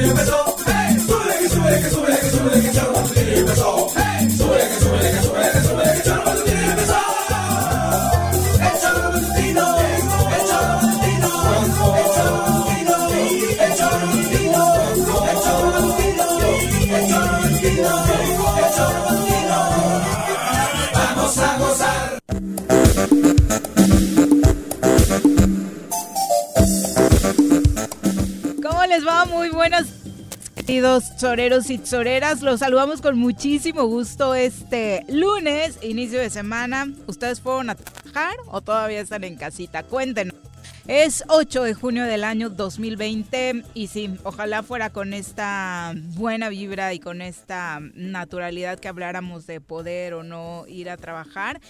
Muy queridos choreros y choreras, los saludamos con muchísimo gusto este lunes, inicio de semana. ¿Ustedes fueron a trabajar o todavía están en casita? Cuéntenos. Es 8 de junio del año 2020 y sí, ojalá fuera con esta buena vibra y con esta naturalidad que habláramos de poder o no ir a trabajar.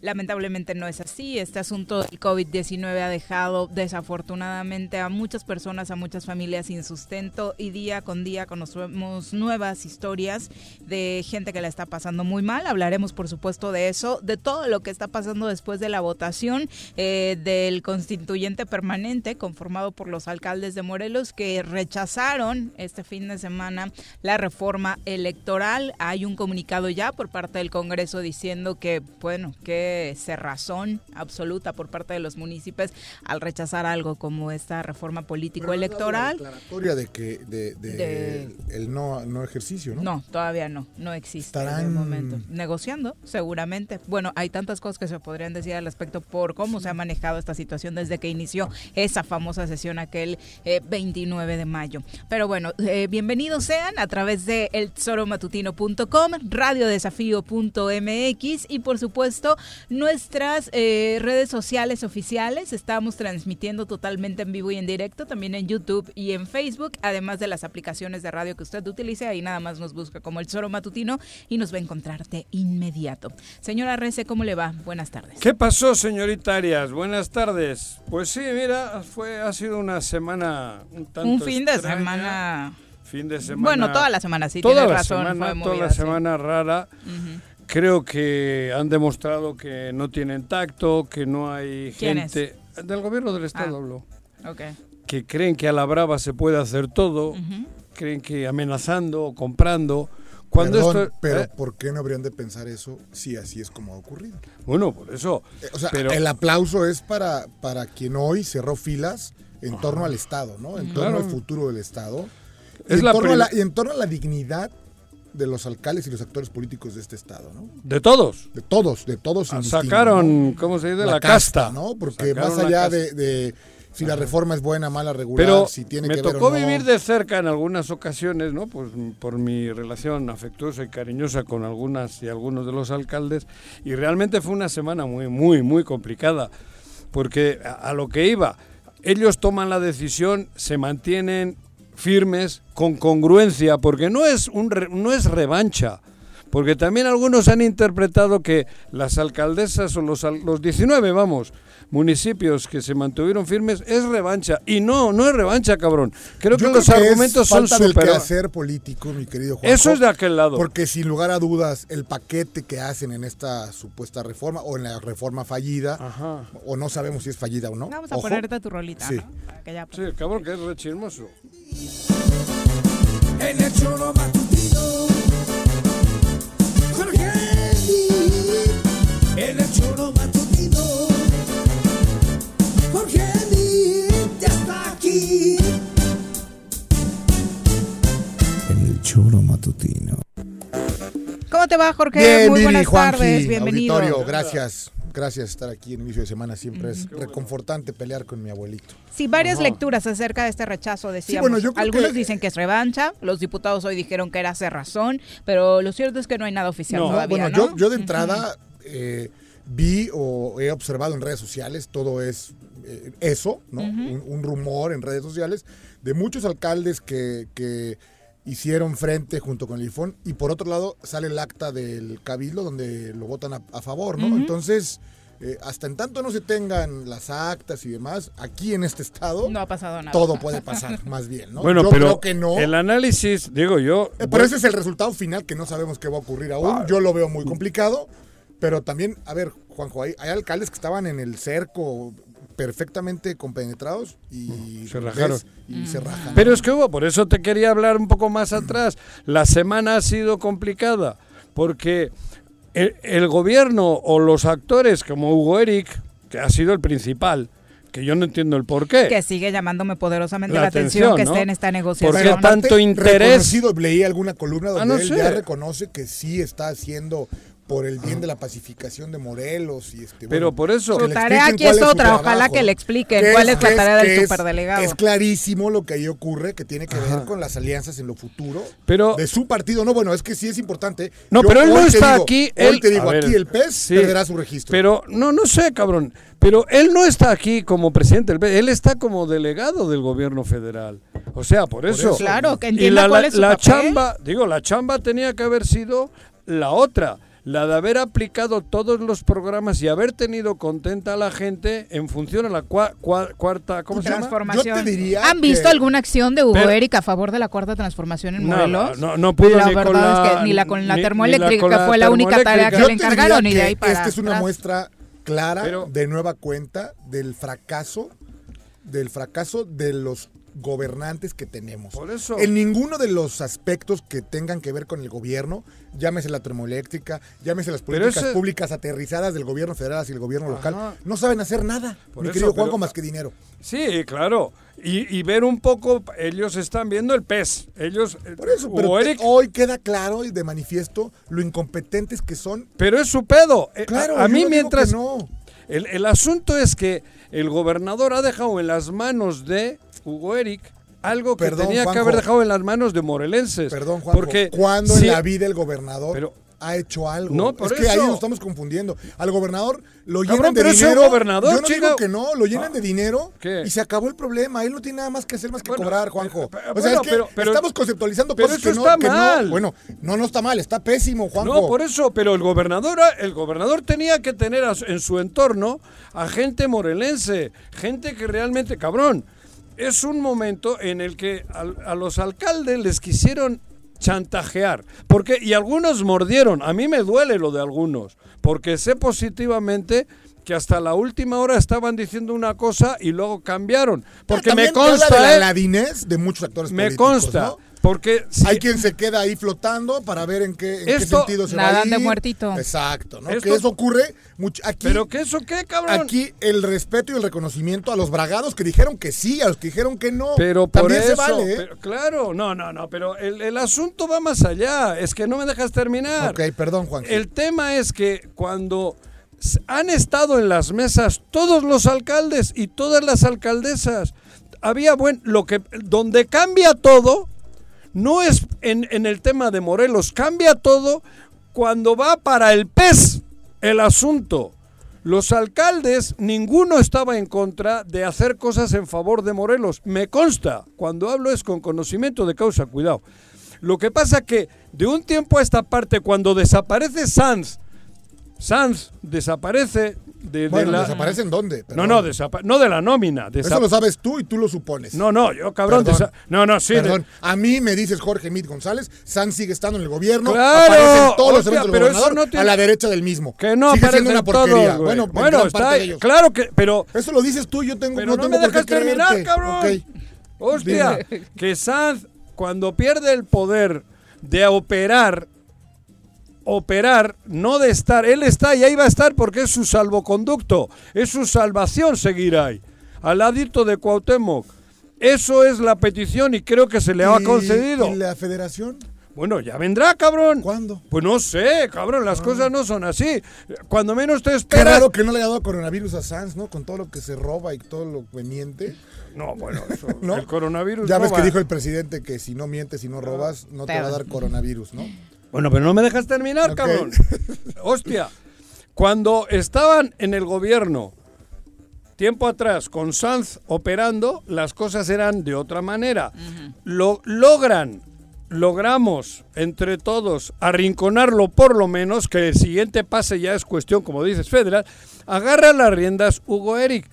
Lamentablemente no es así. Este asunto del COVID-19 ha dejado desafortunadamente a muchas personas, a muchas familias sin sustento y día con día conocemos nuevas historias de gente que la está pasando muy mal. Hablaremos por supuesto de eso, de todo lo que está pasando después de la votación eh, del constituyente permanente conformado por los alcaldes de Morelos que rechazaron este fin de semana la reforma electoral. Hay un comunicado ya por parte del Congreso diciendo que, bueno, que cerrazón absoluta por parte de los municipios al rechazar algo como esta reforma político-electoral. declaratoria de que de, el no, no ejercicio, ¿no? No, todavía no, no existe en el momento. Negociando, seguramente. Bueno, hay tantas cosas que se podrían decir al respecto por cómo se ha manejado esta situación desde que inició esa famosa sesión aquel 29 eh, de mayo. Pero bueno, eh, bienvenidos sean a través de elzoromatutino.com, radiodesafío.mx y por supuesto nuestras eh, redes sociales oficiales. Estamos transmitiendo totalmente en vivo y en directo, también en YouTube y en Facebook, además de las aplicaciones de radio que usted utilice. Ahí nada más nos busca como el Matutino y nos va a encontrar de inmediato. Señora Rece, ¿cómo le va? Buenas tardes. ¿Qué pasó, señorita Arias? Buenas tardes. Pues sí, mira, fue, ha sido una semana un tanto Un fin de semana... Fin de semana. Bueno, toda la semana, sí, toda tiene la razón. Semana, toda la semana rara. Creo que han demostrado que no tienen tacto, que no hay gente... Del gobierno del Estado ah, hablo. Que creen que a la brava se puede hacer todo, creen que amenazando o comprando... Cuando pero ¿eh? ¿por qué no habrían de pensar eso si así es como ha ocurrido? Bueno, por eso. Eh, o sea, el aplauso es para, para quien hoy cerró filas en torno al Estado, ¿no? En torno al futuro del Estado. Es y, y en torno a la dignidad de los alcaldes y los actores políticos de este estado, ¿no? De todos. De todos, de todos. Ah, sacaron, ¿cómo se dice? La, casta, ¿no? Porque más allá de, si la reforma es buena, mala, regular, Pero si tiene me que tocó vivir de cerca en algunas ocasiones, ¿no? Pues por mi relación afectuosa y cariñosa con algunas y algunos de los alcaldes y realmente fue una semana muy, muy, muy complicada porque a lo que iba, ellos toman la decisión, se mantienen firmes, con congruencia, porque no es, un no es revancha. Porque también algunos han interpretado que las alcaldesas o los, los 19, vamos, municipios que se mantuvieron firmes es revancha. Y no, no es revancha, cabrón. Creo que los argumentos son super. hacer político, mi querido Juan. Eso es de aquel lado. Porque sin lugar a dudas, el paquete que hacen en esta supuesta reforma o en la reforma fallida, o no sabemos si es fallida o no. Vamos a ponerte tu rolita, sí. Sí, cabrón, que es re chismoso. En el choro matutino. Jorge, el choro matutino. Jorge Eli ya está aquí. El choro matutino. ¿Cómo te va, Jorge? Muy buenas tardes. Bienvenido. gracias. Gracias estar aquí en inicio de semana. Siempre es reconfortante pelear con mi abuelito. Sí, varias lecturas acerca de este rechazo, decíamos. bueno, yo creo Algunos que- dicen que es revancha, los diputados hoy dijeron que era cerrazón, pero lo cierto es que no hay nada oficial No, todavía, bueno, ¿no? yo, yo de entrada eh, vi o he observado en redes sociales, todo es eh, eso, ¿no? un, un rumor en redes sociales de muchos alcaldes que, que hicieron frente junto con el IFON y por otro lado sale el acta del cabildo donde lo votan a, a favor, ¿no? Entonces, eh, hasta en tanto no se tengan las actas y demás, aquí en este estado No ha pasado nada. todo puede pasar, más bien, ¿no? Bueno, Yo pero creo que no. el análisis, digo yo, Eh, Pero ese es el resultado final que no sabemos qué va a ocurrir aún. Yo lo veo muy complicado. Pero también, a ver, Juanjo, hay, hay alcaldes que estaban en el cerco perfectamente compenetrados y Se rajaron. y se rajan. Pero es que hubo, por eso te quería hablar un poco más atrás. La semana ha sido complicada porque el, el gobierno o los actores como Hugo Eric, que ha sido el principal, que yo no entiendo el por qué. Que sigue llamándome poderosamente La la, atención, atención, que ¿no? esté en esta ¿Por negociación. qué aparte, tanto interés? leí alguna columna donde Ah, no él sé. ya reconoce que sí está haciendo por el bien de la pacificación de Morelos y este Pero bueno, por eso- Su tarea aquí es otra, ojalá que le expliquen Que cuál es la tarea del es- superdelegado. Es clarísimo lo que ahí ocurre, que tiene que ver con las alianzas en lo futuro Pero- de su partido. No, bueno, es que sí es importante. No, Yo pero él no está digo- aquí. Hoy él- te digo, ver, aquí el PES sí, perderá su registro. Pero no, no sé, cabrón. Pero él no está aquí como presidente del PES, él está como delegado del gobierno federal. O sea, por eso. eso. Claro, que Y entienda la, cuál es su la papel. chamba, digo, la chamba tenía que haber sido la otra, la de haber aplicado todos los programas y haber tenido contenta a la gente en función a la cua- cua- cuarta, ¿cómo se llama? transformación. Yo te diría ¿Han visto alguna acción de Hugo Eric a favor de la cuarta transformación en Morelos? no- no pudo la ni con verdad es la- que ni la con la ni- ni la termoeléctrica con la fue la única tarea que. Yo le encargaron y de ahí para Esta es una atrás. muestra clara Pero- de nueva cuenta del fracaso, del fracaso de los gobernantes que tenemos. Por eso. En ninguno de los aspectos que tengan que ver con el gobierno, llámese la termoeléctrica, llámese las políticas ese- públicas aterrizadas del gobierno federal hacia el gobierno local, no saben hacer nada, Por mi eso, querido pero- Juanjo, más que dinero. Sí, claro. Y, y ver un poco, ellos están viendo el pez. Ellos, eh, Por eso, pero te- hoy queda claro y de manifiesto lo incompetentes que son. pero es su pedo. Eh, Claro, a, mí no mientras... no. El, el asunto es que el gobernador ha dejado en las manos de Hugo Eric algo que Perdón, tenía que haber dejado en las manos de morelenses. Perdón, Juanjo, Porque cuando en la vida el gobernador Pero- ha hecho algo? No, por es que ahí nos estamos confundiendo. Al gobernador lo Cabrón, llenan de pero dinero. gobernador, Yo no chica. digo que no, lo llenan Ah. de dinero ¿Qué? y se acabó el problema. Él no tiene nada más que hacer más que Bueno, cobrar, Juanjo. pero- o sea, bueno, es que pero- pero- estamos conceptualizando pero cosas que, no, que no- mal. Bueno, no, no está mal, está pésimo, Juanjo. No, por eso, pero el gobernador, el gobernador tenía que tener en su entorno a gente morelense, gente que realmente, cabrón, es un momento en el que al- a, los alcaldes les quisieron chantajear, porque y algunos mordieron. A mí me duele lo de algunos, porque sé positivamente que hasta la última hora estaban diciendo una cosa y luego cambiaron, porque me de consta, la ¿eh? ladinez de muchos actores me consta, ¿no? Porque si- Hay quien se queda ahí flotando para ver en qué, en qué Esto- sentido se va Nadan a ir. de muertito. Exacto, ¿no? Esto- que eso ocurre mucho aquí. pero qué eso qué, cabrón. Aquí el respeto y el reconocimiento a los bragados que dijeron que sí, a los que dijeron que no. Pero por También eso, se vale, ¿eh? pero- claro, no, no, no, pero el, el asunto va más allá, es que no me dejas terminar. Ok, perdón, Juan. El tema es que cuando han estado en las mesas todos los alcaldes y todas las alcaldesas, había buen, lo que, donde cambia todo, no es en, el tema de Morelos, cambia todo cuando va para el PES el asunto. Los alcaldes, ninguno estaba en contra de hacer cosas en favor de Morelos. Me consta, cuando hablo es con conocimiento de causa, cuidado. Lo que pasa que de un tiempo a esta parte, cuando desaparece Sanz, Sanz desaparece de, de Bueno, la... ¿desaparecen dónde? No, Perdón. no, desapa- no de la nómina. Eso lo sabes tú y tú lo supones. No, no, yo cabrón. Desa- No, no, sí. de- Perdón, a mí me dices Jorge Mit González, San sigue estando en el gobierno, Claro, aparece en todos los hostia, eventos del pero gobernador, no tiene- a la derecha del mismo. Que no sigue aparece siendo una porquería. todos, bueno, en bueno, está parte de ahí. ellos. Claro que, pero Eso lo dices tú, yo tengo, Pero no, tengo me dejas terminar, creerte. cabrón. Ok. Hostia, que Sanz, cuando pierde el poder de operar, operar, no de estar, él está y ahí va a estar porque es su salvoconducto, es su salvación seguir ahí, al ladito de Cuauhtémoc. Eso es la petición y creo que se le ha ¿Y- concedido. ¿Y la federación? Bueno, ya vendrá, cabrón. ¿Cuándo? Pues no sé, cabrón, las cosas no son así. Cuando menos te esperas. raro que no le haya dado coronavirus a Sanz, ¿no? Con todo lo que se roba y todo lo que miente. No, bueno, eso, ¿No? el coronavirus. Ya ves que dijo el presidente que si no mientes y no robas, no te Te va a dar coronavirus, ¿no? Bueno, pero no me dejas terminar, Ok. cabrón. Hostia, cuando estaban en el gobierno tiempo atrás con Sanz operando, las cosas eran de otra manera. Lo logran, logramos entre todos arrinconarlo por lo menos, que el siguiente pase ya es cuestión, como dices, federal, agarra las riendas Hugo Eric.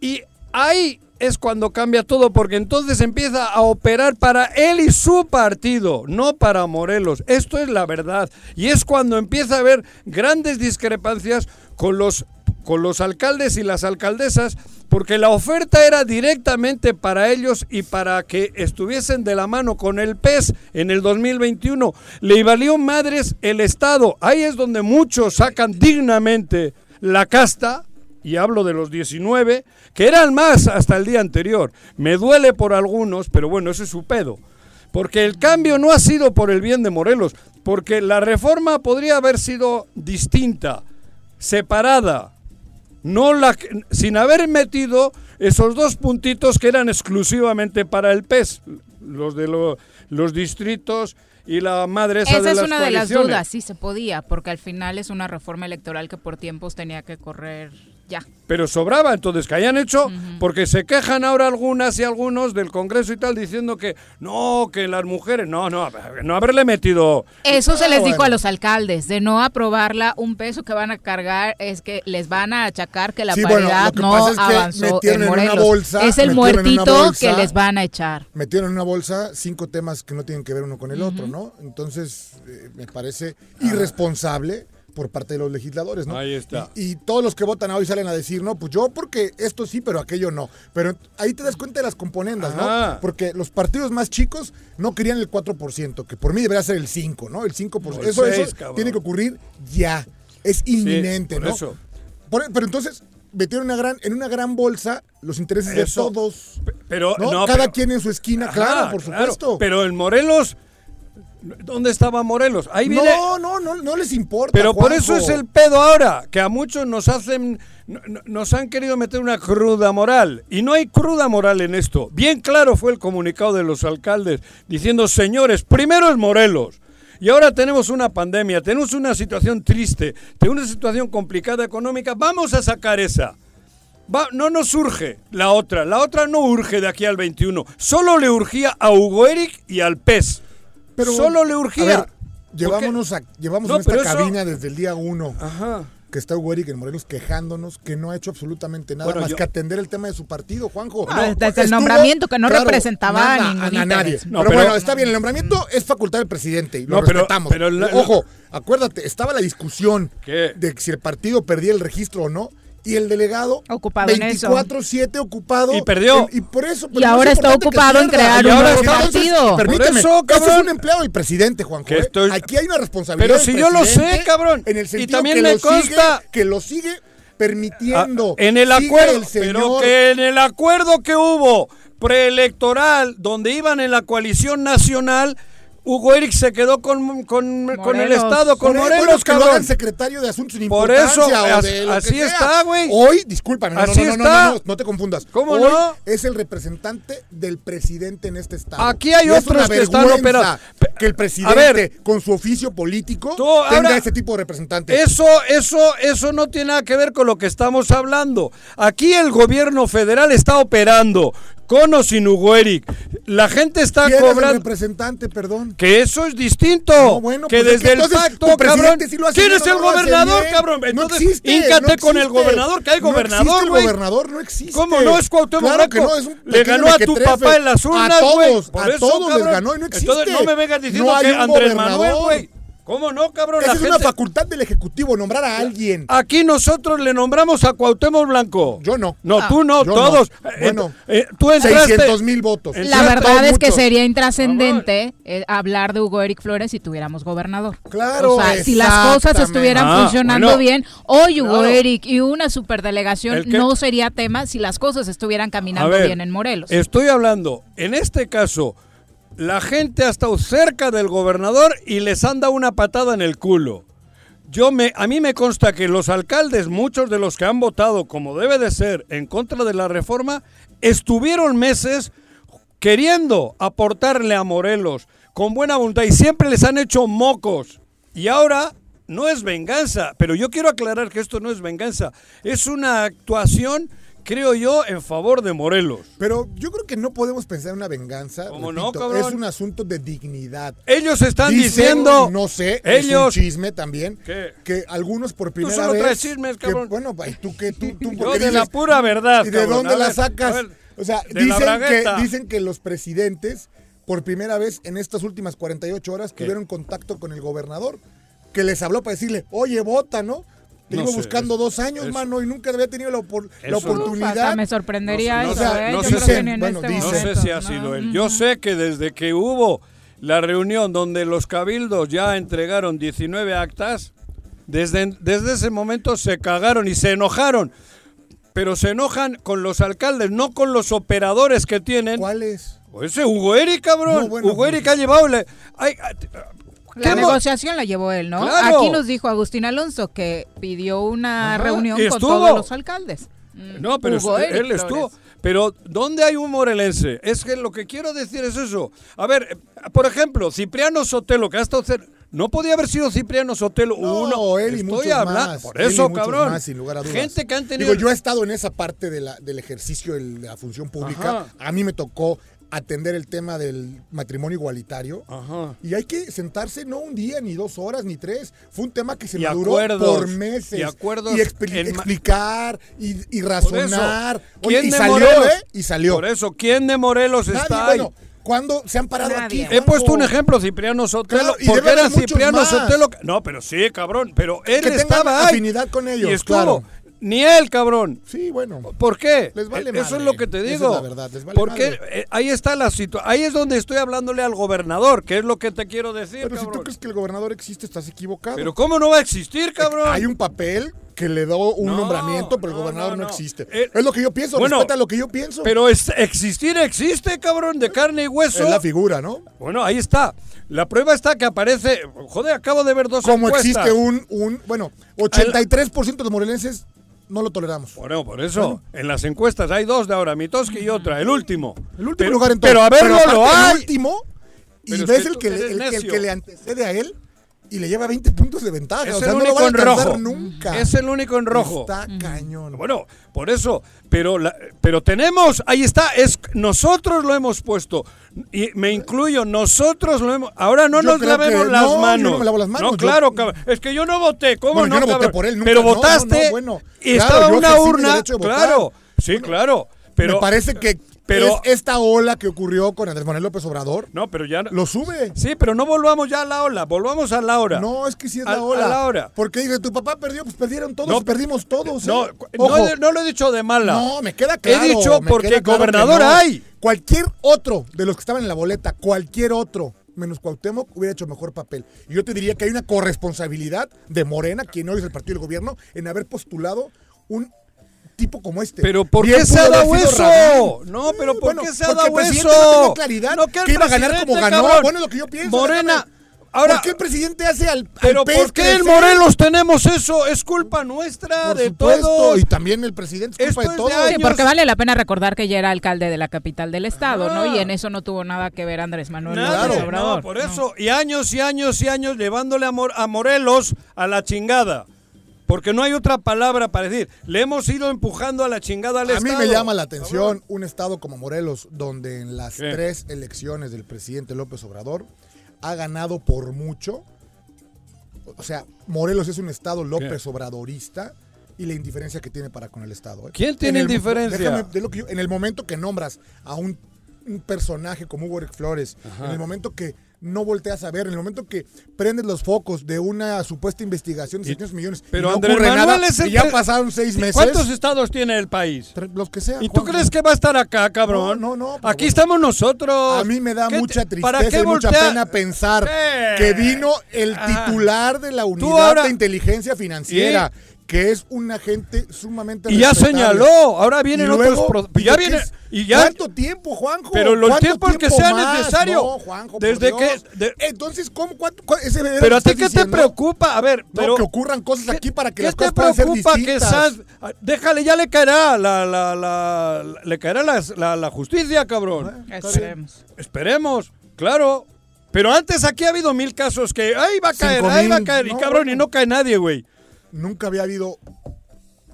Y ahí es cuando cambia todo, porque entonces empieza a operar para él y su partido, no para Morelos. Esto es la verdad. Y es cuando empieza a haber grandes discrepancias con los, con los alcaldes y las alcaldesas, porque la oferta era directamente para ellos y para que estuviesen de la mano con el PES en el 2021. Le valió madres el Estado. Ahí es donde muchos sacan dignamente la casta y hablo de los 19, que eran más hasta el día anterior. Me duele por algunos, pero bueno, ese es su pedo. Porque el cambio no ha sido por el bien de Morelos, porque la reforma podría haber sido distinta, separada, no la, sin haber metido esos dos puntitos que eran exclusivamente para el PES, los de lo- los distritos y la madre esa Esa de es las una de las dudas, sí se podía, porque al final es una reforma electoral que por tiempos tenía que correr ya. pero sobraba entonces que hayan hecho porque se quejan ahora algunas y algunos del Congreso y tal diciendo que no que las mujeres no no no haberle metido Eso se Ah, les dijo bueno. a los alcaldes, de no aprobarla, un peso que van a cargar es que les van a achacar que la Sí, bueno, paridad lo que no pasa es que avanzó metieron en en una bolsa- es el metieron en una muertito bolsa- que les van a echar. Metieron en una bolsa cinco temas que no tienen que ver uno con el otro, ¿no? Entonces, eh, me parece irresponsable por parte de los legisladores, ¿no? Ahí está. Y, y todos los que votan hoy salen a decir, no, pues yo porque esto sí, pero aquello no. Pero ahí te das cuenta de las componendas, Ajá. ¿no? Porque los partidos más chicos no querían el 4%, que por mí debería ser el 5, ¿no? El 5%. O el eso, eso seis, cabrón. tiene que ocurrir ya. Es inminente, por ¿no? eso. Por- pero entonces metieron una gran, en una gran bolsa los intereses Eso. de todos. pero ¿no? no, Cada pero- quien en su esquina, Ajá, claro, por claro, supuesto. pero en Morelos ¿dónde estaba Morelos? Ahí viene no, no, no, no les importa. Pero por eso es el pedo ahora, que a muchos nos hacen, no- no- nos han querido meter una cruda moral. Y no hay cruda moral en esto. Bien claro fue el comunicado de los alcaldes diciendo, señores, primero es Morelos. Y ahora tenemos una pandemia, tenemos una situación triste, tenemos una situación complicada económica, vamos a sacar esa. Va- no nos urge la otra, la otra no urge de aquí al 21. Solo le urgía a Hugo Eric y al PES. Pero, Solo le urgía. a ver, llevámonos, a, llevamos No, en esta eso- cabina desde el día uno Ajá. que está Hugo Eric en Morelos quejándonos que no ha hecho absolutamente nada Bueno, más yo- que atender el tema de su partido, Juanjo. Desde el nombramiento que no representaba a ningún nadie. interés. No, pero, pero- bueno, está bien, el nombramiento es facultad del presidente y lo No, pero- respetamos. pero la- Ojo, acuérdate, estaba la discusión ¿Qué? de si el partido perdía el registro o no. Y el delegado Ocupado en eso. 24-7 ocupado. Y perdió. en- y por eso. Y ahora está ocupado en crear un nuevo partido. Permíteme, eso, ese es cabrón. un empleado del presidente, Juanjo. ¿eh? estoy- Aquí hay una responsabilidad. Pero si yo lo sé, cabrón. En el Y sentido también que me lo consta- sigue, que lo sigue permitiendo. Ah, en el acuerdo, el señor- pero que en el acuerdo que hubo preelectoral, donde iban en la coalición nacional, Hugo Eric se quedó con, con, con el Morelos. Estado, con Morelos, bueno, que lo hagan secretario de Asuntos sin Por eso, o as- de lo así que está, güey. Hoy, discúlpame, no, no, Así no, no, está. no, no, no te confundas. ¿Cómo Hoy no? es el representante del presidente en este estado. Aquí hay Y otros que están operados. Pe- Que el presidente, ver. con su oficio político, Tú, tenga ahora- ese tipo de representante. Eso, eso, eso no tiene nada que ver con lo que estamos hablando. Aquí el gobierno federal está operando, con o sin Hugo Eric. La gente está ¿Quién es el cobrando. representante, perdón? Que eso es distinto. No, bueno, que pues es desde que el pacto, cabrón. sí lo hace ¿Quién bien es el no gobernador, cabrón? No Entonces, existe, íncate no con el gobernador, que hay No gobernador, güey. gobernador, no existe. ¿Cómo no es Cuauhtémoc Claro que Blanco? no, es un Le ganó a tu papá en las urnas, A güey. todos, Por a eso, todos les ganó y no existe. Entonces no me vengas diciendo No que Andrés Manuel, güey. ¿Cómo no, cabrón? Esa La es una facultad del Ejecutivo, nombrar a alguien. Aquí nosotros le nombramos a Cuauhtémoc Blanco. Yo no. No, Ah. tú no, todos. no. Eh, Bueno, eh, tú entraste. 600 mil votos. La verdad es que sería intrascendente eh, hablar de Hugo Eric Flores si tuviéramos gobernador. Claro, O sea, si las cosas estuvieran Ah, funcionando bueno. bien, hoy Hugo Claro. Eric y una superdelegación El que- no sería tema si las cosas estuvieran caminando ver, bien en Morelos. Estoy hablando, en este caso, la gente ha estado cerca del gobernador y les han dado una patada en el culo. Yo me, a mí me consta que los alcaldes, muchos de los que han votado como debe de ser en contra de la reforma, estuvieron meses queriendo aportarle a Morelos con buena voluntad y siempre les han hecho mocos. Y ahora no es venganza, pero yo quiero aclarar que esto no es venganza, es una actuación creo yo, en favor de Morelos. Pero yo creo que no podemos pensar en una venganza. ¿Cómo no, cabrón? Es un asunto de dignidad. Ellos están Dicen, diciendo. no sé, ellos. es un chisme también, ¿Qué? que algunos por primera solo vez... traes chismes, que- cabrón. bueno, ¿y tú qué? ¿Tú, tú Yo de la pura verdad. ¿Y de cabrón. dónde A la ver, sacas? ver, o sea, dicen que, dicen que los presidentes, por primera vez en estas últimas 48 horas, ¿Qué? tuvieron contacto con el gobernador, que les habló para decirle, oye, vota, ¿no? Te No llevo sé, buscando dos años, mano, y nunca había tenido la, opor- Eso- oportunidad. hasta me sorprendería No eso, sé- ¿eh? no Yo sé creo si- que ni en bueno, este dicen. No sé si ha ¿no? sido él. Yo sé que desde que hubo la reunión donde los cabildos ya entregaron 19 actas, desde, desde ese momento se cagaron y se enojaron. Pero se enojan con los alcaldes, no con los operadores que tienen. ¿Cuál es? Pues ese Hugo Eric, cabrón. No, bueno, Hugo Eric pues- ha llevado... le- ay, La ¿qué mo- negociación la llevó él, ¿no? Claro. Aquí nos dijo Agustín Alonso que pidió una Ajá, reunión con todos los alcaldes. Mm, No, pero Hugo es- Eric él estuvo. Pero ¿dónde hay un morelense? Es que lo que quiero decir es eso. A ver, eh, por ejemplo, Cipriano Sotelo, que ha estado cer- no podía haber sido Cipriano Sotelo No, uno. él y Estoy muchos hablando más. por Él y eso, cabrón. más, sin lugar a dudas. Gente que han tenido Digo, yo he estado en esa parte de la- del ejercicio de la función pública. Ajá. A mí me tocó atender el tema del matrimonio igualitario. Ajá. Y hay que sentarse no un día, ni dos horas, ni tres. Fue un tema que se Y maduró acuerdos, por meses. y acuerdos Y expli- explicar y, y razonar. Eso, Oye, y ¿quién de salió, Morelos? ¿eh? Y salió. Por eso, ¿quién de Morelos Nadie, está ahí? bueno, ¿cuándo se han parado Nadie. aquí? He puesto un ejemplo, Cipriano Sotelo. Claro, porque era Cipriano más. Sotelo. No, pero sí, cabrón. Pero él Que estaba ahí. afinidad con ellos, Y estuvo. claro. Ni él, cabrón. Sí, bueno. ¿Por qué? Les vale Eso madre. es lo que te Esa digo. es la verdad, les vale Porque madre. eh, ahí está la situación. Ahí es donde estoy hablándole al gobernador, que es lo que te quiero decir, Pero si tú crees que el gobernador existe, estás equivocado. Pero ¿cómo no va a existir, cabrón? Hay un papel que le da un No, nombramiento, pero el no, gobernador no, no, no. existe. Eh, es lo que yo pienso, bueno, respeta lo que yo pienso. Pero es- existir existe, cabrón, de carne y hueso. es la figura, ¿no? Bueno, ahí está. La prueba está que aparece. Joder, acabo de ver dos Como encuestas. existe un, un, bueno, 83% de los morelenses no lo toleramos. Bueno, por eso, en las encuestas hay dos de ahora, Mitoski y otra, el último. El último pero, lugar en todo. Pero a verlo aparte, lo hay. El último, y Pero es ves que el, que le, el, que- el necio. que le antecede a él y le lleva 20 puntos de ventaja. Es o sea, el no lo único va a en rojo. nunca. Es el único en rojo. Está cañón. Bueno, por eso, pero la- pero tenemos, ahí está, es nosotros lo hemos puesto y me incluyo, nosotros lo hemos. Ahora no Yo nos lavemos que- las no, manos. no me lavo las manos, No, claro, cabrón. es que yo no voté, ¿cómo Bueno, no? yo no voté por él nunca, Pero votaste no, bueno, y claro, estaba una urna, claro, sí, claro, pero Me parece que pero- es esta ola que ocurrió con Andrés Manuel López Obrador. no, pero ya Lo sube. Sí, pero no volvamos ya a la ola, volvamos a la hora. No, es que sí es A- la ola. a la hora. Porque dice, tu papá perdió, pues perdieron todos, No, perdimos todos. No, ¿eh? no, lo he dicho de mala. No, me queda claro. He dicho porque claro gobernador hay. Cualquier otro de los que estaban en la boleta, cualquier otro, menos Cuauhtémoc, hubiera hecho mejor papel. Y yo te diría que hay una corresponsabilidad de Morena, quien hoy es el partido del gobierno, en haber postulado un tipo como este. Pero ¿por qué se ha dado eso? Rabín. No, pero ¿por bueno, qué se ha dado eso? no claridad No, que, el iba a ganar como ganó. cabrón. Bueno, es lo que yo pienso. Morena, ahora- ¿Por qué el presidente hace al, al Pero pez ¿por qué en? Morelos tenemos eso? Es culpa nuestra Por de todos. y también el presidente es Esto culpa de es todo. de Sí, años. porque vale la pena recordar que ya era alcalde de la capital del estado, ¿no? Ah. Y en eso no tuvo nada que ver Andrés Manuel Nada, López Claro. Obrador. no, por eso. Y años y años y años llevándole a, Mor- a Morelos a la chingada. Porque no hay otra palabra para decir. Le hemos ido empujando a la chingada al A mí Estado. me llama la atención un estado como Morelos, donde en las ¿Qué? tres elecciones del presidente López Obrador ha ganado por mucho. O sea, Morelos es un estado López Obradorista y la indiferencia que tiene para con el estado. ¿eh? ¿Quién tiene el- indiferencia? déjame, de lo que yo- en el momento que nombras a un, un personaje como Hugo Eric Flores, en el momento que no volteas a ver, en el momento que prendes los focos de una supuesta investigación de Y- 600 millones, pero y no Andrés ocurre Manuel nada, es el y ya pasaron seis meses. ¿Cuántos estados tiene el país? Los que sean. ¿Y tú Juanjo. crees que va a estar acá, cabrón? No, no, no, Aquí bueno. estamos nosotros. A mí me da ¿Qué te- mucha ¿para tristeza y mucha pena pensar ¿Qué? que vino el Ajá. titular de la unidad ahora- de inteligencia financiera, que es una gente sumamente Y ya respetable. señaló, ahora vienen Y luego, otros... pro- ¿y ya viene... Y ya, ¿Cuánto tiempo, Juanjo? Pero los ¿Cuánto tiempos que sea más? necesario. No, Juanjo, Desde que- de- Entonces, ¿cómo? ¿Cuánto? ese pero a ti qué te preocupa, a ver, No, pero... que ocurran cosas aquí para que ¿Qué las te cosas puedan ser preocupa que distintas. Sanz... Déjale, ya le caerá la, la, la- le caerá la, la- la justicia, cabrón. Esperemos. Esperemos, claro. Pero antes aquí ha habido mil casos que, ay, va a caer, ay, va a caer. Y no, cabrón, bueno. y no cae nadie, güey. Nunca había habido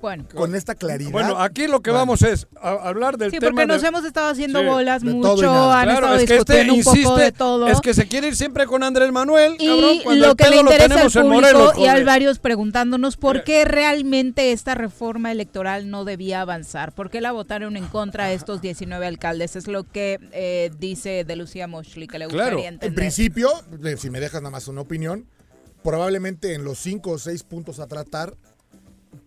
Bueno. con esta claridad. Bueno, aquí lo que Bueno. vamos es a- hablar del Sí, tema porque nos de- hemos estado haciendo Sí, bolas de mucho, han Claro, estado es que este discutiendo un poco insiste, de todo. es que se quiere ir siempre con Andrés Manuel, y cabrón, cuando lo que le interesa al tenemos en público Morelos, y hay joder. varios preguntándonos por qué realmente esta reforma electoral no debía avanzar, por qué la votaron en contra estos 19 alcaldes, es lo que eh, dice de Lucía Moschli, que le Claro. gustaría En entender. principio, eh, si me dejas nada más una opinión, probablemente en los cinco o seis puntos a tratar,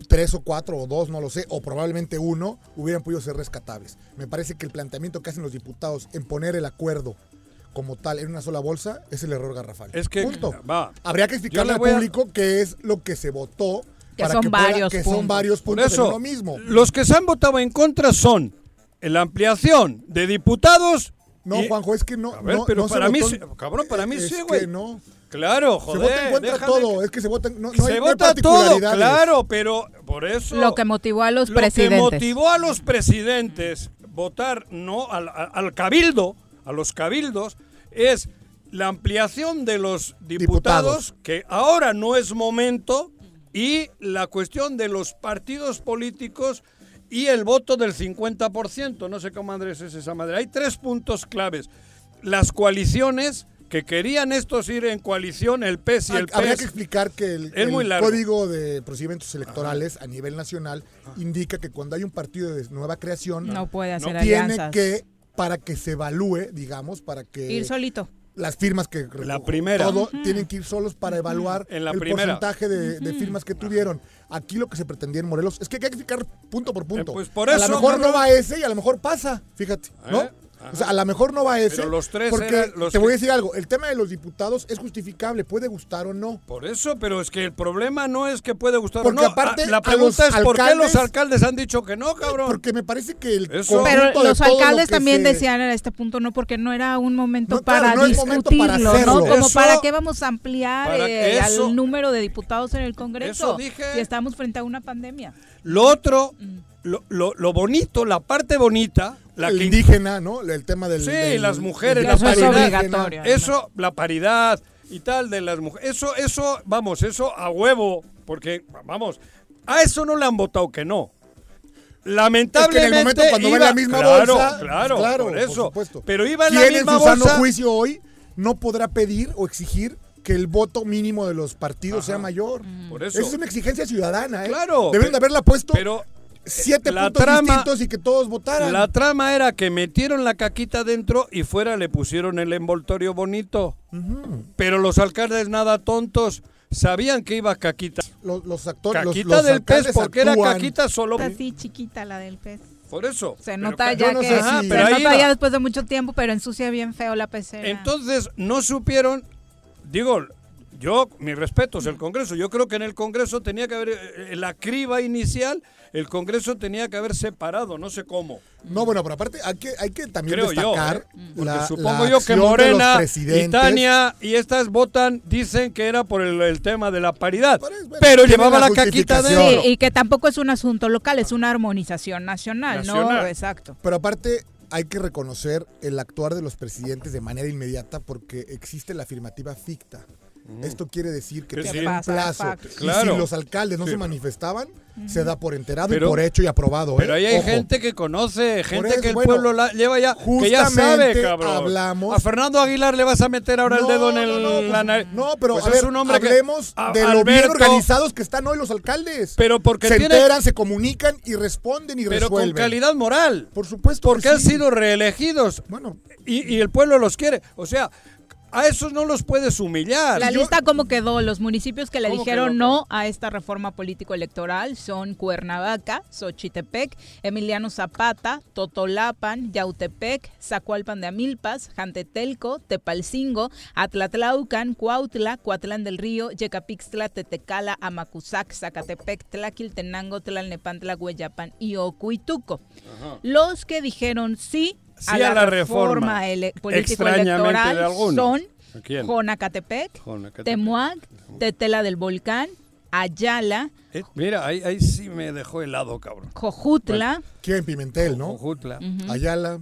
tres o cuatro o dos, no lo sé, o probablemente uno, hubieran podido ser rescatables. Me parece que el planteamiento que hacen los diputados en poner el acuerdo como tal en una sola bolsa es el error garrafal. Es que, Punto. va. Habría que explicarle le al voy a- público qué es lo que se votó. Que para son que pueda- varios que son puntos. varios Por puntos en eso, uno mismo. los que se han votado en contra son la ampliación de diputados. No, y- Juanjo, es que no. A ver, no- pero no se para mí, votó- cabrón, para mí es sí, que güey. no. Claro, Se joder. vota en contra déjame todo. que- Es que se vota. No, no se hay, no vota todo, claro, pero por eso. Lo que motivó a los lo presidentes. que motivó a los presidentes votar no al, al- al cabildo, a los cabildos, es la ampliación de los diputados, Diputados. que ahora no es momento, y la cuestión de los partidos políticos y el voto del 50%. No sé cómo Andrés es esa madre. Hay tres puntos claves. Las coaliciones, que querían estos ir en coalición, el PES y el Habría PES. que explicar que el, Es el muy largo. Código de Procedimientos Electorales a nivel nacional indica que cuando hay un partido de nueva creación, No puede hacer No tiene alianzas. que, para que se evalúe, digamos, para que Ir solito. las firmas que La primera. todo tienen que ir solos para evaluar En la el primera. porcentaje de, de firmas que tuvieron. Aquí lo que se pretendía en Morelos es que hay que explicar punto por punto. Eh, pues por a eso, lo mejor no va ese y a lo mejor pasa, fíjate, ¿no? ¿Eh? O sea, a lo mejor no va ese. Pero los tres porque eran los te voy a decir algo, el tema de los diputados es justificable, puede gustar o no. Por eso, pero es que el problema no es que puede gustar Porque o no. aparte, Ah, la a pregunta es por qué los alcaldes han dicho que no, cabrón. Porque me parece que el Eso- Pero de los lo alcaldes también se- decían en este punto no, porque no era un momento No, claro, para no es momento para discutirlo. ¿no? Como Eso- para qué vamos a ampliar eh, eso- al número de diputados en el Congreso Eso dije. si estamos frente a una pandemia. Lo otro, lo, lo- lo bonito, la parte bonita, la el que indígena, ¿no? El tema del... Sí, del- las mujeres, la Eso es paridad. obligatorio. Eso, la paridad y tal de las mujeres. Eso, eso, vamos, eso a huevo. Porque, vamos, a eso no le han votado que no. Es Lamentablemente. que en el momento cuando iba, va en la misma claro, bolsa... Claro, claro, por eso. supuesto. Pero iba en la ¿Quién misma en su sano bolsa. juicio hoy no podrá pedir o exigir que el voto mínimo de los partidos sea mayor? Por eso. Esa es una exigencia ciudadana, ¿eh? Claro, Deben de haberla puesto Pero siete la puntos trama- distintos y que todos votaran. La trama era que metieron la caquita dentro y fuera le pusieron el envoltorio bonito. Pero los alcaldes nada tontos sabían que iba caquita. Los, los actores, los, Caquita los del pez porque era caquita solo. Está así chiquita la del pez. Por eso. Se nota ya no que sé Ajá, si- se nota ya después de mucho tiempo, pero ensucia bien feo la pecera. Entonces no supieron, digo, yo, mis respetos, el Congreso, yo creo que en el Congreso tenía que haber, eh, en la criba inicial, el Congreso tenía que haber separado, no sé cómo. No, bueno, pero aparte hay que, hay que también Creo yo, destacar ¿eh? Porque la, supongo la yo que Morena y. Tania y estas votan, dicen que era por el, el tema de la paridad, Pero es- bueno, pero tiene llevaba la caquita de. Sí, y que tampoco es un asunto local, es una armonización nacional, ¿no? Nacional. Exacto. Pero aparte hay que reconocer el actuar de los presidentes de manera inmediata porque existe la afirmativa ficta. Esto quiere decir que Que tiene sí. un plazo. Y si los alcaldes no Sí. se manifestaban, se da por enterado Pero- y por hecho y aprobado. Pero ¿eh? ahí hay Ojo. gente que conoce, gente eso, que el bueno, pueblo la- lleva ya, que ya sabe, cabrón. hablamos- A Fernando Aguilar le vas a meter ahora el dedo en no, el, no, pues, la nariz. No, pero Pues a es un hombre que- hablemos A- de lo bien organizados que están hoy los alcaldes. Pero porque se tiene- enteran, se comunican y responden y pero con resuelven. calidad moral. Por supuesto. Porque que han sí. sido reelegidos Bueno, y, y el pueblo los quiere. O sea, a esos no los puedes humillar. La Yo- lista cómo quedó, los municipios que le ¿Cómo dijeron quedó? no a esta reforma político-electoral son Cuernavaca, Xochitepec, Emiliano Zapata, Totolapan, Yautepec, Zacualpan de Amilpas, Jantetelco, Tepalcingo, Atlatlaucan, Cuautla, Cuatlán del Río, Yecapixtla, Tetecala, Amacuzac, Zacatepec, Tlaquiltenango, Tlalnepantla, Hueyapan y Ocuituco. Los que dijeron sí, Sí a la reforma. ele- Extrañamente de político-electoral son. Jonacatepec. Temuac, Tetela del Volcán, Ayala, Eh, mira, ahí, ahí sí me dejó helado, cabrón. Jojutla. ¿Quién? Pimentel, ¿no? Jojutla. Ayala.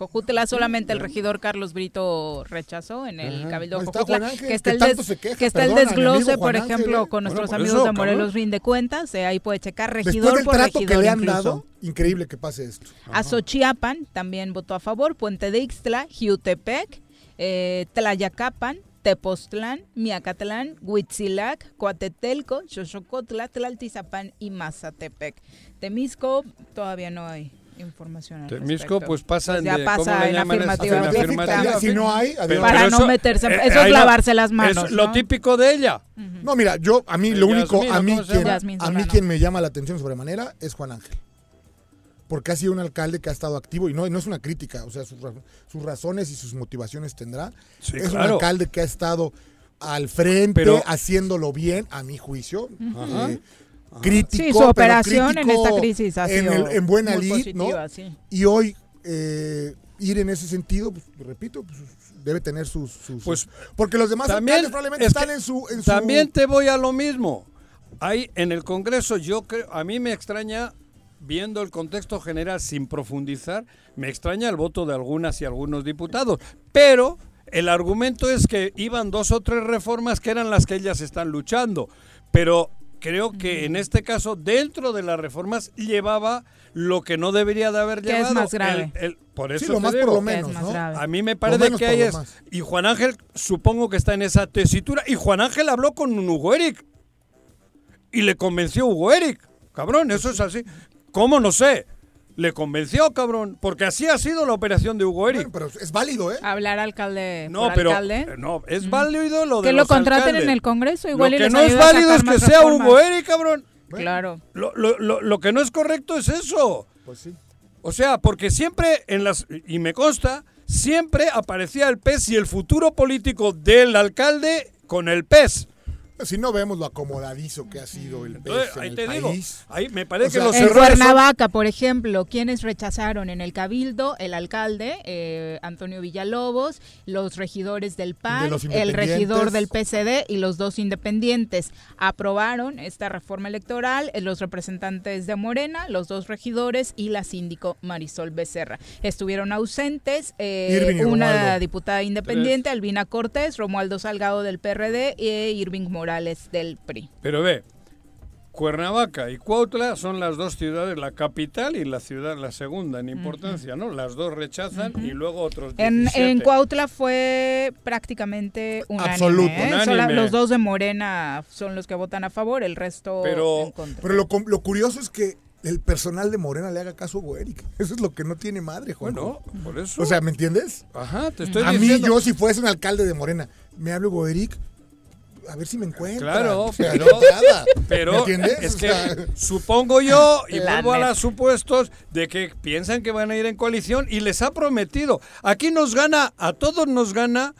Jojutla solamente el regidor Carlos Brito rechazó en el Ajá. Cabildo Juan Ángel, que está el, tanto des- se queja, que está el perdona, desglose, por ejemplo, Ángel, con nuestros Bueno, amigos eso, de Morelos. Rinde Cuentas, eh, ahí puede checar regidor del por trato regidor que le han incluso. dado, increíble que pase esto. A Xochiapan también votó a favor, Puente de Ixtla, Jiutepec, eh, Tlayacapan, Tepoztlán, Miacatlán, Huitzilac, Coatetelco, Xochocotla, Tlaltizapán y Mazatepec. Temisco todavía no hay información al Temisco, pues pasa en ya de- pasa ¿cómo le llaman? afirmativa. Afirmativa, afirmativa. Si no hay, adiós. Pero- Para pero no eso- meterse, eh, eso es lavarse las manos. Es lo típico de ella. No, mira, yo, a mí lo único, a ¿o mí, quien, a mí quien me llama la atención sobremanera es Juan Ángel. Porque ha sido un alcalde que ha estado activo y no, no es una crítica, o sea, sus, ra- sus razones y sus motivaciones tendrá. Sí, es un alcalde que ha estado al frente, Pero- haciéndolo bien, a mi juicio. Ajá. eh, crítico. Sí, su pero operación en crítico esta crisis ha en, el- en buena muy lid, ¿no? sí. Y hoy eh, ir en ese sentido, pues, repito, pues, debe tener sus, sus- Pues, porque los demás también probablemente es están que en su, en su- También te voy a lo mismo. Hay en el Congreso, yo creo, a mí me extraña, viendo el contexto general sin profundizar, me extraña el voto de algunas y algunos diputados. Pero el argumento es que iban dos o tres reformas que eran las que ellas están luchando. Pero creo que en este caso, dentro de las reformas, llevaba lo que no debería de haber Que es llevado. más grave. El- el- por eso Sí, lo más por digo. lo Que es menos, más ¿no? grave. A mí me Lo parece que por lo es. Y Juan Ángel, supongo que está en esa tesitura. Y Juan Ángel habló con Hugo Eric. Y le convenció Hugo Eric. Cabrón, eso es así. ¿Cómo? No sé. Le convenció, cabrón. Porque así ha sido la operación de Hugo Eric. Bueno, pero es válido, ¿eh? Hablar alcalde no, por pero. alcalde. eh, No, es válido lo de que lo contraten alcaldes. en el Congreso igual Lo y que les no es válido es que sea reformas. Hugo Eric, cabrón. Claro. Lo, lo- lo- lo que no es correcto es eso. Pues sí. O sea, porque siempre en las y me consta, siempre aparecía el PES y el futuro político del alcalde con el PES. Si no vemos lo acomodadizo que ha sido el Entonces, PES en ahí el te digo, país. ahí me parece O sea, que los En son- Cuernavaca, por ejemplo, quienes rechazaron en el Cabildo, el alcalde eh, Antonio Villalobos, los regidores del PAN, De el regidor del PCD y los dos independientes aprobaron esta reforma electoral, eh, los representantes de Morena, los dos regidores y la síndico Marisol Becerra. Estuvieron ausentes eh, una Romualdo. diputada independiente, Albina Cortés, Romualdo Salgado del PRD e Irving Morales del PRI. Pero ve, Cuernavaca y Cuautla son las dos ciudades, la capital y la ciudad la segunda en importancia, ¿no? Las dos rechazan y luego otros En, 17. en Cuautla fue prácticamente unánime. Absoluto. ¿eh? Unánime. Sola- los dos de Morena son los que votan a favor, el resto Pero- en contra. Pero lo, curioso es que el personal de Morena le haga caso a Hugo Eric. Eso es lo que no tiene madre, Juan. Bueno, por eso. O sea, ¿me entiendes? Ajá, te estoy a mí, diciendo. yo, si fuese un alcalde de Morena, me hablo Hugo Eric, a ver si me encuentra. Claro, pero-. Pero ¿Me entiendes? es O que sea, supongo yo, y La vuelvo a los supuestos, de que piensan que van a ir en coalición y les ha prometido. Aquí nos gana, a todos nos gana.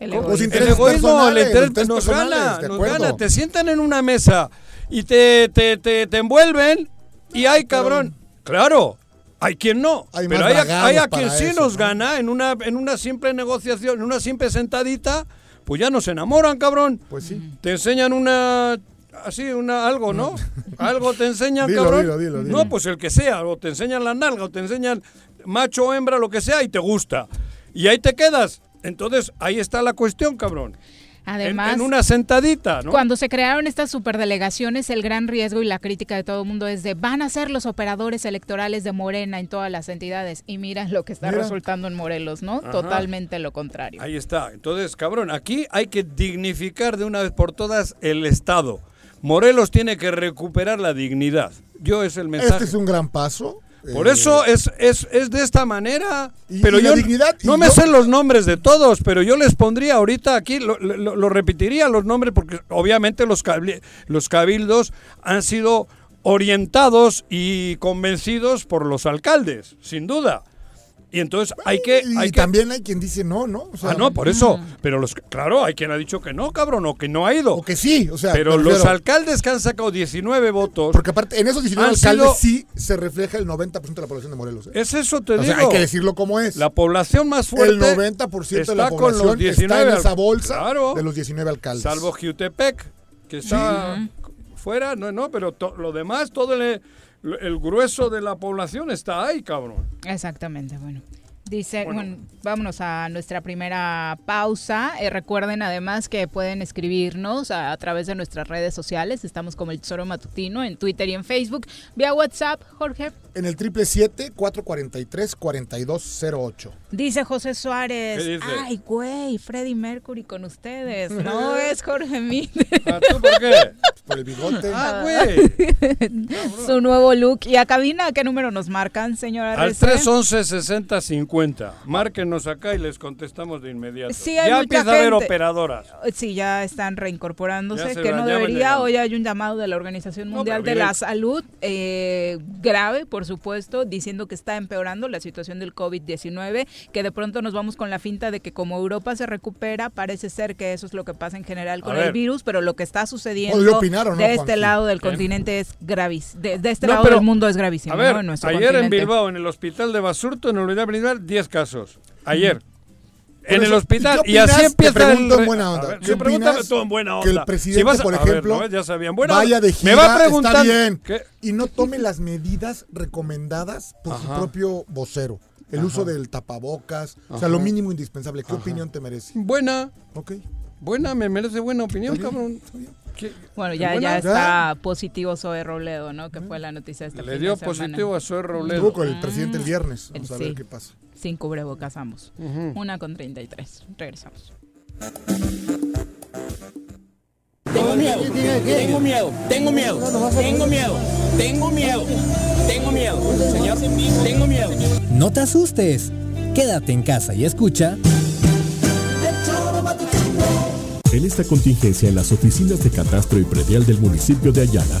El Los egoísmo. El intereses egoísmo, el interés- los nos gana, nos gana. Te sientan en una mesa y te, te, te, te envuelven y hay cabrón. Claro, hay quien no. Hay pero hay, hay a quien sí eso, nos ¿no? gana en una, en una simple negociación, en una simple sentadita, pues ya nos enamoran, cabrón. Pues sí. Te enseñan una así una algo, ¿no? Algo te enseñan, Dilo, cabrón. dilo, dilo, dilo. No, pues el que sea, o te enseñan la nalga, o te enseñan macho hembra, lo que sea, y te gusta. Y ahí te quedas. Entonces, ahí está la cuestión, cabrón. En- Además, en, una sentadita, ¿no? cuando se crearon estas superdelegaciones, el gran riesgo y la crítica de todo el mundo es de van a ser los operadores electorales de Morena en todas las entidades. Y mira lo que está Mira. resultando en Morelos, ¿no? Ajá. Totalmente lo contrario. Ahí está. Entonces, cabrón, aquí hay que dignificar de una vez por todas el Estado. Morelos tiene que recuperar la dignidad. Yo es el mensaje. Este es un gran paso. Por Eh, eso es, es, es de esta manera. Y- pero y yo dignidad, no me yo- sé los nombres de todos, pero yo les pondría ahorita aquí, lo, lo- lo repetiría los nombres porque obviamente los cabildos han sido orientados y convencidos por los alcaldes, sin duda. Y entonces hay que... Y hay que también hay quien dice no, ¿no? O sea, ah, no, por eso. Pero los, claro, hay quien ha dicho que no, cabrón, o que no ha ido. O que sí, o sea. Pero los refiero- alcaldes que han sacado 19 votos, Porque aparte, en esos 19 Han alcaldes sido- sí se refleja el 90% de la población de Morelos. ¿eh? es eso te o digo. sea, hay que decirlo como es. La población más fuerte el 90% de la está con los población 19 está en esa bolsa Claro. de los 19 alcaldes. Salvo Jutepec, que está fuera, no, no, pero to- lo demás, todo el, el grueso de la población está ahí, cabrón. Exactamente, bueno. Dice, Bueno. bueno, vámonos a nuestra primera pausa. Eh, recuerden además que pueden escribirnos a, a través de nuestras redes sociales. Estamos como el Tesoro Matutino en Twitter y en Facebook. Vía WhatsApp, Jorge. En el 777-443-4208. Dice José Suárez. ¿Qué dice? Ay, güey, Freddie Mercury con ustedes. No es Jorge Mide. ¿Ah, ¿Tú por qué? Por el bigote. Ah, güey. Su nuevo look. ¿Y a cabina qué número nos marcan, señora Al Rece? 311-6050. Márquenos acá y les contestamos de inmediato. Sí, hay ya mucha empieza a haber gente. operadoras. Sí, ya están reincorporándose, Ya que no debería. Hoy hay un llamado de la Organización Mundial de la. Salud, eh, grave, por supuesto, diciendo que está empeorando la situación del COVID-19, que de pronto nos vamos con la finta de que como Europa se recupera, parece ser que eso es lo que pasa en general con ver. el virus, pero lo que está sucediendo ¿Podría opinar o no, de este lado del ¿Qué? continente es gravísimo. De, de este No, lado pero, del mundo es gravísimo. A ver, ¿no? En nuestro ayer en. Bilbao, en el hospital de Basurto, en unidad principal, 10 casos. Ayer. En Por el eso, hospital. ¿qué Y así opinas? Te empieza pregunto el... en buena A onda. ver, ¿Qué opinas tú en buena que el onda. presidente, Si vas a- por a ver, ejemplo, no, ya sabían. Buena vaya onda. de gira, Me va preguntando... está bien, ¿Qué? y no tome las medidas recomendadas por su propio vocero. El uso del tapabocas, o sea, lo mínimo indispensable. ¿Qué opinión te merece? Buena. Ok. Buena, me merece buena opinión, Está bien, cabrón. está bien. ¿Qué? Bueno, ya, Buena. ya está positivo Zoe Robledo, ¿no? Que fue la noticia de este Le dio semana. positivo a Zoe Estuvo Robledo. con el presidente el viernes. Vamos a ver Sí. qué pasa. Sin cubrebocas ambos. Ujú. Una con 33. Regresamos. Tengo miedo, tengo miedo, tengo miedo, tengo miedo, tengo miedo, tengo miedo, señor, tengo miedo. No te asustes. Quédate en casa y escucha En esta contingencia, en las oficinas de catastro y predial del municipio de Ayala,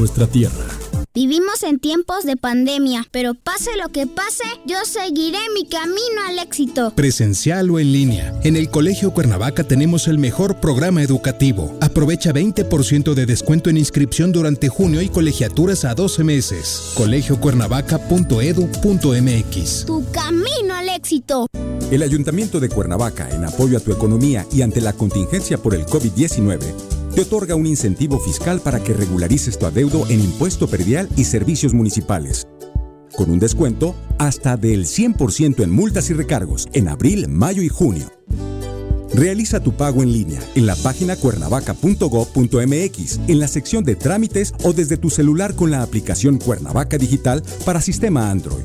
nuestra tierra. Vivimos en tiempos de pandemia, pero pase lo que pase, yo seguiré mi camino al éxito. Presencial o en línea. En el Colegio Cuernavaca tenemos el mejor programa educativo. Aprovecha 20% de descuento en inscripción durante junio y colegiaturas a 12 meses. colegiocuernavaca.edu.mx. Tu camino al éxito. El Ayuntamiento de Cuernavaca, en apoyo a tu economía y ante la contingencia por el COVID-19, otorga un incentivo fiscal para que regularices tu adeudo en impuesto predial y servicios municipales. Con un descuento hasta del 100% en multas y recargos en abril, mayo y junio. Realiza tu pago en línea en la página cuernavaca.gov.mx, en la sección de trámites o desde tu celular con la aplicación Cuernavaca Digital para sistema Android.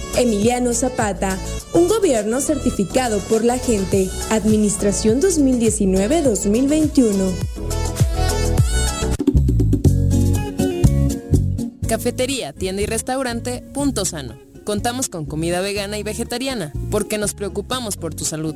Emiliano Zapata, un gobierno certificado por la gente. Administración 2019-2021. Cafetería, tienda y restaurante Punto Sano. Contamos con comida vegana y vegetariana porque nos preocupamos por tu salud.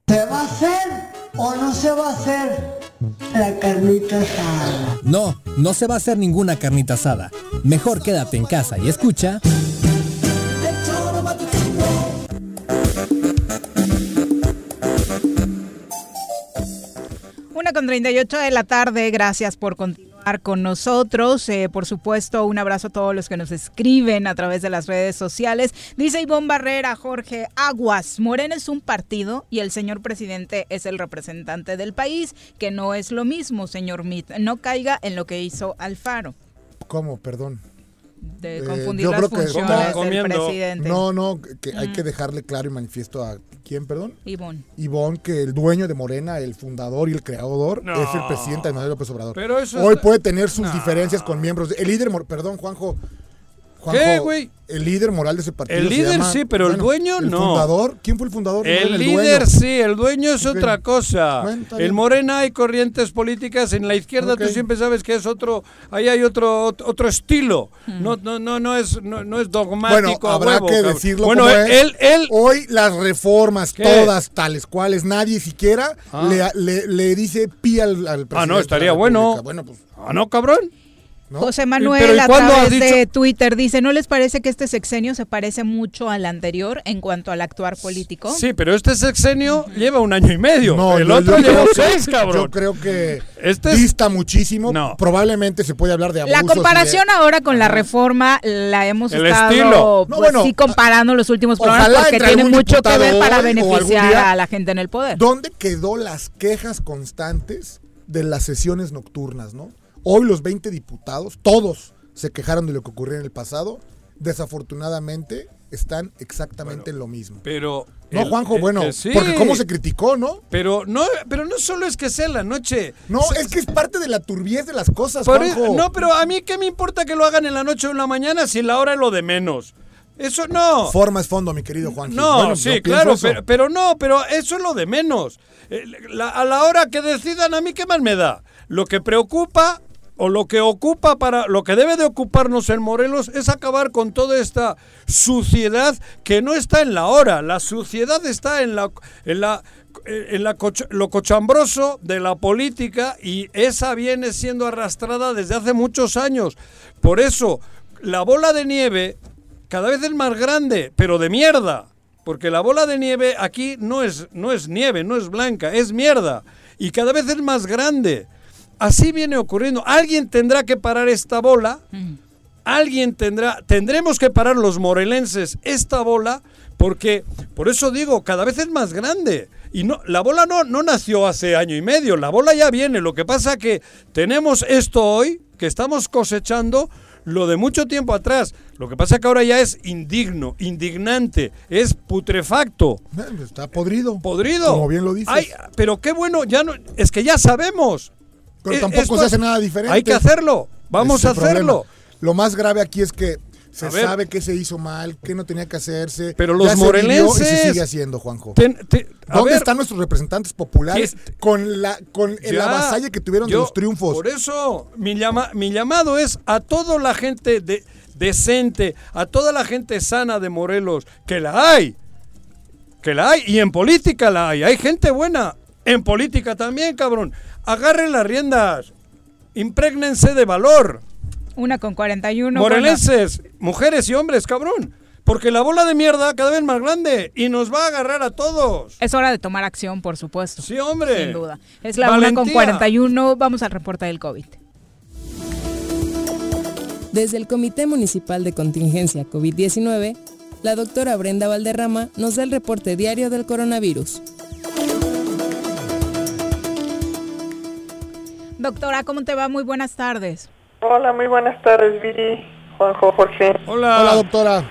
O no se va a hacer la carnita asada? No, no se va a hacer ninguna carnita asada. Mejor quédate en casa y escucha. Una con 38 de la tarde, gracias por continuar con nosotros. Eh, por supuesto, un abrazo a todos los que nos escriben a través de las redes sociales. Dice Ivonne Barrera, Jorge Aguas, Morena es un partido y el señor presidente es el representante del país, que no es lo mismo, señor Mit. No caiga en lo que hizo Alfaro. ¿Cómo? Perdón. De Eh, confundir yo las creo que- funciones ¿Cómo? del presidente. No, no, que hay Mm. que dejarle claro y manifiesto a quién, perdón. Ivonne. Ivonne, que el dueño de Morena, el fundador y el creador, No. es el presidente de Manuel López Obrador. Pero eso Hoy puede tener sus No. diferencias con miembros. de- el líder, perdón, Juanjo. Juanjo, ¿Qué, güey? El líder moral de ese partido. El se líder llama- sí, pero el dueño el no. fundador, ¿quién fue el fundador? El líder dueño. sí, el dueño es otra cosa. Bueno, bien. Morena hay corrientes políticas, en la izquierda tú siempre sabes que es otro, ahí hay otro otro estilo. No no no no es no, no es dogmático. Bueno, a habrá huevo, que cabrón. decirlo Bueno, como él, es. él él Hoy las reformas, ¿Qué? todas tales cuales, nadie siquiera Ah. le, le- le dice pi al, al presidente. Ah, no, de estaría la bueno. Bueno, pues, Ah, no, cabrón. ¿No? José pero Manuel ¿y a través de? Twitter dice, ¿no les parece que este sexenio se parece mucho al anterior en cuanto al actuar político? Sí, pero este sexenio lleva un año y medio. No, el yo- otro yo que- seis, cabrón. Yo creo que Este es- dista muchísimo. No. Probablemente se puede hablar de abusos. La de- comparación ahora con la reforma la hemos El estado estilo. pues, No, bueno, sí comparando los últimos programas porque tiene mucho que ver para beneficiar día. a la gente en el poder. ¿Dónde quedó las quejas constantes de las sesiones nocturnas, no? Hoy los 20 diputados, todos se quejaron de lo que ocurrió en el pasado. Desafortunadamente están exactamente en lo mismo. Pero No, el- Juanjo, el- bueno, el- sí. porque cómo se criticó, ¿no? Pero no, pero no solo es que sea la noche. No, es que es parte de la turbiez de las cosas, Por e- Juanjo. no, pero a mí qué me importa que lo hagan en la noche o en la mañana si la hora es lo de menos. Eso no. Forma es fondo, mi querido Juan. No, sí, claro, pero, pero no, pero eso es lo de menos. Eh, la- a la hora que decidan, a mí qué más me da. Lo que preocupa o lo que ocupa para lo que debe de ocuparnos en Morelos es acabar con toda esta suciedad que no está en la hora. La suciedad está en la en la en la lo cochambroso de la política y esa viene siendo arrastrada desde hace muchos años. Por eso la bola de nieve cada vez es más grande, pero de mierda. Porque la bola de nieve aquí no es, no es nieve, no es blanca, es mierda. Y cada vez es más grande. Así viene ocurriendo. Alguien tendrá que parar esta bola. Alguien tendrá, tendremos que parar los morelenses esta bola, porque, por eso digo, cada vez es más grande. Y no, la bola no, no nació hace año y medio, la bola ya viene. Lo que pasa que tenemos esto hoy, que estamos cosechando, lo de mucho tiempo atrás. Lo que pasa es que ahora ya es indigno, indignante, es putrefacto. Está podrido. Podrido. Como bien lo dices. Ay, pero qué bueno, ya no, es que ya sabemos. Pero Eh, tampoco se hace nada diferente. Hay que hacerlo. Vamos a problema. hacerlo. Lo más grave aquí es que se A sabe que se hizo mal, que no tenía que hacerse. Pero ya los se vivió morelenses- Y se sigue haciendo, Juanjo. Ten- ¿Dónde ver, están nuestros representantes populares con la con el Ya, avasalle que tuvieron de los triunfos? Por eso, mi, llama, mi llamado es a toda la gente de, decente, a toda la gente sana de Morelos, que la hay, que la hay, y en política la hay, hay gente buena, en política también, cabrón. Agarren las riendas, imprégnense de valor, Una con 41. morelenses, mujeres y hombres, cabrón. Porque la bola de mierda cada vez más grande y nos va a agarrar a todos. Es hora de tomar acción, por supuesto. Sí, hombre. Sin duda. Es la una con Valentía. 41. Vamos al reporte del COVID. Desde el Comité Municipal de Contingencia COVID-19, la doctora Brenda Valderrama nos da el reporte diario del coronavirus. Doctora, ¿cómo te va? Muy buenas tardes. Hola, muy buenas tardes, Viri, Juanjo, Jorge. Hola. Hola, doctora.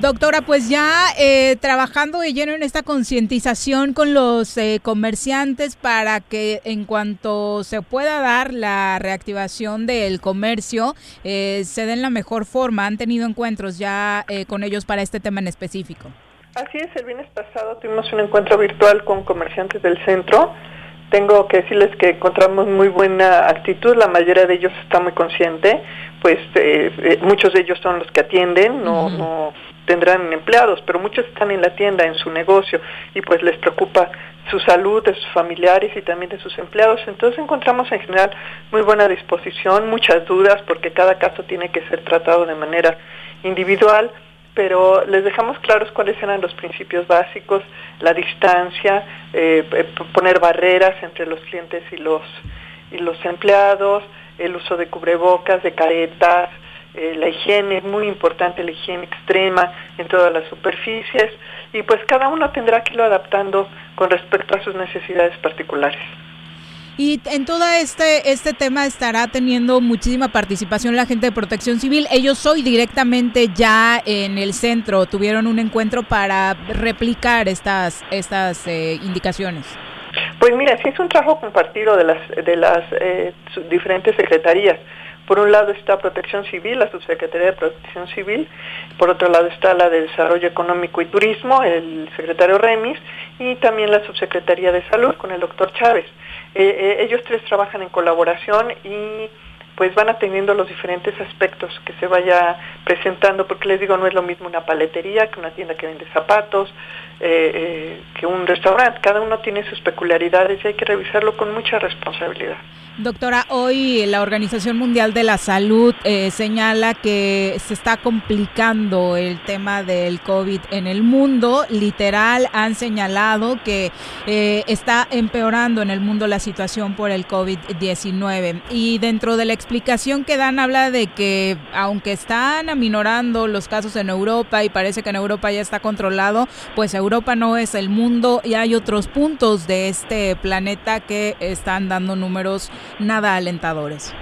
Doctora, pues ya eh, trabajando de lleno en esta concientización con los eh, comerciantes para que en cuanto se pueda dar la reactivación del comercio, eh, se den la mejor forma. ¿Han tenido encuentros ya eh, con ellos para este tema en específico? Así es, el viernes pasado tuvimos un encuentro virtual con comerciantes del centro. Tengo que decirles que encontramos muy buena actitud, la mayoría de ellos está muy consciente, pues eh, eh, muchos de ellos son los que atienden, no, no tendrán empleados, pero muchos están en la tienda, en su negocio, y pues les preocupa su salud de sus familiares y también de sus empleados. Entonces encontramos en general muy buena disposición, muchas dudas, porque cada caso tiene que ser tratado de manera individual, pero les dejamos claros cuáles eran los principios básicos, la distancia, eh, p- poner barreras entre los clientes y los y los empleados, el uso de cubrebocas, de caretas, eh, la higiene, es muy importante la higiene extrema en todas las superficies y pues cada uno tendrá que irlo adaptando con respecto a sus necesidades particulares. Y en todo este, este tema estará teniendo muchísima participación la gente de protección civil. Ellos hoy directamente ya en el centro tuvieron un encuentro para replicar estas, estas eh, indicaciones. Pues mira, sí es un trabajo compartido de las, de las eh, diferentes secretarías. Por un lado está Protección Civil, la Subsecretaría de Protección Civil, por otro lado está la de Desarrollo Económico y Turismo, el secretario Remis, y también la Subsecretaría de Salud con el doctor Chávez. Eh, eh, ellos tres trabajan en colaboración y pues van atendiendo los diferentes aspectos que se vaya presentando, porque les digo, no es lo mismo una paletería que una tienda que vende zapatos, eh, eh, que un restaurante, cada uno tiene sus peculiaridades y hay que revisarlo con mucha responsabilidad. Doctora, hoy la Organización Mundial de la Salud eh, señala que se está complicando el tema del COVID en el mundo. Literal, han señalado que eh, está empeorando en el mundo la situación por el COVID-19. Y dentro de la explicación que dan, habla de que aunque están aminorando los casos en Europa y parece que en Europa ya está controlado, pues Europa no es el mundo y hay otros puntos de este planeta que están dando números nada alentadores.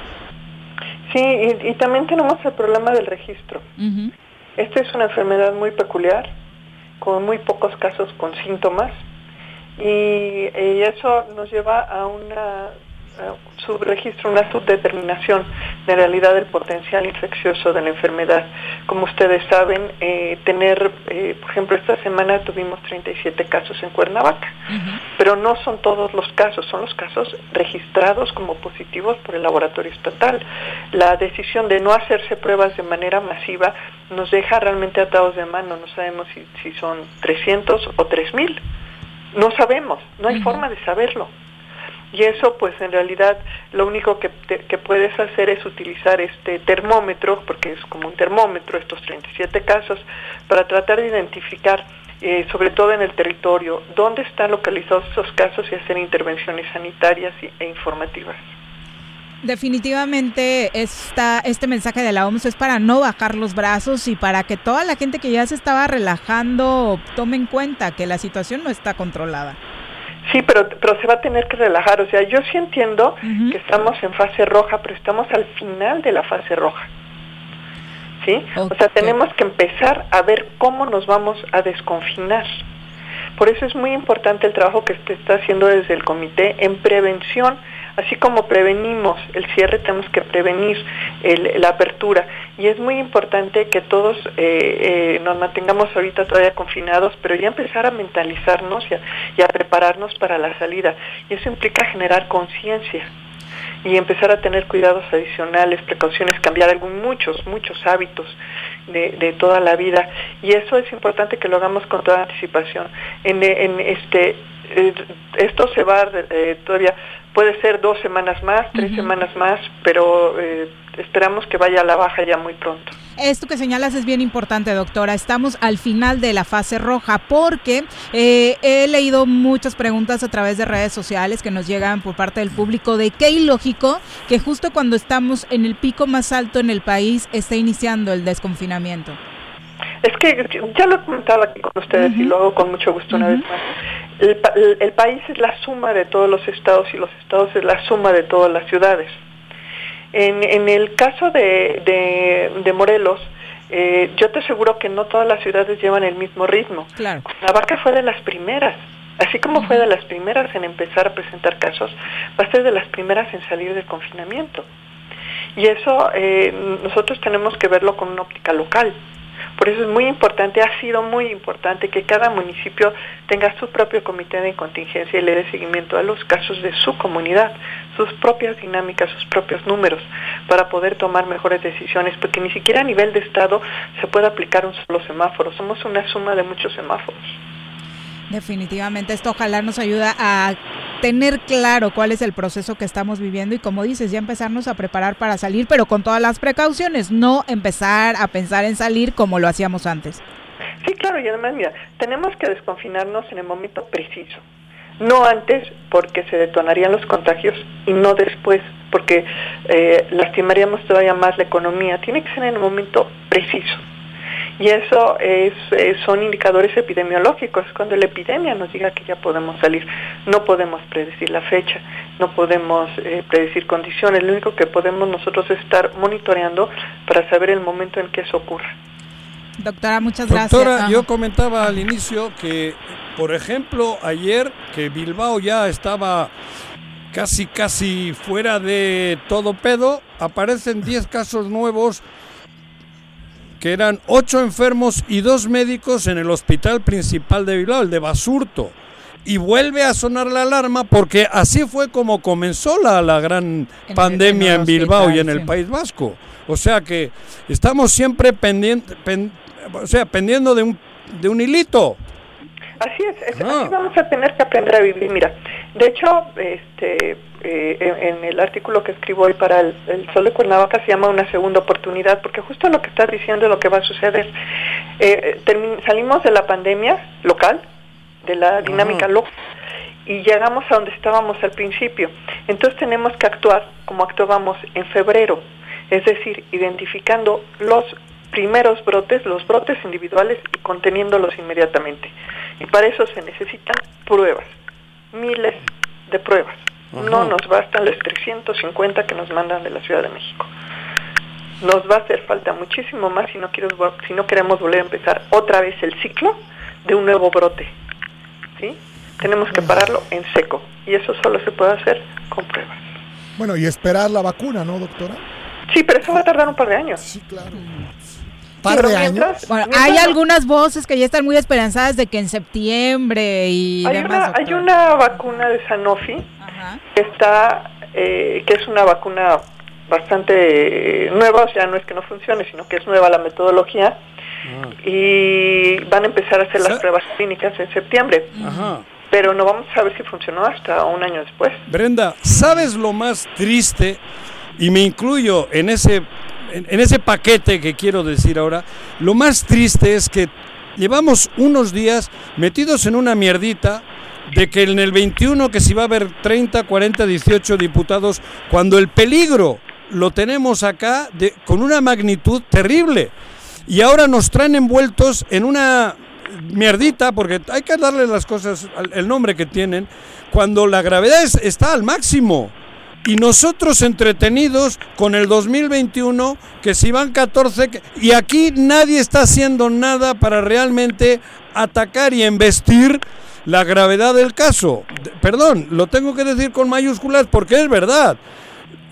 Sí, y, y también tenemos el problema del registro. Esta es una enfermedad muy peculiar, con muy pocos casos con síntomas, y, y eso nos lleva a una a subregistro, una subdeterminación de realidad del potencial infeccioso de la enfermedad. Como ustedes saben, eh, tener, eh, por ejemplo, esta semana tuvimos 37 casos en Cuernavaca, pero no son todos los casos, son los casos registrados como positivos por el laboratorio estatal. La decisión de no hacerse pruebas de manera masiva nos deja realmente atados de mano, no sabemos si, si son 300 o 3000, no sabemos, no hay forma de saberlo. Y eso, pues en realidad, lo único que, puedes hacer es utilizar este termómetro, porque es como un termómetro, estos 37 casos, para tratar de identificar, eh, sobre todo en el territorio, dónde están localizados esos casos y hacer intervenciones sanitarias e informativas. Definitivamente este mensaje de la OMS es para no bajar los brazos y para que toda la gente que ya se estaba relajando tome en cuenta que la situación no está controlada. Sí, pero, pero se va a tener que relajar. O sea, yo sí entiendo que estamos en fase roja, pero estamos al final de la fase roja. ¿sí? O sea, tenemos que empezar a ver cómo nos vamos a desconfinar. Por eso es muy importante el trabajo que se está haciendo desde el comité en prevención, así como prevenimos el cierre, tenemos que prevenir la apertura. Y es muy importante que todos eh, eh, nos mantengamos ahorita todavía confinados, pero ya empezar a mentalizarnos y a prepararnos para la salida. Y eso implica generar conciencia y empezar a tener cuidados adicionales, precauciones, cambiar algún, muchos, muchos hábitos de, de toda la vida. Y eso es importante que lo hagamos con toda anticipación. En, en este, eh, esto se va eh, todavía, puede ser dos semanas más, tres semanas más, pero eh, esperamos que vaya a la baja ya muy pronto. Esto que señalas es bien importante, doctora. Estamos al final de la fase roja porque eh, he leído muchas preguntas a través de redes sociales que nos llegan por parte del público de qué ilógico que justo cuando estamos en el pico más alto en el país esté iniciando el desconfinamiento. Es que ya lo he comentado aquí con ustedes y lo hago con mucho gusto una vez más. el país es la suma de todos los estados y los estados es la suma de todas las ciudades. En, en el caso de, de, Morelos, eh, yo te aseguro que no todas las ciudades llevan el mismo ritmo. Claro. vaca fue de las primeras. Así como fue de las primeras en empezar a presentar casos, va a ser de las primeras en salir del confinamiento. Y eso eh, nosotros tenemos que verlo con una óptica local. Por eso es muy importante, ha sido muy importante que cada municipio tenga su propio comité de contingencia y le dé seguimiento a los casos de su comunidad, sus propias dinámicas, sus propios números, para poder tomar mejores decisiones, porque ni siquiera a nivel de Estado se puede aplicar un solo semáforo, somos una suma de muchos semáforos. Definitivamente, esto ojalá nos ayuda a tener claro cuál es el proceso que estamos viviendo y como dices, ya empezarnos a preparar para salir, pero con todas las precauciones, no empezar a pensar en salir como lo hacíamos antes. Sí, claro, y además, mira, tenemos que desconfinarnos en el momento preciso. No antes porque se detonarían los contagios y no después porque eh, lastimaríamos todavía más la economía. Tiene que ser en el momento preciso. Y eso es, eh, son indicadores epidemiológicos, cuando la epidemia nos diga que ya podemos salir. No podemos predecir la fecha, no podemos eh, predecir condiciones, lo único que podemos nosotros es estar monitoreando para saber el momento en que eso ocurra. Doctora, muchas gracias. Doctora, yo comentaba al inicio que, por ejemplo, ayer que Bilbao ya estaba casi, casi fuera de todo pedo, aparecen 10 casos nuevos que eran 8 enfermos y 2 médicos en el hospital principal de Bilbao, el de Basurto. Y vuelve a sonar la alarma porque así fue como comenzó la, la gran pandemia en, Bilbao y en el País Vasco. O sea que estamos siempre pendiente, o sea, pendiendo de un, de un hilito. Así es, ah. así vamos a tener que aprender a vivir. Mira, de hecho, este, eh, en, el artículo que escribo hoy para el, Sol de Cuernavaca se llama una segunda oportunidad, porque justo lo que estás diciendo es lo que va a suceder. Eh, salimos de la pandemia local, de la dinámica local, y llegamos a donde estábamos al principio. Entonces tenemos que actuar como actuábamos en febrero, es decir, identificando los primeros brotes, los brotes individuales y conteniéndolos inmediatamente. Y para eso se necesitan pruebas, miles de pruebas. No nos bastan los 350 que nos mandan de la Ciudad de México. Nos va a hacer falta muchísimo más si no, quiero, si no queremos volver a empezar otra vez el ciclo de un nuevo brote. ¿sí? Tenemos que pararlo en seco y eso solo se puede hacer con pruebas. Bueno, y esperar la vacuna, ¿no, doctora? Sí, pero eso va a tardar un par de años. Sí, claro hay algunas voces que ya están muy esperanzadas de que en septiembre y hay demás. Una, hay una vacuna de Sanofi que está, eh, que es una vacuna bastante nueva, o sea, no es que no funcione, sino que es nueva la metodología. Ah. Y van a empezar a hacer las pruebas clínicas en septiembre. Pero no vamos a ver si funcionó hasta un año después. Brenda, ¿sabes lo más triste? Y me incluyo en ese en, ese paquete que quiero decir ahora, lo más triste es que llevamos unos días metidos en una mierdita de que en el 21 que si va a haber 30, 40, 18 diputados, cuando el peligro lo tenemos acá con una magnitud terrible. Y ahora nos traen envueltos en una mierdita, porque hay que darle las cosas el nombre que tienen, cuando la gravedad está al máximo. Y nosotros entretenidos con el 2021, que si van 14, que- y aquí nadie está haciendo nada para realmente atacar y embestir la gravedad del caso. Perdón, lo tengo que decir con mayúsculas porque es verdad.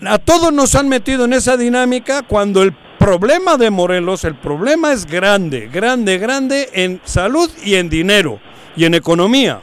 A todos nos han metido en esa dinámica cuando el problema de Morelos, el problema es grande, grande, grande en salud y en dinero y en economía.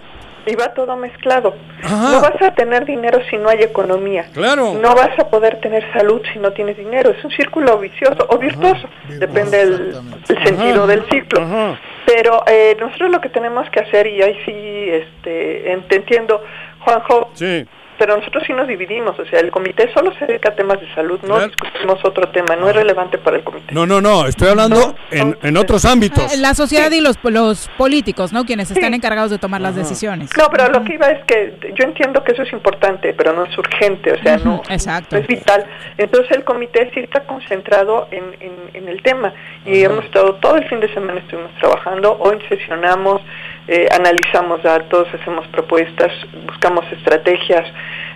Y va todo mezclado. Ajá. No vas a tener dinero si no hay economía. Claro. No vas a poder tener salud si no tienes dinero. Es un círculo vicioso o virtuoso. Depende del el sentido Ajá. del ciclo. Pero eh, nosotros lo que tenemos que hacer, y ahí sí este, en- te entiendo, Juanjo, Sí. Pero nosotros sí nos dividimos. O sea, el comité solo se dedica a temas de salud. No discutimos otro tema. No es relevante para el comité. No, no, no, estoy hablando en, en otros ámbitos. Eh, La sociedad y los, los políticos, ¿no? Quienes están encargados de tomar las decisiones. No, pero lo que iba es que yo entiendo que eso es importante, pero no es urgente, o sea, no, Exacto. es vital. Entonces el comité sí está concentrado en, en, en el tema y hemos estado todo el fin de semana estuvimos trabajando, hoy sesionamos, eh, analizamos datos, hacemos propuestas, buscamos estrategias,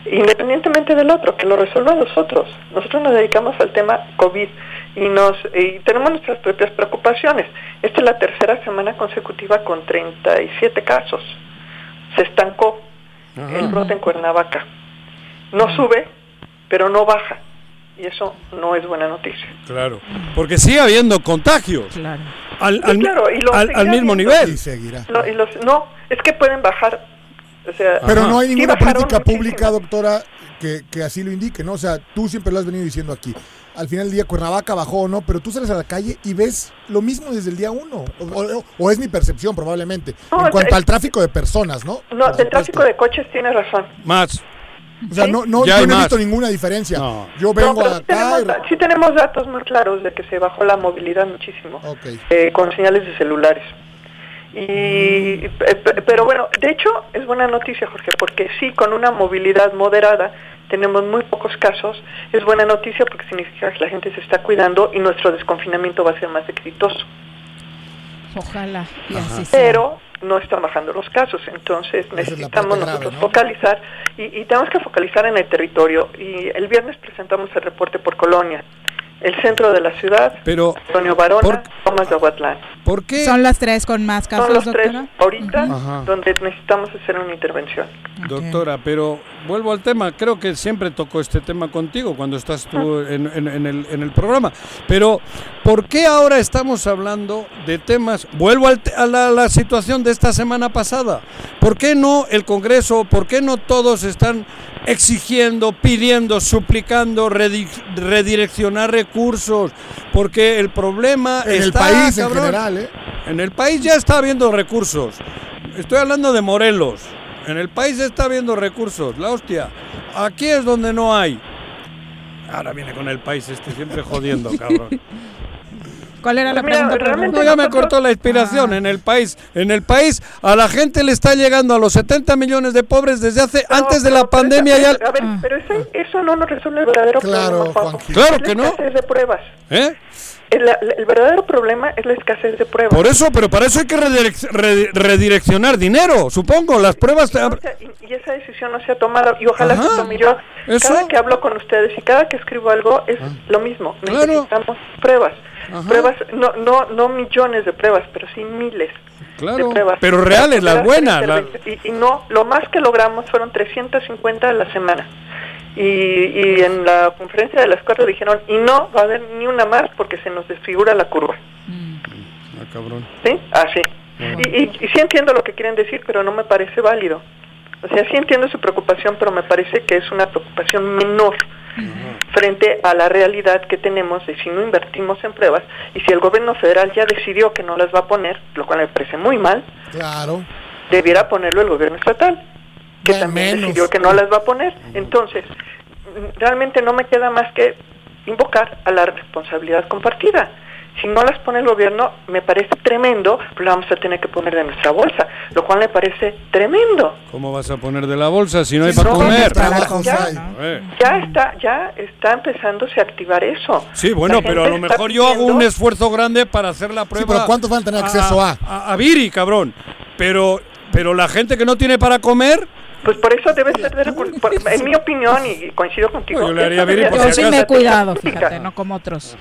independientemente del otro, que lo resuelvan los otros. Nosotros nos dedicamos al tema COVID y nos y tenemos nuestras propias preocupaciones. Esta es la tercera semana consecutiva con 37 casos. Se estancó el brote en Cuernavaca. No sube, pero no baja. Y eso no es buena noticia. Claro, porque sigue habiendo contagios. Al, al- Sí, claro, y lo al- seguirá al mismo habiendo. nivel. Y seguirá. Lo- y los- no, es que pueden bajar. O sea, Pero no hay ninguna política muchísimo. pública, doctora, que, que así lo indique, ¿no? O sea, tú siempre lo has venido diciendo aquí. Al final del día, Cuernavaca bajó o no, pero tú sales a la calle y ves lo mismo desde el día uno. O, o- o es mi percepción, probablemente. No, en cuanto es- al tráfico de personas, ¿no? No, del tráfico de coches tiene razón. Más. O sea, no, no, Ya yo no he visto ninguna diferencia. Yo No, vengo pero sí tenemos, y- da- sí tenemos datos muy claros de que se bajó la movilidad muchísimo. Eh, con señales de celulares. Y, pe- pe- pero bueno, de hecho es buena noticia, Jorge, porque sí, con una movilidad moderada tenemos muy pocos casos. Es buena noticia porque significa que la gente se está cuidando y nuestro desconfinamiento va a ser más exitoso. Ojalá y así sea. Pero no están bajando los casos, entonces necesitamos grave, nosotros ¿no? focalizar y, y tenemos que focalizar en el territorio. Y el viernes presentamos el reporte por colonia. El centro de la ciudad, Pero, Antonio Barona, Tomás de Aguatlán. ¿por qué? Son las tres con más casos, Son los doctora. tres ahorita donde necesitamos hacer una intervención. Doctora, pero vuelvo al tema, creo que siempre toco este tema contigo cuando estás tú en, en- en el, en el programa, pero ¿por qué ahora estamos hablando de temas? Vuelvo al a la, la situación de esta semana pasada, ¿por qué no el Congreso, por qué no todos están exigiendo, pidiendo, suplicando redi- redireccionar recursos? Porque el problema En el está, país en general, ¿eh? En el país ya está habiendo recursos. Estoy hablando de Morelos. En el país está habiendo recursos. La hostia. Aquí es donde no hay. Ahora viene con el país este siempre jodiendo, cabrón. ¿Cuál era la mira, pregunta? realmente No, ya me cortó la inspiración. En el país, en el país, a la gente le está llegando a los 70 millones de pobres desde hace antes de la pandemia ya. A ver, pero ese- eso no nos resuelve el verdadero Claro, problema. Claro Es la que no. escasez de pruebas. ¿Eh? El, el verdadero problema es la escasez de pruebas. Por eso, pero para eso hay que redirec- redi- redireccionar dinero, supongo. Las pruebas. te- No se- y, y esa decisión no se ha tomado y ojalá Ajá. se tome yo. Eso. Cada que hablo con ustedes y cada que escribo algo es lo mismo. Claro. Necesitamos pruebas. Ajá. Pruebas, no, no, no millones de pruebas, pero sí miles Claro, de pruebas. pero reales, las buenas. la-. Y, y no, lo más que logramos fueron 350 a la semana. Y, y en la conferencia de las cuatro dijeron, y no va a haber ni una más porque se nos desfigura la curva. Ah, cabrón. ¿Sí? Así. Y, y, y sí entiendo lo que quieren decir, pero no me parece válido. O sea, sí entiendo su preocupación, pero me parece que es una preocupación menor frente a la realidad que tenemos de si no invertimos en pruebas y si el gobierno federal ya decidió que no las va a poner, lo cual me parece muy mal, Claro. debiera ponerlo el gobierno estatal, que Ya también menos. decidió que no las va a poner. Entonces, realmente no me queda más que invocar a la responsabilidad compartida. Si no las pone el gobierno, me parece tremendo, pero las vamos a tener que poner de nuestra bolsa, lo cual me parece tremendo. ¿Cómo vas a poner de la bolsa si no hay Sí, para no, comer? ya. Eh. ya está, ya está empezándose a activar eso. Sí, bueno, pero a lo mejor yo hago un esfuerzo grande para hacer la prueba. pero ¿cuántos van a tener acceso a? A, a Viri, cabrón. Pero, pero la gente que no tiene para comer, Pues por eso debe ser de en mi opinión, y coincido contigo. Yo le haría bien Yo si sí me he cuidado, fíjate, no como otros.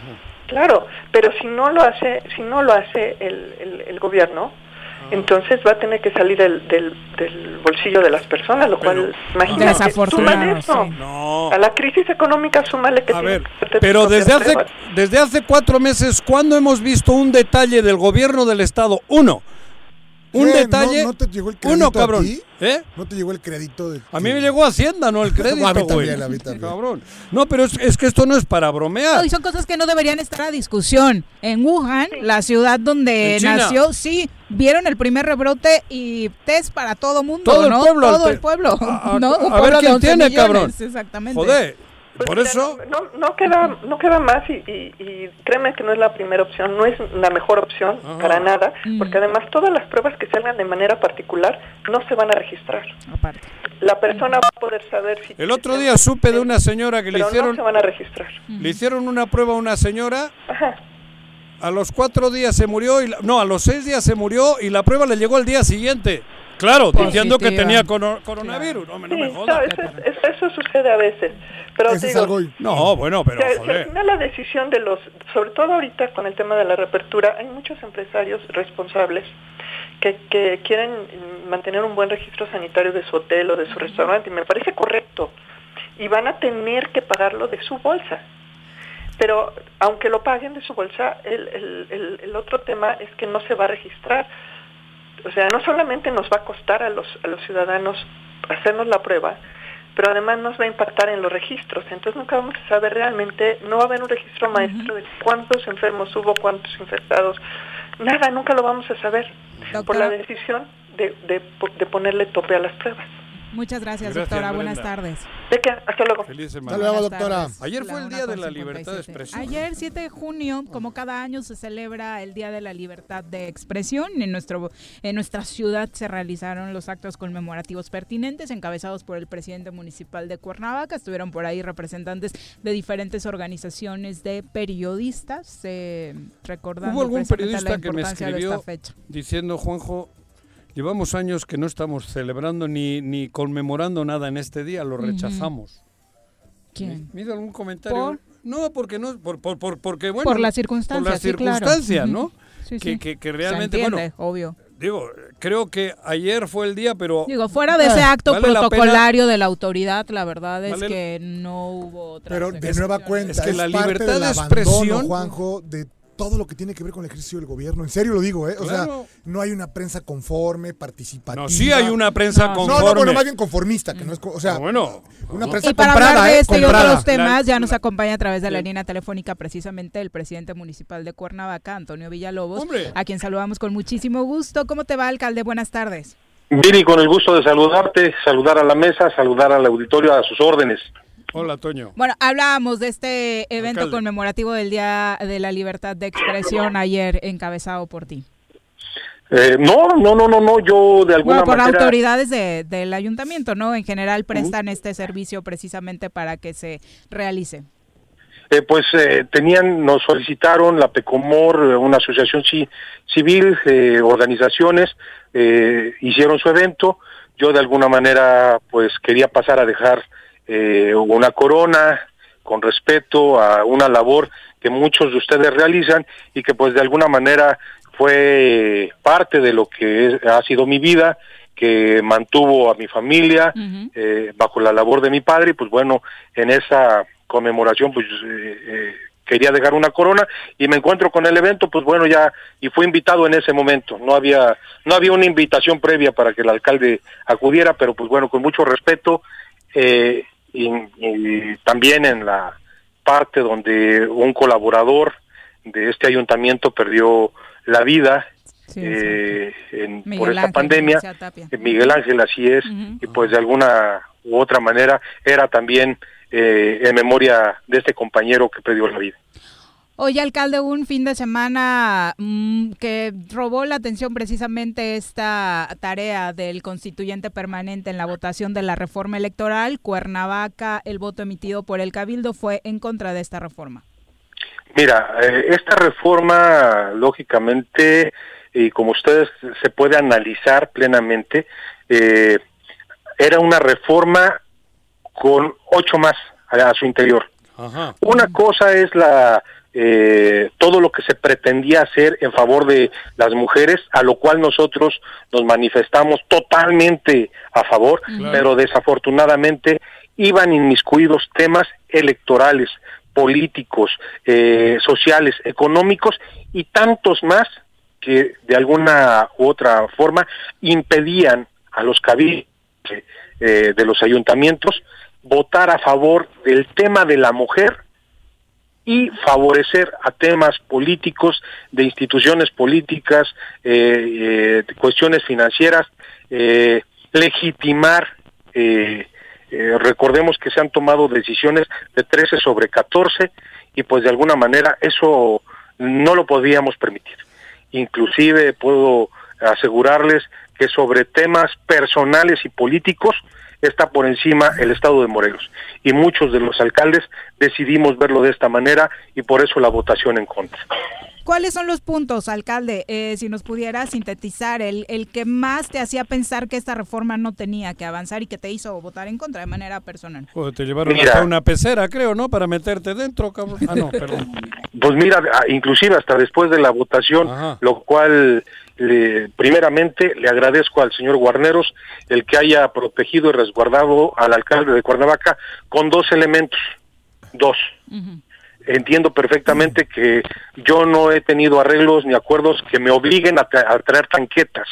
Claro, pero si no lo hace, si no lo hace el, el, el gobierno, entonces va a tener que salir del, del, del bolsillo de las personas, lo cual, imagínate, súmale eso. sí. No. A la crisis económica súmale que A ver, que pero desde hace, desde hace cuatro meses, ¿cuándo hemos visto un detalle del gobierno del Estado? Uno. Un ¿Qué? detalle. ¿No, no te llegó el crédito uno, a cabrón. ti? ¿Eh? ¿No te llegó el crédito? De... A mí me llegó Hacienda, no el crédito, A mí güey. también, a mí también. Cabrón. No, pero es, es que esto no es para bromear. No, y son cosas que no deberían estar a discusión. En Wuhan, la ciudad donde nació, sí, vieron el primer rebrote y test para todo mundo, Todo el ¿no? pueblo, Todo el pueblo. A- a- ¿no? A ver quién 11 tiene, millones, cabrón. Exactamente. Joder. Pues Por mira, eso. no, no queda no queda más y, y, y créeme que no es la primera opción, no es la mejor opción Ajá. para nada, Mm. porque además todas las pruebas que salgan de manera particular no se van a registrar. Aparte. La persona va a poder saber si El otro día supe de una señora que le pero no hicieron, se van a registrar. le hicieron una prueba a una señora. Ajá. A los cuatro días se murió y la- no, a los seis días se murió y la prueba le llegó al día siguiente. Claro, diciendo que Positiva. tenía coronavirus. No, me- no me jodas. no, eso, es- eso sucede a veces. Pero Ese te es digo, algo... No, bueno, pero al joder. final la decisión de los, sobre todo ahorita con el tema de la reapertura, hay muchos empresarios responsables que, que quieren mantener un buen registro sanitario de su hotel o de su restaurante, y me parece correcto. Y van a tener que pagarlo de su bolsa. Pero aunque lo paguen de su bolsa, el, el, el, el otro tema es que no se va a registrar. O sea, no solamente nos va a costar a los, a los ciudadanos hacernos la prueba, pero además nos va a impactar en los registros. Entonces nunca vamos a saber realmente, no va a haber un registro maestro de cuántos enfermos hubo, cuántos infectados. Nada, nunca lo vamos a saber por la decisión de, de, de ponerle tope a las pruebas. Muchas gracias, Gracias, doctora. Brenda. Buenas tardes. Hasta luego. Feliz Hasta semana. luego, Buenas doctora. tardes. Ayer fue el día de la libertad de 57. expresión. Ayer, 7 de junio, como cada año, se celebra el Día de la Libertad de Expresión. En, nuestro, en nuestra ciudad se realizaron los actos conmemorativos pertinentes, encabezados por el presidente municipal de Cuernavaca. Estuvieron por ahí representantes de diferentes organizaciones de periodistas, eh, recordando Hubo algún precisamente la periodista que me importancia de esta escribió fecha. diciendo, Juanjo, llevamos años que no estamos celebrando ni, ni conmemorando nada en este día, lo rechazamos. ¿Quién? ¿Me algún comentario? ¿Por? No, porque no, por, por, por- porque bueno. Por las circunstancias, Por las sí, claro. circunstancias, ¿no? Ujú. Sí, que, sí. que, que Se realmente, entiende, bueno, obvio. digo, creo que ayer fue el día, pero... Digo, fuera de ese Ah, acto vale la pena- protocolario de la autoridad, la verdad es Vale- que no hubo otra Pero de nueva cuenta, es que la parte libertad del de abandono, expresión- Juanjo, de todo lo que tiene que ver con el ejercicio del gobierno. En serio lo digo, ¿eh? O Claro. sea, no hay una prensa conforme, participativa. No, sí hay una prensa No. conforme. No, no, bueno, más bien conformista, que no es... O sea, Ah, bueno, una prensa Y para comprada, hablar de ¿eh? este y otros temas, ya nos acompaña a través de la línea telefónica precisamente el presidente municipal de Cuernavaca, Antonio Villalobos, Hombre. a quien saludamos con muchísimo gusto. ¿Cómo te va, alcalde? Buenas tardes. Viri, con el gusto de saludarte, saludar a la mesa, saludar al auditorio a sus órdenes. Hola, Toño. Bueno, hablábamos de este evento Alcalde. conmemorativo del Día de la Libertad de Expresión ayer encabezado por ti. Eh, no, no, no, no, no, yo de alguna Bueno, por manera... autoridades de- del ayuntamiento, ¿no? En general prestan este servicio precisamente para que se realice. Eh, pues eh, tenían, nos solicitaron la PECOMOR, eh, una asociación ci- civil, eh, organizaciones, eh, hicieron su evento. Yo de alguna manera, pues quería pasar a dejar eh, una corona con respeto a una labor que muchos de ustedes realizan y que pues de alguna manera fue parte de lo que es- ha sido mi vida, que mantuvo a mi familia eh, bajo la labor de mi padre. Y pues bueno, en esa conmemoración pues eh, eh, quería dejar una corona y me encuentro con el evento pues bueno ya y fue invitado en ese momento. No había no había una invitación previa para que el alcalde acudiera pero pues bueno con mucho respeto eh, y, y también en la parte donde un colaborador de este ayuntamiento perdió la vida eh, en- Miguel por esta Ángel pandemia Tapia. eh, Miguel Ángel así es y pues de alguna u otra manera era también eh, en memoria de este compañero que perdió la vida. Oye, alcalde, un fin de semana mm, que robó la atención precisamente esta tarea del constituyente permanente en la votación de la reforma electoral. Cuernavaca, el voto emitido por el Cabildo fue en contra de esta reforma. Mira, eh, esta reforma, lógicamente, y como ustedes se puede analizar plenamente, eh, era una reforma con ocho más a, su interior. Una cosa es la eh, todo lo que se pretendía hacer en favor de las mujeres, a lo cual nosotros nos manifestamos totalmente a favor, pero desafortunadamente iban inmiscuidos temas electorales, políticos, eh, sociales, económicos y tantos más que de alguna u otra forma impedían a los cabildos eh, de los ayuntamientos votar a favor del tema de la mujer y favorecer a temas políticos, de instituciones políticas, eh, eh, cuestiones financieras, eh, legitimar, recordemos que se han tomado decisiones de 13 sobre 14 y pues de alguna manera eso no lo podíamos permitir. Inclusive puedo asegurarles que sobre temas personales y políticos está por encima el estado de Morelos. Y muchos de los alcaldes decidimos verlo de esta manera y por eso la votación en contra. ¿Cuáles son los puntos, alcalde, eh, si nos pudiera sintetizar, el, el que más te hacía pensar que esta reforma no tenía que avanzar y que te hizo votar en contra de manera personal? Pues te llevaron a una pecera, creo, ¿no? Para meterte dentro, cabrón. Ah, no, perdón. Pues mira, inclusive hasta después de la votación, lo cual primeramente le agradezco al señor Guarneros el que haya protegido y resguardado al alcalde de Cuernavaca con dos elementos, dos. Entiendo perfectamente que yo no he tenido arreglos ni acuerdos que me obliguen a, traer tanquetas.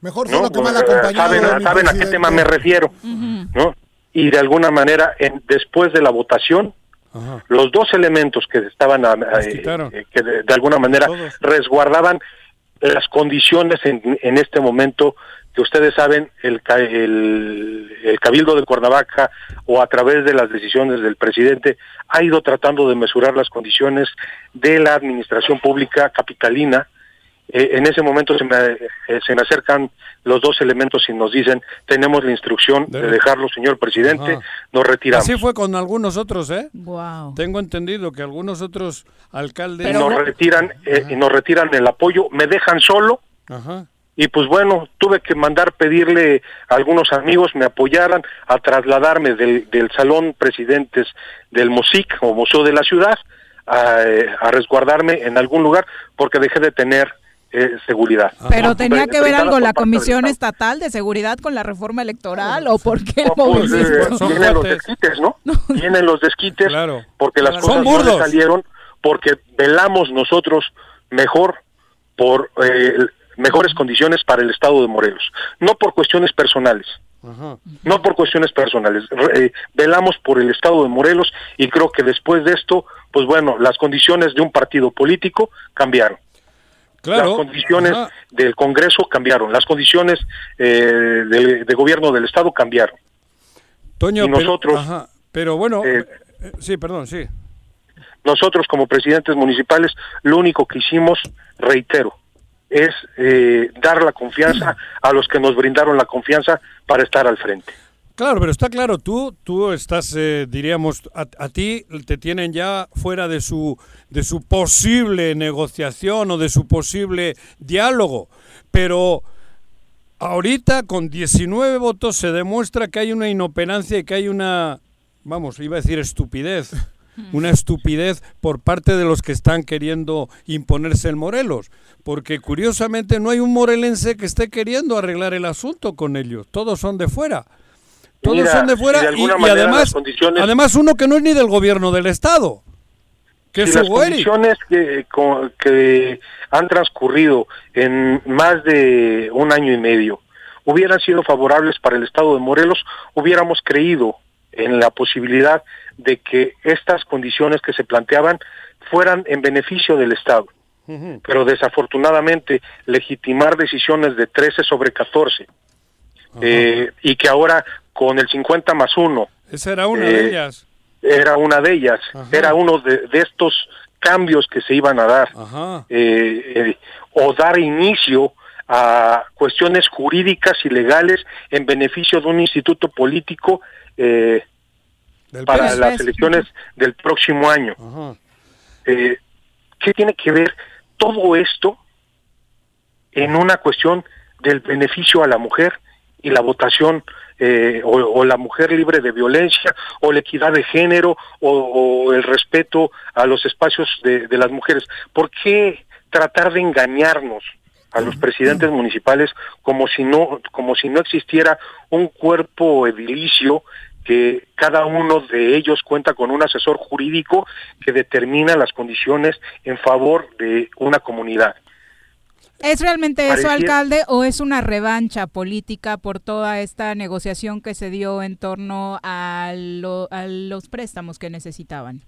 Mejor solo que pues, Saben, saben a qué tema me refiero, ¿no? Y de alguna manera, en, después de la votación, los dos elementos que estaban, eh, eh, que de, alguna manera resguardaban las condiciones en, en, este momento que ustedes saben, el, el, el, Cabildo de Cuernavaca o a través de las decisiones del presidente ha ido tratando de mesurar las condiciones de la administración pública capitalina eh, en ese momento se me, eh, se me acercan los dos elementos y nos dicen, tenemos la instrucción de, dejarlo, señor presidente, nos retiramos. Así fue con algunos otros, ¿eh? Wow. Tengo entendido que algunos otros alcaldes... nos retiran, eh, y nos retiran el apoyo, me dejan solo. Ajá. Y pues bueno, tuve que mandar pedirle a algunos amigos me apoyaran a trasladarme del, del salón presidentes del MOSIC o Museo de la Ciudad a, a resguardarme en algún lugar porque dejé de tener eh, seguridad. Pero tenía que ver algo la Comisión Estatal de Seguridad con la reforma electoral o por qué el pues, eh, tienen los desquites, ¿no? Tienen los desquites porque las cosas no salieron porque velamos nosotros mejor por eh, mejores condiciones para el Estado de Morelos, no por cuestiones personales. No por cuestiones personales. velamos por el Estado de Morelos y creo que después de esto, pues bueno, las condiciones de un partido político cambiaron. Las condiciones del Congreso cambiaron, las condiciones eh, de, gobierno del Estado cambiaron. Toño, y nosotros, pero, bueno, eh, eh, sí, perdón, sí. Nosotros como presidentes municipales, lo único que hicimos, reitero, es dar la confianza a los que nos brindaron la confianza para estar al frente. Claro, pero está claro, tú, tú estás, eh, diríamos, a, ti te tienen ya fuera de su, de su posible negociación o de su posible diálogo, pero ahorita con 19 votos se demuestra que hay una inoperancia y que hay una, vamos, iba a decir estupidez, una estupidez por parte de los que están queriendo imponerse en Morelos, porque curiosamente no hay un morelense que esté queriendo arreglar el asunto con ellos, todos son de fuera. Todos son de fuera y, además, además uno que no es ni del gobierno del Estado. Que si las condiciones que, que han transcurrido en más de un año y medio hubieran sido favorables para el Estado de Morelos, hubiéramos creído en la posibilidad de que estas condiciones que se planteaban fueran en beneficio del Estado. Pero desafortunadamente legitimar decisiones de 13 sobre 14 eh, y que ahora con el 50 más 1. Esa era una de eh, ellas. Era una de ellas, era uno de, estos cambios que se iban a dar, eh, eh, o dar inicio a cuestiones jurídicas y legales en beneficio de un instituto político para las elecciones del próximo año. ¿Qué tiene que ver todo esto en una cuestión del beneficio a la mujer y la votación eh, o, la mujer libre de violencia o la equidad de género o, el respeto a los espacios de, las mujeres. ¿Por qué tratar de engañarnos a los presidentes municipales como si no como si no existiera un cuerpo edilicio que cada uno de ellos cuenta con un asesor jurídico que determina las condiciones en favor de una comunidad. ¿Es realmente eso, alcalde, o es una revancha política por toda esta negociación que se dio en torno a, los préstamos que necesitaban?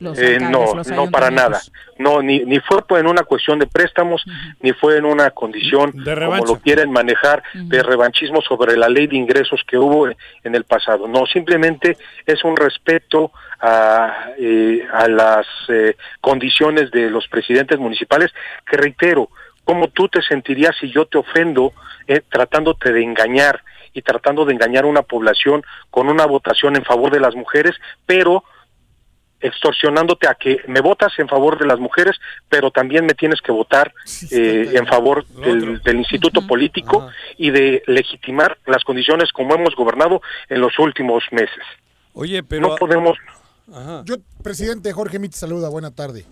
Eh, no, no para nada. No, ni, ni fue en una cuestión de préstamos, ni fue en una condición, como lo quieren manejar, de revanchismo sobre la ley de ingresos que hubo en el pasado. No, simplemente es un respeto a, eh, a las eh, condiciones de los presidentes municipales, que reitero, ¿Cómo tú te sentirías si yo te ofendo eh, tratándote de engañar y tratando de engañar a una población con una votación en favor de las mujeres, pero extorsionándote a que me votas en favor de las mujeres, pero también me tienes que votar eh, en favor del, instituto político y de legitimar las condiciones como hemos gobernado en los últimos meses. Oye, pero no podemos. Yo, presidente Jorge Mit, saluda. Buena tarde.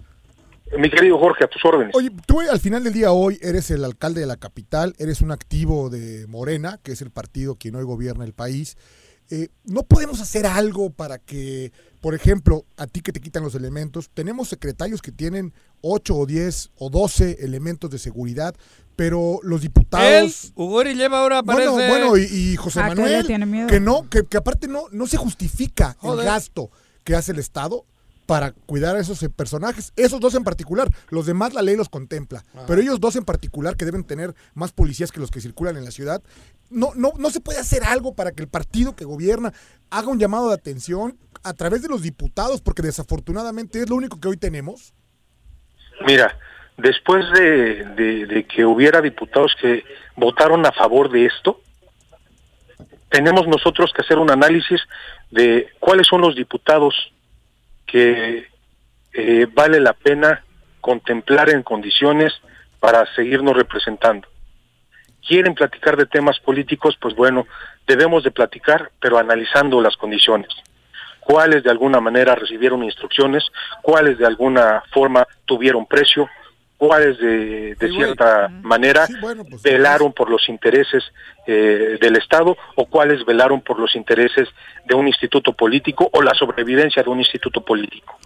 Mi querido Jorge, a tus órdenes. Oye, tú al final del día hoy eres el alcalde de la capital, eres un activo de Morena, que es el partido que hoy gobierna el país. Eh, ¿No podemos hacer algo para que, por ejemplo, a ti que te quitan los elementos, tenemos secretarios que tienen 8 o 10 o 12 elementos de seguridad, pero los diputados... Ugori lleva ahora Bueno, bueno y, José ah, Manuel, que, no, que, aparte no, no se justifica el gasto que hace el Estado para cuidar a esos eh, personajes. Esos dos en particular. Los demás la ley los contempla. Pero ellos dos en particular, que deben tener más policías que los que circulan en la ciudad, no, no, no se puede hacer algo para que el partido que gobierna haga un llamado de atención a través de los diputados, porque desafortunadamente es lo único que hoy tenemos. Mira, después de, de que hubiera diputados que votaron a favor de esto, tenemos nosotros que hacer un análisis de cuáles son los diputados que eh, vale la pena contemplar en condiciones para seguirnos representando. Quieren platicar de temas políticos, pues bueno, debemos de platicar, pero analizando las condiciones. Cuáles de alguna manera recibieron instrucciones, cuáles de alguna forma tuvieron precio, cuáles de, de cierta manera pues, velaron por los intereses eh, del Estado o cuáles velaron por los intereses de un instituto político o la sobrevivencia de un instituto político.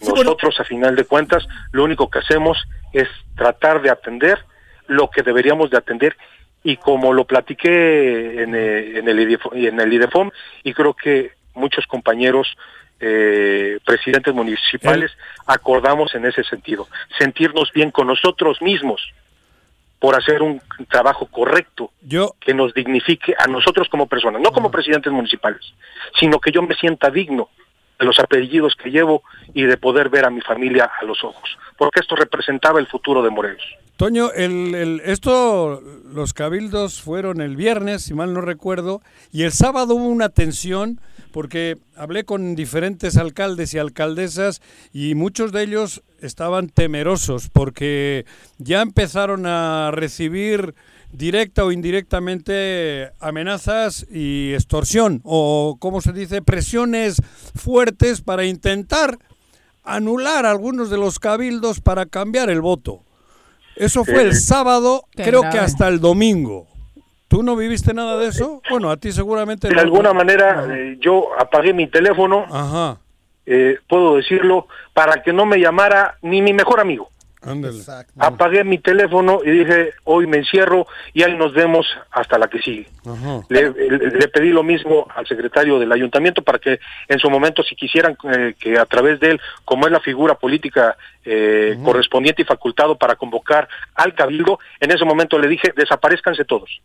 Nosotros, a final de cuentas, lo único que hacemos es tratar de atender lo que deberíamos de atender y como lo platiqué en, eh, en, el, en el IDEFOM y creo que muchos compañeros eh, presidentes municipales acordamos en ese sentido, sentirnos bien con nosotros mismos por hacer un trabajo correcto que nos dignifique a nosotros como personas, no como presidentes municipales, sino que yo me sienta digno de los apellidos que llevo y de poder ver a mi familia a los ojos, porque esto representaba el futuro de Morelos. Toño, el, esto, los cabildos fueron el viernes, si mal no recuerdo, y el sábado hubo una tensión porque hablé con diferentes alcaldes y alcaldesas y muchos de ellos estaban temerosos porque ya empezaron a recibir directa o indirectamente amenazas y extorsión o, como se dice, presiones fuertes para intentar anular algunos de los cabildos para cambiar el voto. Eso fue el sábado, creo que hasta el domingo. ¿Tú no viviste nada de eso? Bueno, a ti seguramente... De alguna manera eh, yo apagué mi teléfono, Ajá. Eh, puedo decirlo, para que no me llamara ni mi mejor amigo. Apagué mi teléfono y dije, hoy me encierro y ahí nos vemos hasta la que sigue. Le, pedí lo mismo al secretario del ayuntamiento para que en su momento, si quisieran eh, que a través de él, como es la figura política correspondiente y facultado para convocar al cabildo, en ese momento le dije, desaparezcanse todos.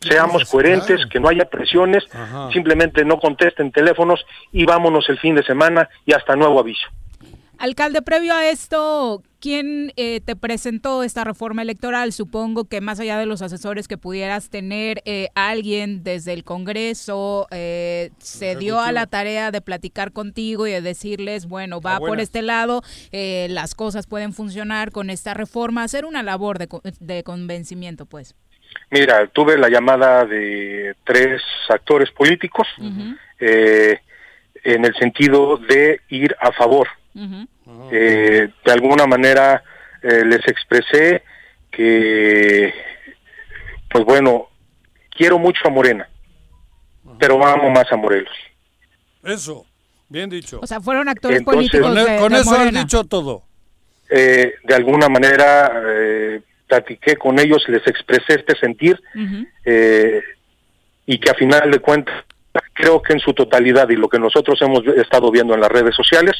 Seamos coherentes, que no haya presiones, simplemente no contesten teléfonos y vámonos el fin de semana y hasta nuevo aviso. Alcalde, previo a esto, ¿quién eh, te presentó esta reforma electoral? Supongo que más allá de los asesores que pudieras tener, eh, alguien desde el Congreso eh, se dio a la tarea de platicar contigo y de decirles, bueno, va por este lado, las cosas pueden funcionar con esta reforma, hacer una labor de, de convencimiento, pues. Mira, tuve la llamada de tres actores políticos eh, en el sentido de ir a favor. Eh, de alguna manera eh, les expresé que, pues bueno, quiero mucho a Morena, pero amo más a Morelos. Eso, bien dicho. O sea, fueron actores políticos. Con, de, con de eso Morena. has dicho todo. Eh, de alguna manera eh, platiqué con ellos, les expresé este sentir eh, y que a final de cuentas creo que en su totalidad y lo que nosotros hemos estado viendo en las redes sociales,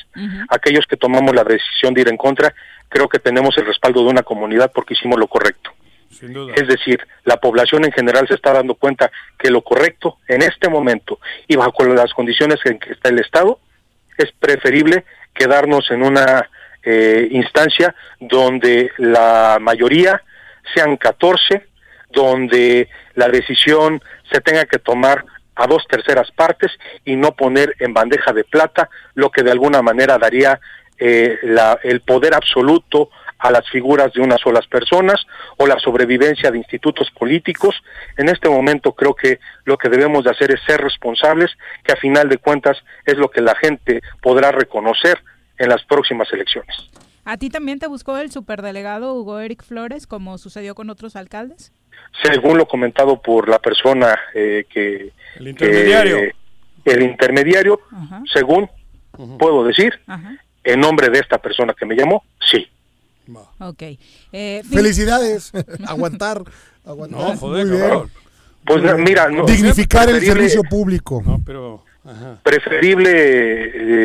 aquellos que tomamos la decisión de ir en contra, creo que tenemos el respaldo de una comunidad porque hicimos lo correcto. Sin duda. Es decir, la población en general se está dando cuenta que lo correcto en este momento y bajo las condiciones en que está el Estado es preferible quedarnos en una eh, instancia donde la mayoría sean 14, donde la decisión se tenga que tomar a dos terceras partes y no poner en bandeja de plata lo que de alguna manera daría eh, el poder absoluto a las figuras de unas solas personas o la sobrevivencia de institutos políticos. En este momento creo que lo que debemos de hacer es ser responsables, que a final de cuentas es lo que la gente podrá reconocer en las próximas elecciones. ¿A ti también te buscó el superdelegado Hugo Eric Flores, como sucedió con otros alcaldes? Según lo comentado por la persona eh, que El intermediario. que- el intermediario según puedo decir en nombre de esta persona que me llamó sí Ok. Eh, Felicidades. aguantar. aguantar. No, joder, Muy bien. Pues mira, no- dignificar el servicio público. Pero, ajá. preferible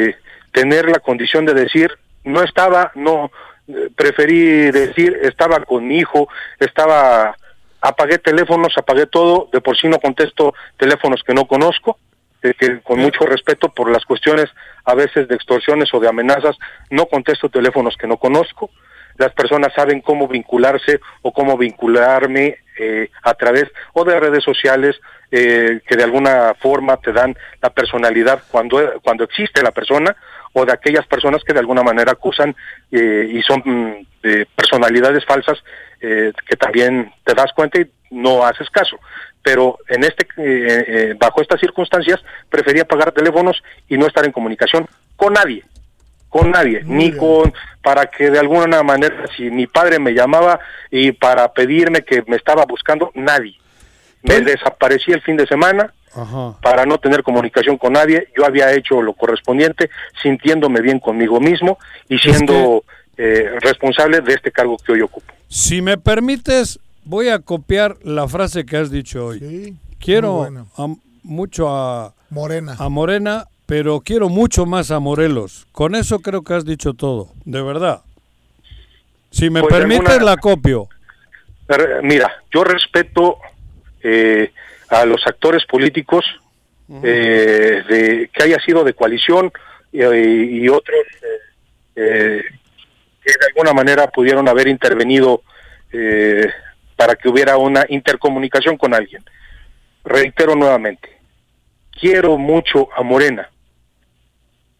eh, tener la condición de decir no estaba no eh, preferí decir estaba con mi hijo estaba apagué teléfonos apagué todo de por sí no contesto teléfonos que no conozco eh, que con mucho respeto por las cuestiones a veces de extorsiones o de amenazas no contesto teléfonos que no conozco. Las personas saben cómo vincularse o cómo vincularme eh, a través o de redes sociales eh, que de alguna forma te dan la personalidad cuando, cuando existe la persona o de aquellas personas que de alguna manera acusan eh, y son de personalidades falsas eh, que también te das cuenta y no haces caso. Pero en este, eh, eh, bajo estas circunstancias, prefería pagar teléfonos y no estar en comunicación con nadie con nadie, ni con para que de alguna manera si mi padre me llamaba y para pedirme que me estaba buscando, nadie. Me desaparecí el fin de semana Ajá. para no tener comunicación con nadie. Yo había hecho lo correspondiente, sintiéndome bien conmigo mismo y siendo eh, responsable de este cargo que hoy ocupo. Si me permites, voy a copiar la frase que has dicho hoy. Quiero a- mucho a Morena. a Morena, pero quiero mucho más a Morelos. Con eso creo que has dicho todo, de verdad. Si me Pues permites, alguna- la copio. Mira, yo respeto eh, a los actores políticos eh, de que haya sido de coalición y, y otros eh, eh, que de alguna manera pudieron haber intervenido eh, para que hubiera una intercomunicación con alguien. Reitero nuevamente, quiero mucho a Morena.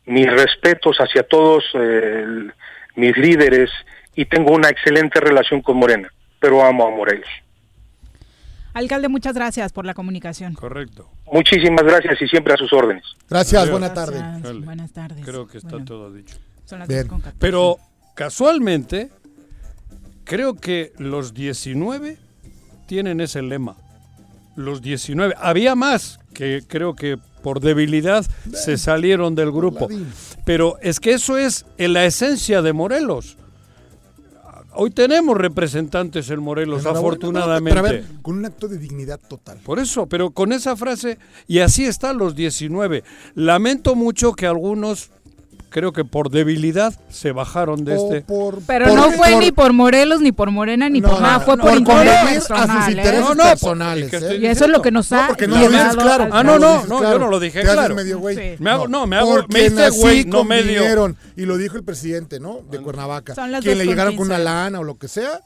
Mis respetos hacia todos eh, el- mis líderes y tengo una excelente relación con Morena, pero amo a Morelos. Alcalde, muchas gracias por la comunicación. Correcto. Muchísimas gracias y siempre a sus órdenes. Gracias, buena tarde. Gracias, buenas tardes. Creo que está Bueno, todo dicho. Son las Bien. 10 con 14. Pero casualmente, creo que los 19 tienen ese lema. Los 19. Había más que creo que por debilidad se salieron del grupo. Pero es que eso es en la esencia de Morelos. Hoy tenemos representantes en Morelos, afortunadamente. Pero a ver, con un acto de dignidad total. Por eso, pero con esa frase, y así están los 19. Lamento mucho que algunos, creo que por debilidad, se bajaron de O este. por- Pero por- no fue por- ni por Morelos, ni por Morena, ni No, por nada. no, Fue no, por por interés convenir a sus personal. ¿eh? intereses No, no, personales. ¿eh? Y eso es lo que nos ha No, porque no lo dices claro. Ah, no, no, no, claro. yo no lo dije claro. medio güey. Sí. Me hago- no, me hago- me hice güey, no medio. Y lo dijo el presidente, ¿no? De Cuernavaca. Son las Quien le llegaron con una 15. lana o lo que sea.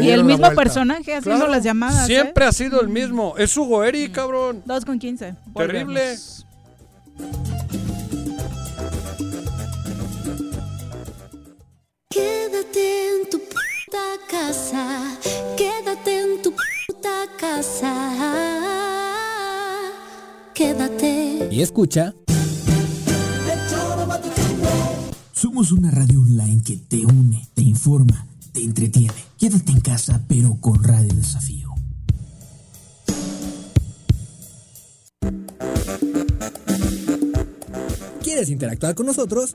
Y el mismo personaje haciendo las llamadas. ¿eh? Siempre ha sido el mismo. Es Hugo Eri, cabrón. 2 con 15. Terrible. Quédate en tu puta casa, quédate en tu puta casa, quédate. Y escucha. Somos una radio online que te une, te informa, te entretiene. Quédate en casa, pero con Radio Desafío. ¿Quieres interactuar con nosotros?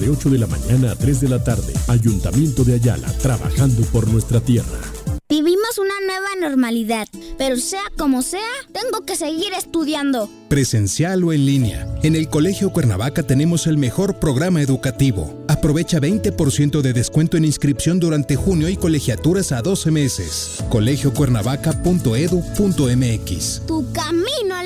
de 8 de la mañana a 3 de la tarde. Ayuntamiento de Ayala, trabajando por nuestra tierra. Vivimos una nueva normalidad, pero sea como sea, tengo que seguir estudiando. Presencial o en línea, en el Colegio Cuernavaca tenemos el mejor programa educativo. Aprovecha 20% de descuento en inscripción durante junio y colegiaturas a 12 meses. colegiocuernavaca.edu.mx Tu camino al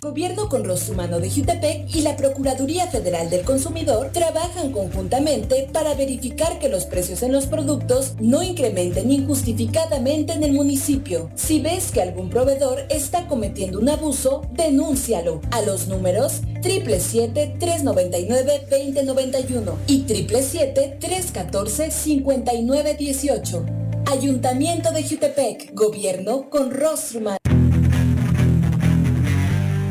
Gobierno con Rostro Humano de Jutepec y la Procuraduría Federal del Consumidor trabajan conjuntamente para verificar que los precios en los productos no incrementen injustificadamente en el municipio. Si ves que algún proveedor está cometiendo un abuso, denúncialo a los números 777-399-2091 y 777-314-5918. Ayuntamiento de Jutepec, Gobierno con Rostro Humano.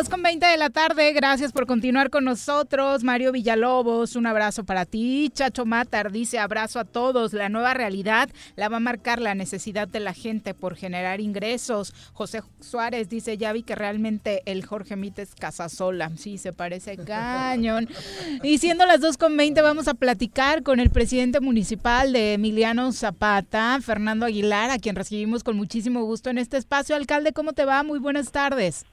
Dos con 20 de la tarde, gracias por continuar con nosotros. Mario Villalobos, un abrazo para ti. Chacho Matar dice abrazo a todos. La nueva realidad la va a marcar la necesidad de la gente por generar ingresos. José Suárez dice, ya vi que realmente el Jorge Mites Casasola. Sí, se parece cañón. Y siendo las dos con 20, vamos a platicar con el presidente municipal de Emiliano Zapata, Fernando Aguilar, a quien recibimos con muchísimo gusto en este espacio. Alcalde, ¿cómo te va? Muy buenas tardes.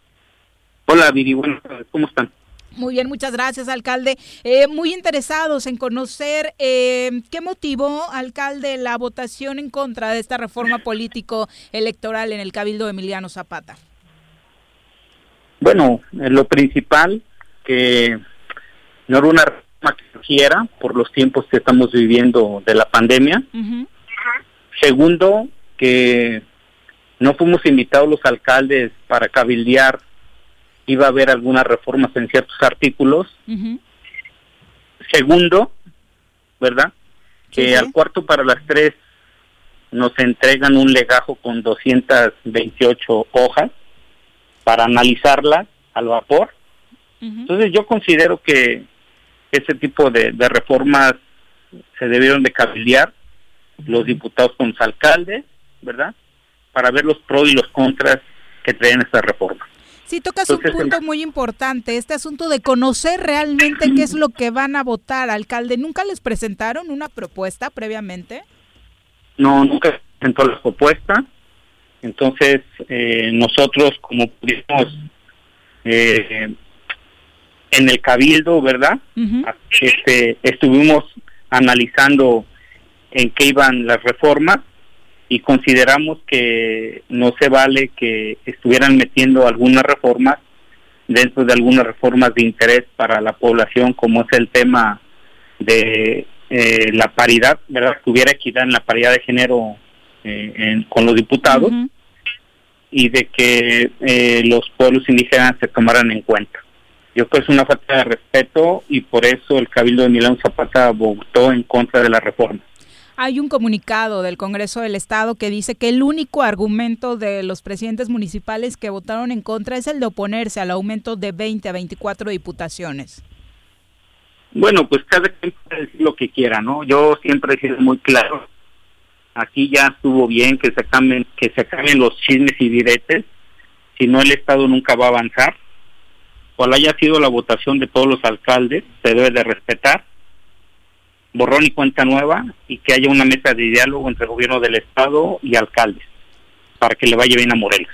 Hola, Viri, buenas tardes, ¿cómo están? Muy bien, muchas gracias, alcalde. Eh, muy interesados en conocer eh, qué motivó, alcalde, la votación en contra de esta reforma político-electoral en el Cabildo de Emiliano Zapata. Bueno, eh, lo principal que no era una reforma que quiera por los tiempos que estamos viviendo de la pandemia. Segundo, que no fuimos invitados los alcaldes para cabildear, iba a haber algunas reformas en ciertos artículos. Segundo, ¿verdad? Que al cuarto para las tres nos entregan un legajo con 228 hojas para analizarlas al vapor. Entonces yo considero que ese tipo de, reformas se debieron de cabildear los diputados con los alcaldes, ¿verdad? Para ver los pros y los contras que traen esta reforma. Sí, tocas un punto muy importante, este asunto de conocer realmente qué es lo que van a votar, alcalde. ¿Nunca les presentaron una propuesta previamente? No, nunca presentó la propuesta. Entonces, eh, nosotros como pudimos eh, en el cabildo, ¿verdad? este, estuvimos analizando en qué iban las reformas y consideramos que no se vale que estuvieran metiendo algunas reformas dentro de algunas reformas de interés para la población, como es el tema de eh, la paridad, ¿verdad? Que hubiera equidad en la paridad de género eh, con los diputados y de que eh, los pueblos indígenas se tomaran en cuenta. Yo creo que es una falta de respeto y por eso el Cabildo de Milán Zapata votó en contra de la reforma. Hay un comunicado del Congreso del Estado que dice que el único argumento de los presidentes municipales que votaron en contra es el de oponerse al aumento de 20 a 24 diputaciones. Bueno, pues cada quien puede decir lo que quiera, ¿no? Yo siempre he sido muy claro. Aquí ya estuvo bien que se cambien, que se cambien los chismes y diretes. Si no, el Estado nunca va a avanzar. Cual haya sido la votación de todos los alcaldes, se debe de respetar borrón y cuenta nueva y que haya una mesa de diálogo entre el gobierno del Estado y alcaldes para que le vaya bien a Morelos.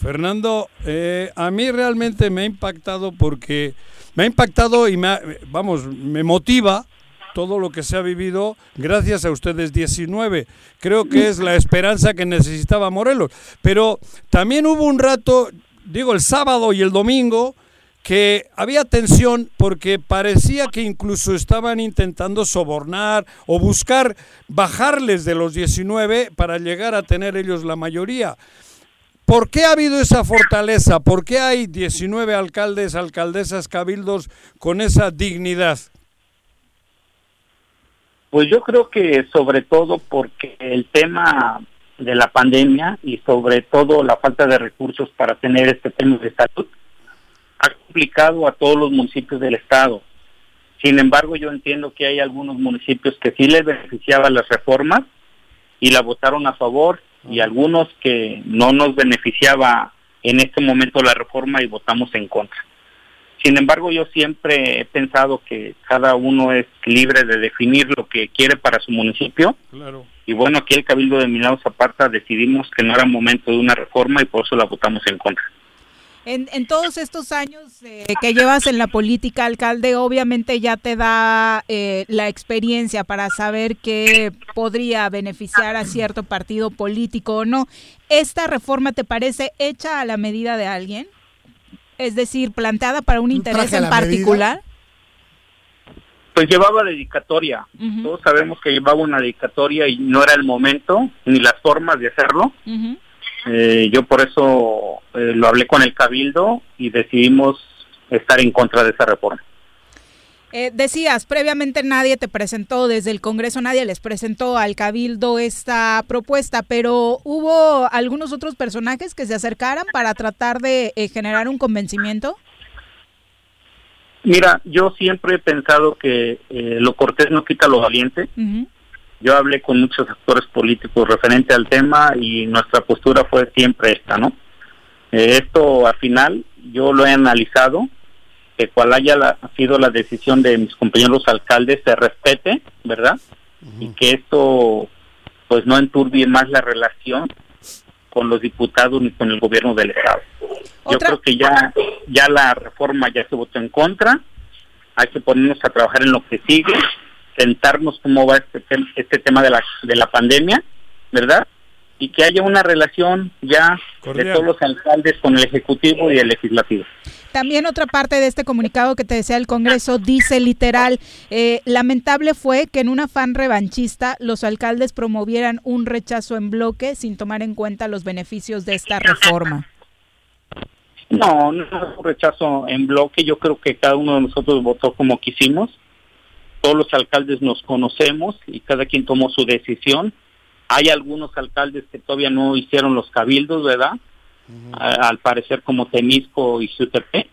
Fernando, eh, a mí realmente me ha impactado porque me ha impactado y me vamos, me motiva todo lo que se ha vivido gracias a ustedes 19. Creo que es la esperanza que necesitaba Morelos. Pero también hubo un rato, digo, el sábado y el domingo, que había tensión porque parecía que incluso estaban intentando sobornar o buscar bajarles de los 19 para llegar a tener ellos la mayoría. ¿Por qué ha habido esa fortaleza? ¿Por qué hay 19 alcaldes, alcaldesas, cabildos con esa dignidad? Pues yo creo que sobre todo porque el tema de la pandemia y sobre todo la falta de recursos para tener este tema de salud ha complicado a todos los municipios del estado. Sin embargo, yo entiendo que hay algunos municipios que sí les beneficiaban las reformas y la votaron a favor y algunos que no nos beneficiaba en este momento la reforma y votamos en contra. Sin embargo, yo siempre he pensado que cada uno es libre de definir lo que quiere para su municipio. Y bueno, aquí el Cabildo de Milano Zapata decidimos que no era momento de una reforma y por eso la votamos en contra. En, todos estos años eh, que llevas en la política, alcalde, obviamente ya te da eh, la experiencia para saber qué podría beneficiar a cierto partido político o no. ¿Esta reforma te parece hecha a la medida de alguien? Es decir, planteada para un interés en particular. Pues llevaba dedicatoria. Todos sabemos que llevaba una dedicatoria y no era el momento ni las formas de hacerlo. Eh, yo por eso eh, lo hablé con el Cabildo y decidimos estar en contra de esa reforma. Eh, decías, previamente nadie te presentó, desde el Congreso nadie les presentó al Cabildo esta propuesta, pero ¿hubo algunos otros personajes que se acercaran para tratar de generar un convencimiento? Mira, yo siempre he pensado que lo cortés no quita lo valiente. Yo hablé con muchos actores políticos referente al tema y nuestra postura fue siempre esta, ¿no? Eh, esto al final yo lo he analizado, que cual haya sido la decisión de mis compañeros alcaldes se respete, ¿verdad? Y que esto pues no enturbie más la relación con los diputados ni con el gobierno del estado. Yo creo que ya ya la reforma ya se votó en contra, hay que ponernos a trabajar en lo que sigue sentarnos cómo va este, este tema de la, de la pandemia, ¿verdad? y que haya una relación ya de todos los alcaldes con el Ejecutivo y el Legislativo. También otra parte de este comunicado que te decía el Congreso dice literal, eh, lamentable fue que en un afán revanchista los alcaldes promovieran un rechazo en bloque sin tomar en cuenta los beneficios de esta reforma. No, no es un rechazo en bloque, yo creo que cada uno de nosotros votó como quisimos, todos los alcaldes nos conocemos y cada quien tomó su decisión. Hay algunos alcaldes que todavía no hicieron los cabildos, ¿verdad? al parecer como Temisco y Sutepe.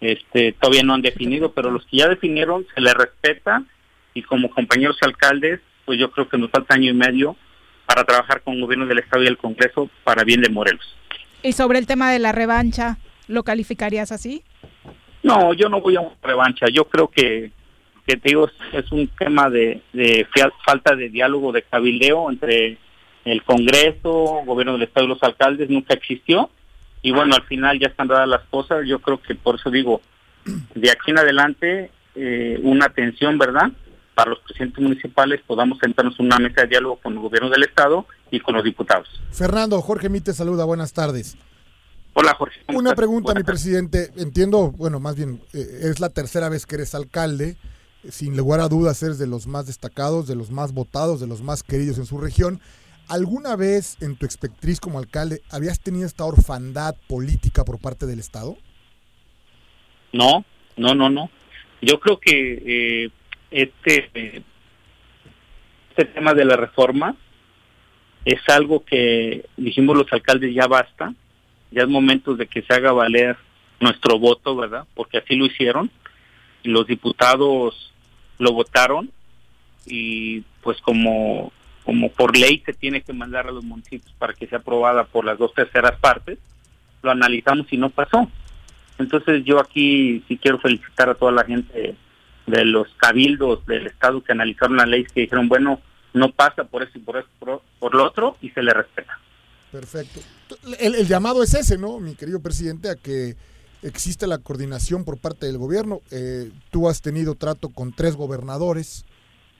Este, todavía no han definido, pero los que ya definieron se les respeta y como compañeros alcaldes, pues yo creo que nos falta año y medio para trabajar con el gobierno del Estado y el Congreso para bien de Morelos. ¿Y sobre el tema de la revancha, lo calificarías así? No, yo no voy a una revancha. Yo creo que, que te digo, es un tema de, de falta de diálogo, de cabildeo entre el Congreso, gobierno del Estado y los alcaldes nunca existió. Y bueno, al final ya están dadas las cosas. Yo creo que por eso digo, de aquí en adelante, eh, una atención, ¿verdad? Para los presidentes municipales podamos sentarnos en una mesa de diálogo con el gobierno del Estado y con los diputados. Fernando, Jorge Mite saluda, buenas tardes. Hola Jorge. Una pregunta, mi presidente. Entiendo, bueno, más bien, eh, es la tercera vez que eres alcalde. Sin lugar a dudas, eres de los más destacados, de los más votados, de los más queridos en su región. ¿Alguna vez en tu expectriz como alcalde habías tenido esta orfandad política por parte del Estado? No, no, no, no. Yo creo que eh, este, este tema de la reforma es algo que dijimos los alcaldes ya basta, ya es momento de que se haga valer nuestro voto, ¿verdad? Porque así lo hicieron los diputados lo votaron y pues como como por ley se tiene que mandar a los municipios para que sea aprobada por las dos terceras partes, lo analizamos y no pasó. Entonces yo aquí sí quiero felicitar a toda la gente de los cabildos del Estado que analizaron la ley, que dijeron, bueno, no pasa por eso y por eso, por, lo otro, y se le respeta. Perfecto. El, llamado es ese, ¿no, mi querido presidente, a que existe la coordinación por parte del gobierno. Eh, tú has tenido trato con tres gobernadores,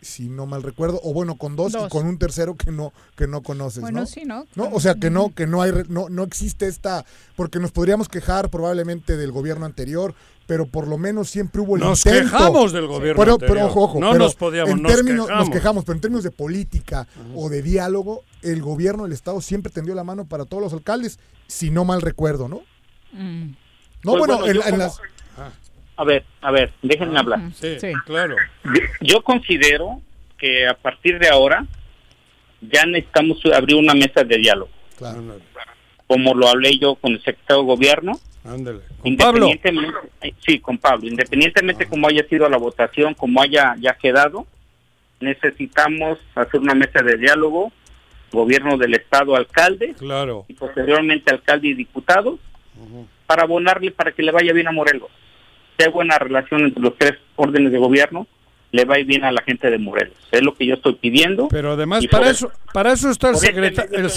si no mal recuerdo, o bueno, con dos, y con un tercero que no que no conoces, bueno, ¿no? sí, ¿no? ¿no? O sea, que no que no hay no no existe esta porque nos podríamos quejar probablemente del gobierno anterior, pero por lo menos siempre hubo el nos intento. Nos quejamos del gobierno pero, anterior. Pero ojo, ojo, no nos podíamos, en términos, nos quejamos. pero en términos de política o de diálogo, el gobierno del estado siempre tendió la mano para todos los alcaldes, si no mal recuerdo, ¿no? Mm. No, Pues bueno, bueno, en, yo en como- las A ver, a ver, déjenme hablar. Sí, Sí. claro. Yo, yo considero que a partir de ahora ya necesitamos abrir una mesa de diálogo, claro. Como lo hablé yo con el secretario de gobierno. ándale. Con Pablo. Eh, sí, con Pablo. Independientemente como haya sido la votación, como haya ya quedado, necesitamos hacer una mesa de diálogo, gobierno del estado, alcalde Claro. y posteriormente alcalde y diputados, para abonarle para que le vaya bien a Morelos. Sea buena relación entre los tres órdenes de gobierno, le va a ir bien a la gente de Morelos. Es lo que yo estoy pidiendo. Pero además Y para eso para eso está el secretario el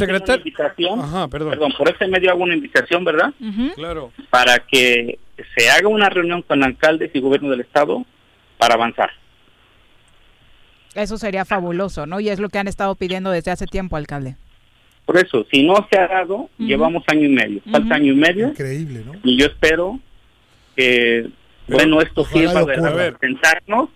Ajá, perdón. perdón, por ese medio hago una invitación, ¿verdad? Ujú. Claro. Para que se haga una reunión con alcaldes y gobierno del estado para avanzar. Eso sería fabuloso, ¿no? Y es lo que han estado pidiendo desde hace tiempo, alcalde. Por eso, si no se ha dado, llevamos año y medio. Falta año y medio increíble, ¿no? y yo espero que, bueno, esto sirva para pensarnos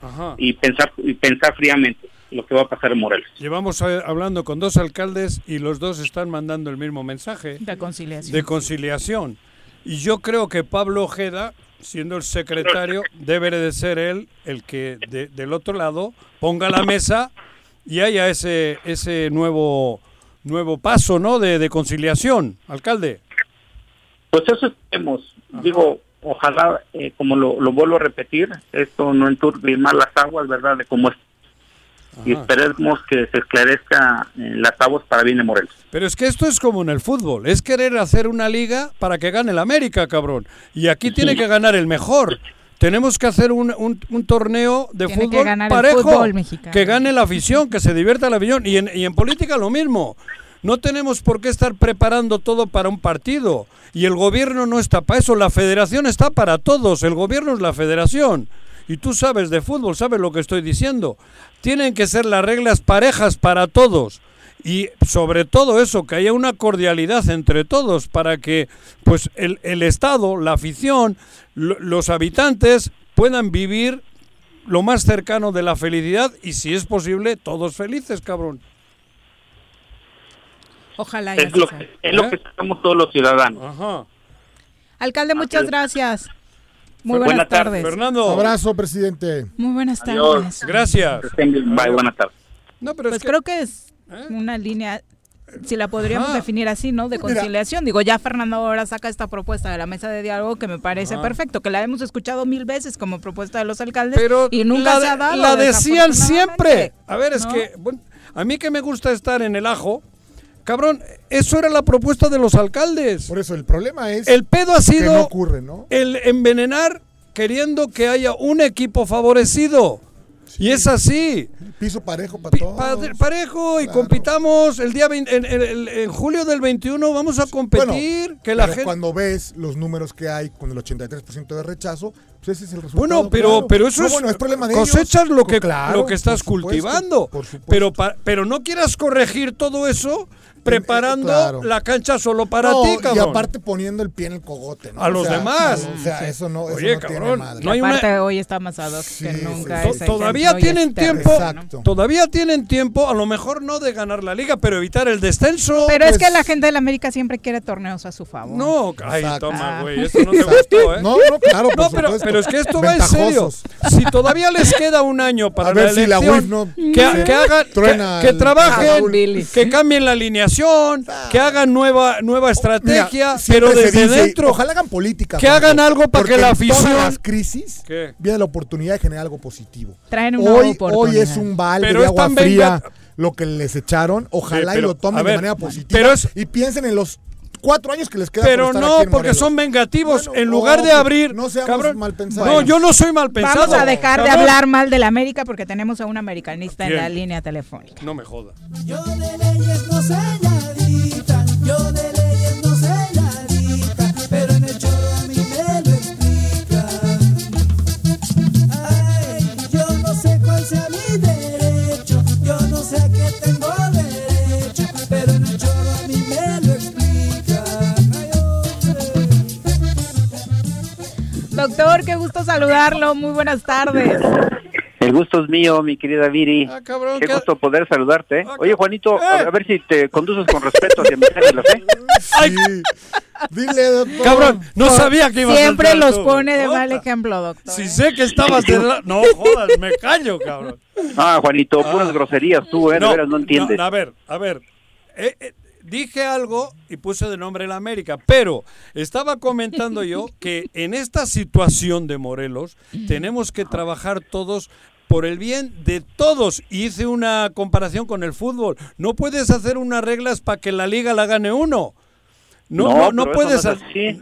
Ajá. y pensar y pensar fríamente lo que va a pasar en Morelos. Llevamos eh, hablando con dos alcaldes y los dos están mandando el mismo mensaje De conciliación. de conciliación. Y yo creo que Pablo Ojeda, siendo el secretario, debe de ser él el que de- del otro lado ponga la mesa y haya ese ese nuevo nuevo paso, ¿no? De, de conciliación, alcalde. Pues eso esperemos. Digo, ojalá, eh, como lo, lo vuelvo a repetir, esto no enturbie más las aguas, ¿verdad? De cómo es. Y esperemos que se esclarezca eh, las aguas para bien de Morelos. Pero es que esto es como en el fútbol, es querer hacer una liga para que gane el América, cabrón. Y aquí tiene que ganar el mejor. Tenemos que hacer un, un- un torneo de Tiene que fútbol el parejo, fútbol mexicano. que gane la afición, que se divierta la afición. Y en, y en política lo mismo. No tenemos por qué estar preparando todo para un partido. Y el gobierno no está para eso, la federación está para todos, el gobierno es la federación. Y tú sabes de fútbol, sabes lo que estoy diciendo. Tienen que ser las reglas parejas para todos. Y sobre todo eso, que haya una cordialidad entre todos para que pues el, el Estado, la afición, los habitantes puedan vivir lo más cercano de la felicidad y si es posible, todos felices, cabrón. Ojalá. Es lo, que, es lo que estamos todos los ciudadanos. Ajá. Alcalde, muchas gracias. Muy buenas, tardes. Fernando. Abrazo, presidente. Muy buenas tardes. Gracias. Bye, buenas tardes. No, pero pues es creo que es una línea, si la podríamos definir así, ¿no? De conciliación. Digo, ya Fernando ahora saca esta propuesta de la mesa de diálogo que me parece perfecto, que la hemos escuchado mil veces como propuesta de los alcaldes pero y nunca la, se ha dado. La decían siempre. A ver, es ¿No? que bueno, a mí que me gusta estar en el ajo, cabrón, eso era la propuesta de los alcaldes. Por eso el problema es El pedo ha que sido no ocurre, ¿no? el envenenar queriendo que haya un equipo favorecido. Y es así. Piso parejo para todos. Pa- parejo y compitamos el día 20 en, en- en- en julio del 21 vamos a competir que la pero gente cuando ves los números que hay con el 83% de rechazo, pues ese es el resultado. Bueno, pero claro. pero eso No, es, bueno, es problema de cosechas ellos. lo que Claro, lo que estás por supuesto, cultivando. por. Pero pero no quieras corregir todo eso preparando claro. la cancha solo para No, ti, Y cabrón. aparte poniendo el pie en el cogote. ¿no? A los O sea, demás. O sea, eso no, eso Oye, no tiene cabrón, madre. no hay Aparte, una- hoy está más ad hoc que nunca. sí, Todavía y tienen tiempo, ¿no? todavía tienen tiempo, a lo mejor no de ganar la liga, pero evitar el descenso. Pero es pues, que la gente de la América siempre quiere torneos a su favor. No, ay, Exacto. toma, güey, eso no te gustó, ¿eh? No, no, claro, por No, pero, supuesto. pero es que esto va en serio. Si todavía les queda un año para A ver la si la UIF no que, hagan, que, trabajen, que cambien la alineación, que hagan nueva nueva estrategia, Mira, pero desde dice, dentro. Ojalá hagan política. Que hagan algo para que la en todas afición- las crisis ¿Qué? viene la oportunidad de generar algo positivo. Traen una Hoy, hoy oportunidad. es un balde Pero de es agua fría venga- lo que les echaron. Ojalá Sí, y lo tomen ver, de manera positiva. pero es- y piensen en los cuatro años que les queda por Pero estar no, aquí en porque son vengativos. Bueno, en lugar no, de abrir. no seamos cabrón, mal pensados. No, yo no soy mal pensado. Vamos a dejar de hablar mal de la América porque tenemos a un americanista en la línea telefónica. No me joda. Yo de nadita, yo de sé nadita, pero en el choro a mí me lo explican. Ay, yo no sé cuál sea mi derecho, yo no sé a qué tengo derecho, pero en el choro a mí me lo explican. Ay, Doctor, qué gusto saludarlo. Muy buenas tardes. El gusto es mío, mi querida Viri. Ah, cabrón, Qué ¿qué- Ah, gusto poder saludarte. ¿eh? Oye, Juanito, Eh. a, a ver si te conduces con respeto hacia ¿eh? Ay, Dile, doctor. cabrón, no sabía que ibas a Siempre los pone de mal ejemplo, doctor. Si sé que estabas de la- No jodas, me callo, cabrón. Ah, Juanito, puras groserías tú, ¿eh? De veras no entiendes. no, a ver, a ver. Eh, eh, dije algo y puse de nombre la América, pero estaba comentando yo que en esta situación de Morelos tenemos que trabajar todos por el bien de todos. Y hice una comparación con el fútbol. No puedes hacer unas reglas para que la liga la gane uno. No, No, no, no, puedes. no.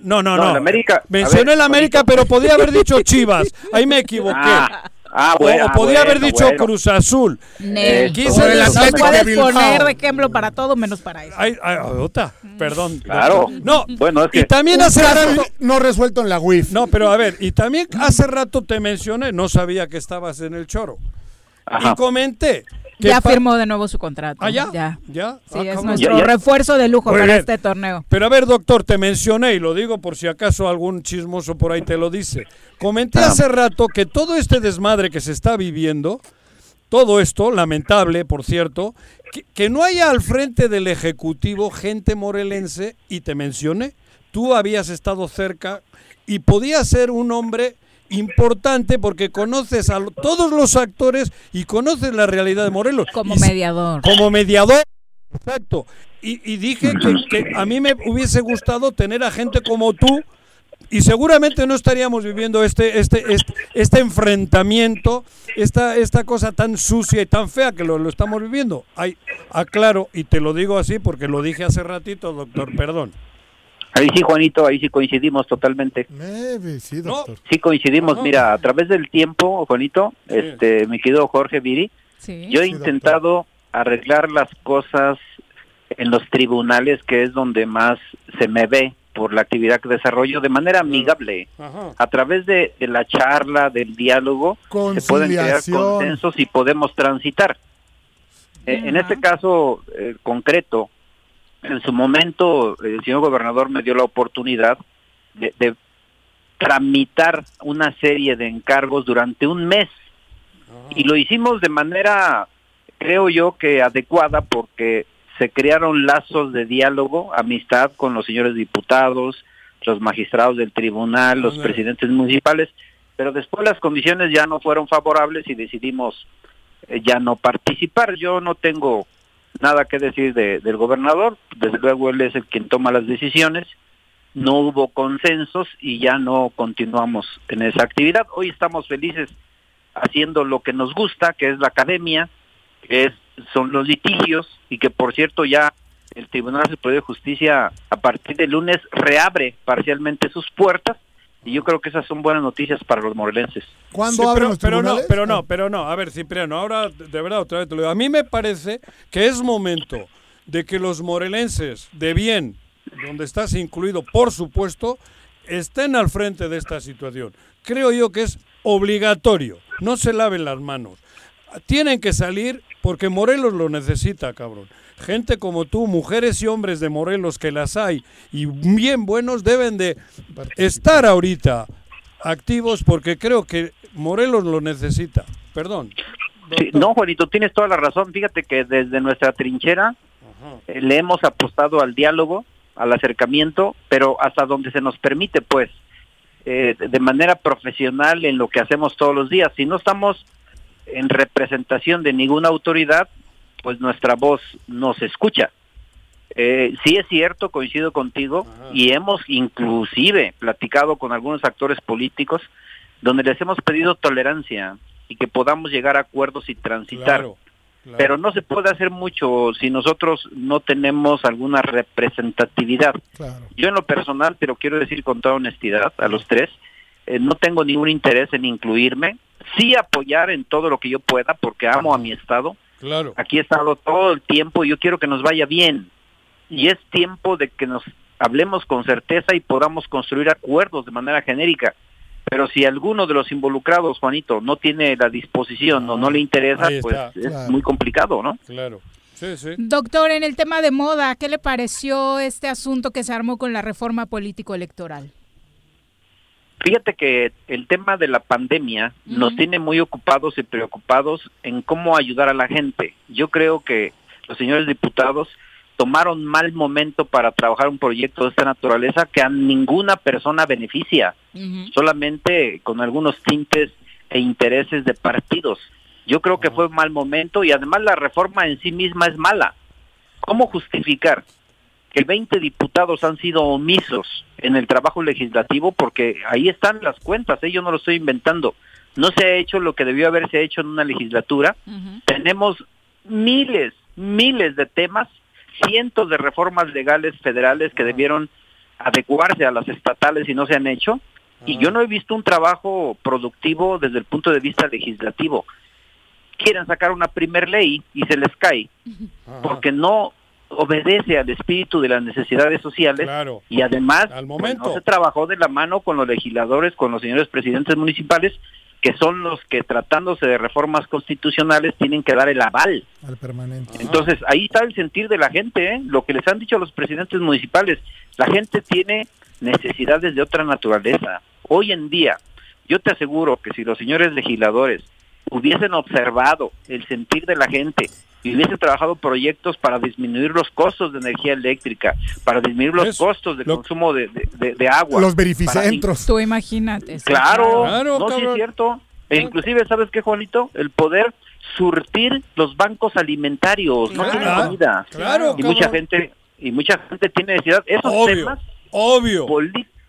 No, no, No, América- Mencioné ver, el América, pero podía haber dicho Chivas. Ahí me equivoqué. Ah, ah, O- bueno, o, podía ah, haber bueno, dicho bueno. Cruz Azul. Eso. Quise el Atlético puedes de Bilbao. poner de ejemplo para todo menos para eso. Ay, ay, ota, perdón. Claro. No, Bueno, es y que también Un hace rato. no resuelto en la WIF. No, pero a ver, y también hace rato te mencioné, no sabía que estabas en el choro. Ajá. Y comenté. Ya firmó de nuevo su contrato. ¿Ah, ya? Ya. ¿Ya? Sí, Ah, es nuestro Ya, ya. refuerzo de lujo Muy para bien. este torneo. Pero a ver, doctor, te mencioné y lo digo por si acaso algún chismoso por ahí te lo dice. Comenté Ah. hace rato que todo este desmadre que se está viviendo, todo esto, lamentable, por cierto, que, que no haya al frente del Ejecutivo gente morelense, y te mencioné, tú habías estado cerca y podías ser un hombre importante porque conoces a todos los actores y conoces la realidad de Morelos. Como Y mediador. como mediador. Exacto. Y, y dije que, que a mí me hubiese gustado tener a gente como tú y seguramente no estaríamos viviendo este este este, este enfrentamiento, esta esta cosa tan sucia y tan fea que lo, lo estamos viviendo. Ay, aclaro y te lo digo así porque lo dije hace ratito, doctor, perdón. Ahí sí, Juanito, ahí sí coincidimos totalmente. Maybe, sí, doctor. Sí coincidimos, Ajá. mira, a través del tiempo, Juanito, este, mi querido Jorge Viri, Sí. yo he Sí, doctor. intentado arreglar las cosas en los tribunales, que es donde más se me ve por la actividad que desarrollo de manera amigable. Ajá. A través de, de la charla, del diálogo, se pueden crear consensos y podemos transitar. Eh, en este caso eh, concreto, en su momento el señor gobernador me dio la oportunidad de, de tramitar una serie de encargos durante un mes. Y lo hicimos de manera, creo yo, que adecuada porque se crearon lazos de diálogo, amistad con los señores diputados, los magistrados del tribunal, los presidentes municipales, pero después las condiciones ya no fueron favorables y decidimos eh, ya no participar. Yo no tengo nada que decir de- del gobernador, desde luego él es el quien toma las decisiones, no hubo consensos y ya no continuamos en esa actividad. Hoy estamos felices haciendo lo que nos gusta, que es la academia, que es, son los litigios y que por cierto ya el Tribunal Superior de Justicia a partir del lunes reabre parcialmente sus puertas y yo creo que esas son buenas noticias para los morelenses. ¿Cuándo Sí, abren pero, los pero no, pero no, pero no. A ver, Cipriano, ahora de verdad otra vez te lo digo. A mí me parece que es momento de que los morelenses de bien, donde estás incluido, por supuesto, estén al frente de esta situación. Creo yo que es obligatorio. No se laven las manos. Tienen que salir porque Morelos lo necesita, cabrón. Gente como tú, mujeres y hombres de Morelos que las hay y bien buenos deben de estar ahorita activos porque creo que Morelos lo necesita. Perdón. Sí, no, Juanito, tienes toda la razón. Fíjate que desde nuestra trinchera eh, le hemos apostado al diálogo, al acercamiento, pero hasta donde se nos permite, pues, eh, de manera profesional en lo que hacemos todos los días. Si no estamos en representación de ninguna autoridad, pues nuestra voz no se escucha. Eh, sí es cierto, coincido contigo, y hemos inclusive platicado con algunos actores políticos donde les hemos pedido tolerancia y que podamos llegar a acuerdos y transitar. Claro, claro. Pero no se puede hacer mucho si nosotros no tenemos alguna representatividad. Yo en lo personal, pero quiero decir con toda honestidad a los tres, eh, no tengo ningún interés en incluirme, sí apoyar en todo lo que yo pueda porque amo a mi estado. Claro. Aquí he estado todo el tiempo y yo quiero que nos vaya bien. Y es tiempo de que nos hablemos con certeza y podamos construir acuerdos de manera genérica. Pero si alguno de los involucrados, Juanito, no tiene la disposición o no le interesa, pues es muy complicado, ¿no? Claro. Sí, sí. Doctor, en el tema de moda, ¿qué le pareció este asunto que se armó con la reforma político-electoral? Fíjate que el tema de la pandemia nos tiene muy ocupados y preocupados en cómo ayudar a la gente. Yo creo que los señores diputados tomaron mal momento para trabajar un proyecto de esta naturaleza que a ninguna persona beneficia, solamente con algunos tintes e intereses de partidos. Yo creo que fue mal momento y además la reforma en sí misma es mala. ¿Cómo justificar que 20 diputados han sido omisos en el trabajo legislativo? Porque ahí están las cuentas, ¿eh? yo no lo estoy inventando. No se ha hecho lo que debió haberse hecho en una legislatura. Tenemos miles, miles de temas, cientos de reformas legales federales que debieron adecuarse a las estatales y no se han hecho. Y yo no he visto un trabajo productivo desde el punto de vista legislativo. Quieren sacar una primer ley y se les cae porque no obedece al espíritu de las necesidades sociales y además pues, momento. no se trabajó de la mano con los legisladores, con los señores presidentes municipales, que son los que tratándose de reformas constitucionales tienen que dar el aval. Al permanente. Entonces, ahí está el sentir de la gente, ¿eh? lo que les han dicho a los presidentes municipales. La gente tiene necesidades de otra naturaleza. Hoy en día, yo te aseguro que si los señores legisladores hubiesen observado el sentir de la gente y hubiesen trabajado proyectos para disminuir los costos de energía eléctrica, para disminuir los costos de consumo de, de- de- de agua. Los verificentros. Tú imagínate. Claro, claro. no, sí es cierto. E inclusive, ¿sabes qué, Juanito? El poder surtir los bancos alimentarios, no tienen Claro, comida. claro, y mucha cabrón. gente y mucha gente tiene necesidad. Esos Obvio, temas obvio.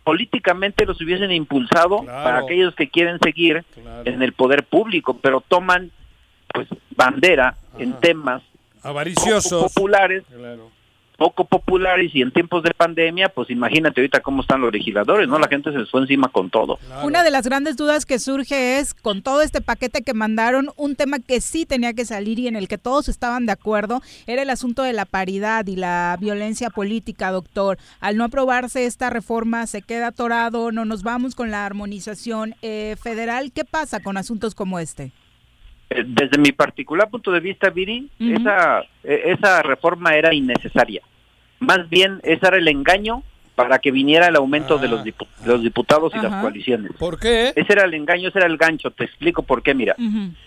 políticamente los hubiesen impulsado para aquellos que quieren seguir en el poder público, pero toman pues bandera en temas Avariciosos. poco populares, Claro. poco populares y en tiempos de pandemia, pues imagínate ahorita cómo están los legisladores, ¿no? La gente se les fue encima con todo. Una de las grandes dudas que surge es, con todo este paquete que mandaron, un tema que sí tenía que salir y en el que todos estaban de acuerdo, era el asunto de la paridad y la violencia política, doctor. Al no aprobarse esta reforma, se queda atorado, no nos vamos con la armonización eh, federal. ¿Qué pasa con asuntos como este? Eh, Desde mi particular punto de vista, Viri, esa, eh, esa reforma era innecesaria. Más bien, ese era el engaño para que viniera el aumento de los, dipu- los diputados y las coaliciones. ¿Por qué? Ese era el engaño, ese era el gancho. Te explico por qué. Mira,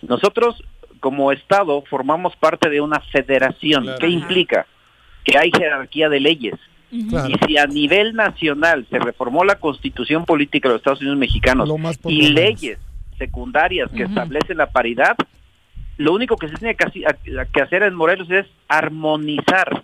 nosotros como Estado formamos parte de una federación. Claro. ¿Qué implica? Que hay jerarquía de leyes. Claro. Y si a nivel nacional se reformó la constitución política de los Estados Unidos mexicanos y leyes secundarias que establecen la paridad, lo único que se tiene que, a- hacer en Morelos es armonizar.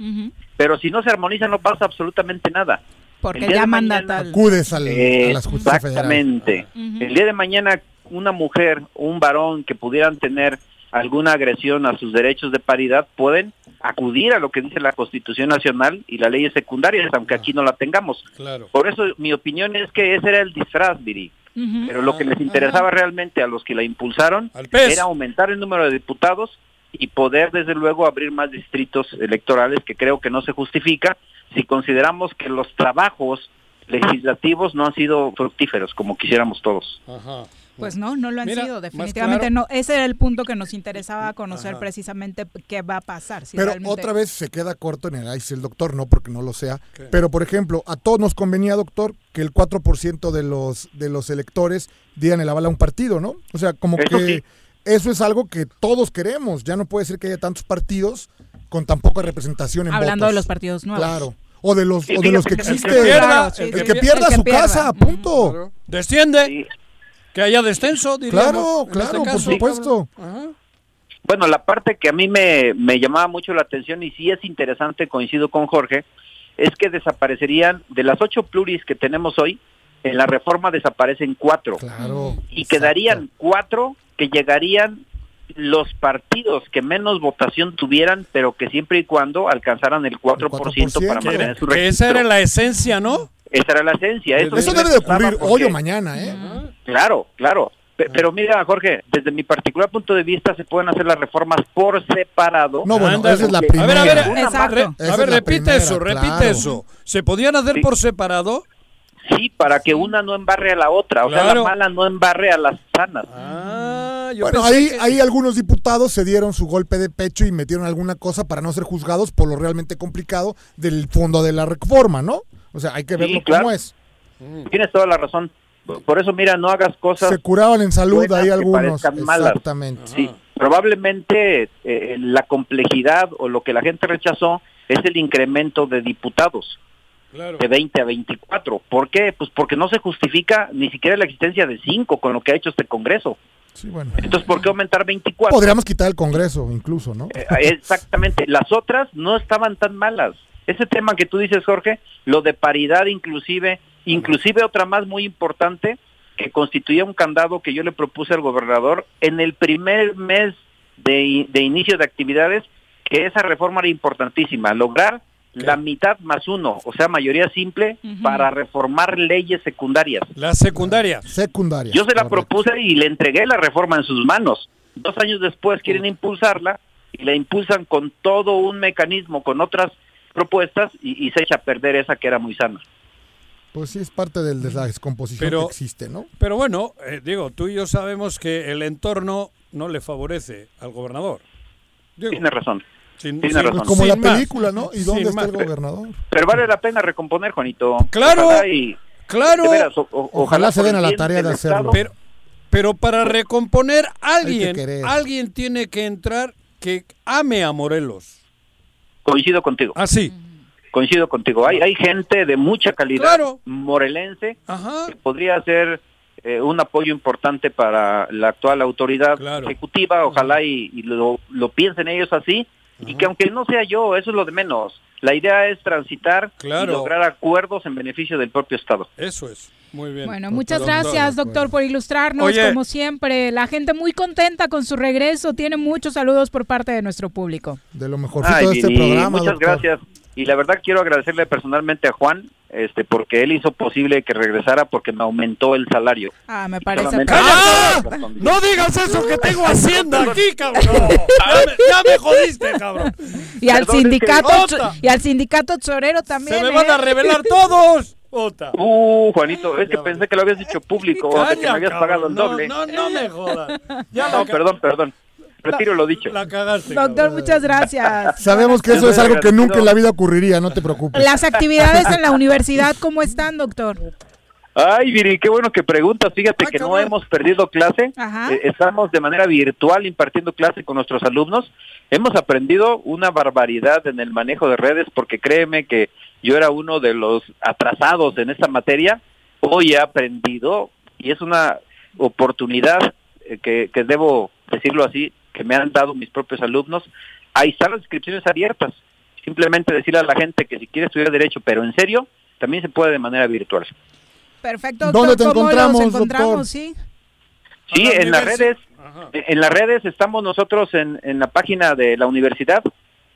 Pero si no se armoniza no pasa absolutamente nada. Porque ya manda tal. Acudes al, a la justicia federal. Exactamente. El día de mañana una mujer, un varón que pudieran tener alguna agresión a sus derechos de paridad pueden acudir a lo que dice la Constitución Nacional y las leyes secundarias, aunque aquí no la tengamos. Claro. Por eso mi opinión es que ese era el disfraz, Viri. Pero lo que les interesaba realmente a los que la impulsaron era aumentar el número de diputados y poder desde luego abrir más distritos electorales que creo que no se justifica si consideramos que los trabajos legislativos no han sido fructíferos como quisiéramos todos. Pues no, no lo han Mira, sido, definitivamente claro. no. Ese era el punto que nos interesaba conocer precisamente qué va a pasar. si Pero realmente- otra vez se queda corto en el ICE el doctor, no porque no lo sea. Pero, por ejemplo, a todos nos convenía, doctor, que el 4% de los, de los electores dieran el aval a un partido, ¿no? O sea, como Eso que sí. eso es algo que todos queremos. Ya no puede ser que haya tantos partidos con tan poca representación en Hablando de los partidos nuevos. Claro. O de los, Sí, o de los que fíjate, el existe. que pierda, el, el que, que pier- pierda el que su pierda. casa, punto. Desciende. Que haya descenso, diríamos. Claro, en claro, este por supuesto. Bueno, la parte que a mí me, me llamaba mucho la atención y sí es interesante, coincido con Jorge, es que desaparecerían de las ocho pluris que tenemos hoy, en la reforma desaparecen cuatro. Claro. Y quedarían cuatro que llegarían los partidos que menos votación tuvieran, pero que siempre y cuando alcanzaran el 4%, para Que, mantener su que registro. esa era la esencia, ¿no? Esa era la esencia. Eso, debe de ocurrir porque- hoy o mañana, ¿eh? Claro, claro. Pe- Pero mira, Jorge, desde mi particular punto de vista se pueden hacer las reformas por separado. No, bueno, esa es la A ver, primera. a ver, Exacto. Re- más- a ver, repite eso, repite eso. ¿Se podían hacer por separado? Sí, para que una no embarre a la otra. O sea, la mala no embarre a las sanas. Ah, yo Bueno, ahí, que- ahí algunos diputados se dieron su golpe de pecho y metieron alguna cosa para no ser juzgados por lo realmente complicado del fondo de la reforma, ¿no? O sea, hay que Sí, verlo claro. cómo es. Tienes toda la razón. Por eso, mira, no hagas cosas. Se curaban en salud ahí algunos. malas. Exactamente. Sí, probablemente eh, la complejidad o lo que la gente rechazó es el incremento de diputados de 20 a 24. ¿Por qué? Pues porque no se justifica ni siquiera la existencia de 5 con lo que ha hecho este Congreso. Sí, bueno. Entonces, ¿por qué aumentar 24? Podríamos quitar el Congreso incluso, ¿no? Eh, Exactamente. Las otras no estaban tan malas. Ese tema que tú dices, Jorge, lo de paridad inclusive, inclusive otra más muy importante, que constituía un candado que yo le propuse al gobernador en el primer mes de inicio de actividades, que esa reforma era importantísima, lograr la mitad más uno, o sea, mayoría simple, para reformar leyes secundarias. La secundaria. Secundaria. Yo se la propuse y le entregué la reforma en sus manos. Dos años después quieren impulsarla y la impulsan con todo un mecanismo, con otras propuestas y, y se echa a perder esa que era muy sana. Pues sí, es parte del- de la descomposición Pero- que existe, ¿no? Pero bueno, eh, digo, tú y yo sabemos que el entorno no le favorece al gobernador. Digo, Tiene razón. Sin- Tiene sin- razón. Como la más. película, ¿no? ¿Y dónde Sin está el gobernador? Pero vale la pena recomponer, Juanito. Claro, Ojalá y- claro. de veras, o- o- Ojalá se den a la tarea de hacerlo. Pero, pero para recomponer, alguien, alguien tiene que entrar que ame a Morelos. Coincido contigo. Ah, sí. Coincido contigo. Hay, hay gente de mucha calidad Claro. morelense Ajá. que podría ser eh, un apoyo importante para la actual autoridad ejecutiva. Ojalá y, y lo, lo piensen ellos así. Y que aunque no sea yo, eso es lo de menos. La idea es transitar Claro. y lograr acuerdos en beneficio del propio Estado. Eso es. Muy bien. Bueno, muchas gracias, doctor, por ilustrarnos, Oye. como siempre. La gente muy contenta con su regreso. Tiene muchos saludos por parte de nuestro público. De lo mejorcito Ay, de este programa, muchas doctor. gracias. Y la verdad quiero agradecerle personalmente a Juan, este, porque él hizo posible que regresara porque me aumentó el salario. Ah, me parece. ¡Ah! No digas eso que tengo hacienda aquí, cabrón. Ya me, ya me jodiste, cabrón. Y al Perdón, es que- sindicato ¡Ota! y al sindicato Chorero también. Se me ¿eh? van a revelar todos. Ota. Uh, Juanito, es que pensé que lo habías dicho público, o de que me Calla, habías cabrón. pagado el No, doble. No, no me jodas. Ya No, la perdón, perdón. Retiro lo dicho. La cagaste. Doctor, muchas gracias. Sabemos que eso es algo que nunca en la vida ocurriría, no te preocupes. Las actividades en la universidad, ¿cómo están, doctor? Ay, Viri, qué bueno que preguntas. Fíjate que no hemos perdido clase. Eh, estamos de manera virtual impartiendo clase con nuestros alumnos. Hemos aprendido una barbaridad en el manejo de redes porque créeme que yo era uno de los atrasados en esta materia. Hoy he aprendido y es una oportunidad eh, que, que debo decirlo así, que me han dado mis propios alumnos. Ahí están las inscripciones abiertas. Simplemente decirle a la gente que si quiere estudiar Derecho, pero en serio, también se puede de manera virtual. Perfecto, ¿Dónde te ¿Cómo encontramos, los encontramos? doctor? Sí. Sí, la en las redes, en las redes estamos nosotros en, en la página de la universidad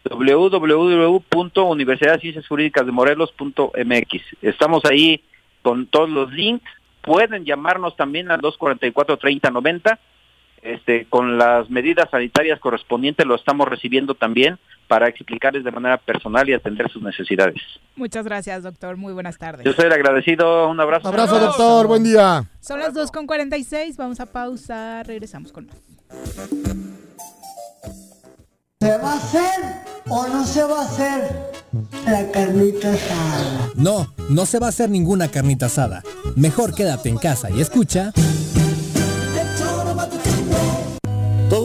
www.universidadcienciasjurídicasdemorelos.mx. Estamos ahí con todos los links. Pueden llamarnos también al 244-3090. Este, con las medidas sanitarias correspondientes lo estamos recibiendo también para explicarles de manera personal y atender sus necesidades. Muchas gracias, doctor. Muy buenas tardes. Yo soy el agradecido. Un abrazo. Abrazo, doctor. Buen día. Son las 2.46, vamos a pausar, regresamos con más. ¿Se va a hacer o no se va a hacer la carnita asada? No, no se va a hacer ninguna carnita asada. Mejor quédate en casa y escucha.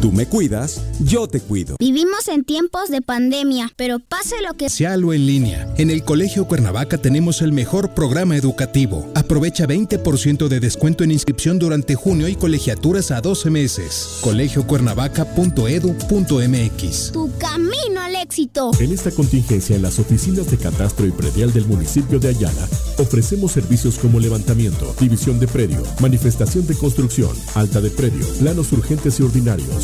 Tú me cuidas, yo te cuido. Vivimos en tiempos de pandemia, pero pase lo que Sealo en línea. En el Colegio Cuernavaca tenemos el mejor programa educativo. Aprovecha 20% de descuento en inscripción durante junio y colegiaturas a 12 meses. colegiocuernavaca.edu.mx. tu camino al éxito. En esta contingencia en las oficinas de catastro y predial del municipio de Ayala, ofrecemos servicios como levantamiento, división de predio, manifestación de construcción, alta de predio, planos urgentes y ordinarios,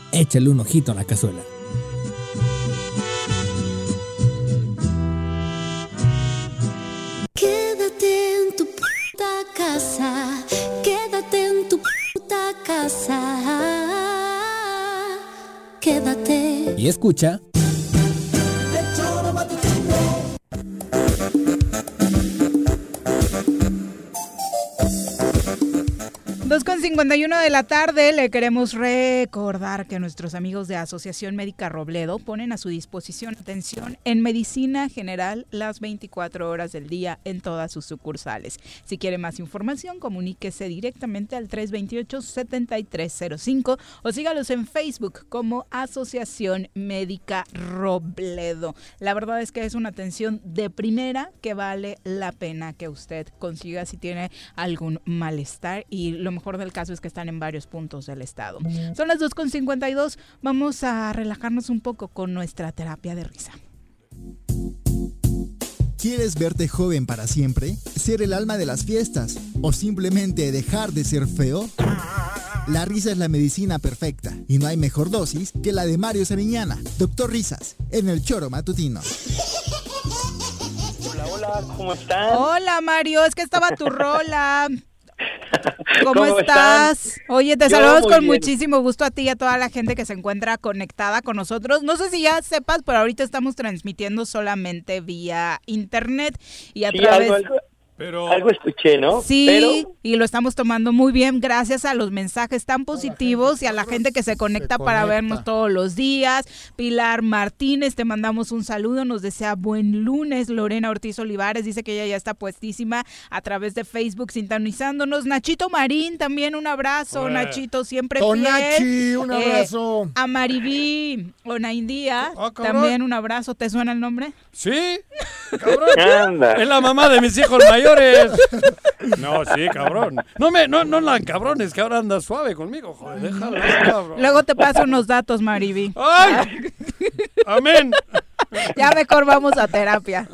Échale un ojito a la cazuela. Quédate en tu puta casa, quédate en tu puta casa, quédate. Y escucha. Dos con 51 de la tarde le queremos recordar que nuestros amigos de Asociación Médica Robledo ponen a su disposición atención en medicina general las 24 horas del día en todas sus sucursales. Si quiere más información, comuníquese directamente al 328-7305 o sígalos en Facebook como Asociación Médica Robledo. La verdad es que es una atención de primera que vale la pena que usted consiga si tiene algún malestar y lo mejor del caso es que están en varios puntos del estado. Son las 2.52, vamos a relajarnos un poco con nuestra terapia de risa. ¿Quieres verte joven para siempre? ¿Ser el alma de las fiestas? ¿O simplemente dejar de ser feo? La risa es la medicina perfecta y no hay mejor dosis que la de Mario Sariñana, Doctor Risas, en el Choro Matutino. Hola, hola, ¿cómo están? Hola Mario, es que estaba tu rola. ¿Cómo, ¿Cómo estás? están? Oye, te Yo saludamos con bien. muchísimo gusto a ti y a toda la gente que se encuentra conectada con nosotros. No sé si ya sepas, pero ahorita estamos transmitiendo solamente vía internet y a Sí, través... algo, algo, algo escuché, ¿no? Sí, Pero y lo estamos tomando muy bien gracias a los mensajes tan positivos y a la gente que se conecta para conecta. vernos todos los días. Pilar Martínez, te mandamos un saludo, nos desea buen lunes. Lorena Ortiz Olivares dice que ella ya está puestísima a través de Facebook sintonizándonos. Nachito Marín, también un abrazo. Nachito, siempre Tonachi, fiel. un Eh, abrazo. a Maribí Onaindía, Ah, cabrón. también un abrazo. ¿Te suena el nombre? Sí, cabrón. Anda. Es la mamá de mis hijos mayores. No, sí, cabrón. No me, no, no la cabrones, que ahora anda suave conmigo, joder, déjalo, cabrón. Luego te paso unos datos, Maribí. ¡Ay! Amén. Ya mejor vamos a terapia.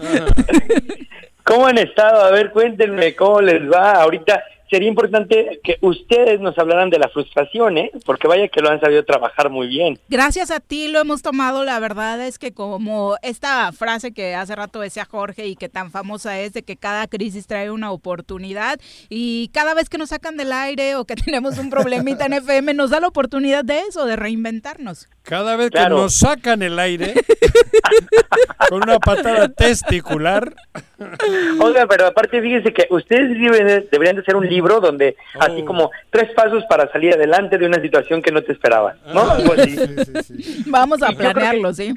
¿Cómo han estado? A ver, cuéntenme cómo les va. Ahorita sería importante que ustedes nos hablaran de la frustración, ¿eh? Porque vaya que lo han sabido trabajar muy bien. Gracias a ti lo hemos tomado, la verdad es que como esta frase que hace rato decía Jorge y que tan famosa es de que cada crisis trae una oportunidad y cada vez que nos sacan del aire o que tenemos un problemita en FM nos da la oportunidad de eso, de reinventarnos. Cada vez Claro. que nos sacan el aire con una patada testicular. Oiga, pero aparte fíjense que ustedes deben- deberían de hacer un libro donde así como tres pasos para salir adelante de una situación que no te esperaban, ¿no? Así. Vamos a planearlo, que- ¿sí?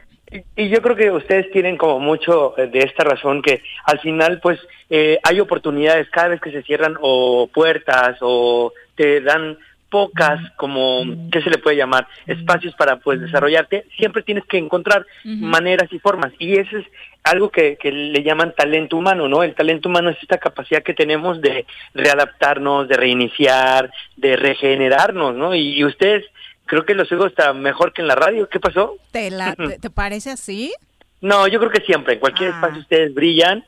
Y yo creo que ustedes tienen como mucho eh, de esta razón que al final pues eh, hay oportunidades cada vez que se cierran o puertas o te dan pocas como qué se le puede llamar espacios para pues desarrollarte. Siempre tienes que encontrar maneras y formas. Y eso es algo que, que le llaman talento humano no el talento humano es esta capacidad que tenemos de readaptarnos de reiniciar de regenerarnos no y, y ustedes creo que los oigo está mejor que en la radio. Qué pasó ¿Te, la- te, te parece así? no, yo creo que siempre, en cualquier espacio ustedes brillan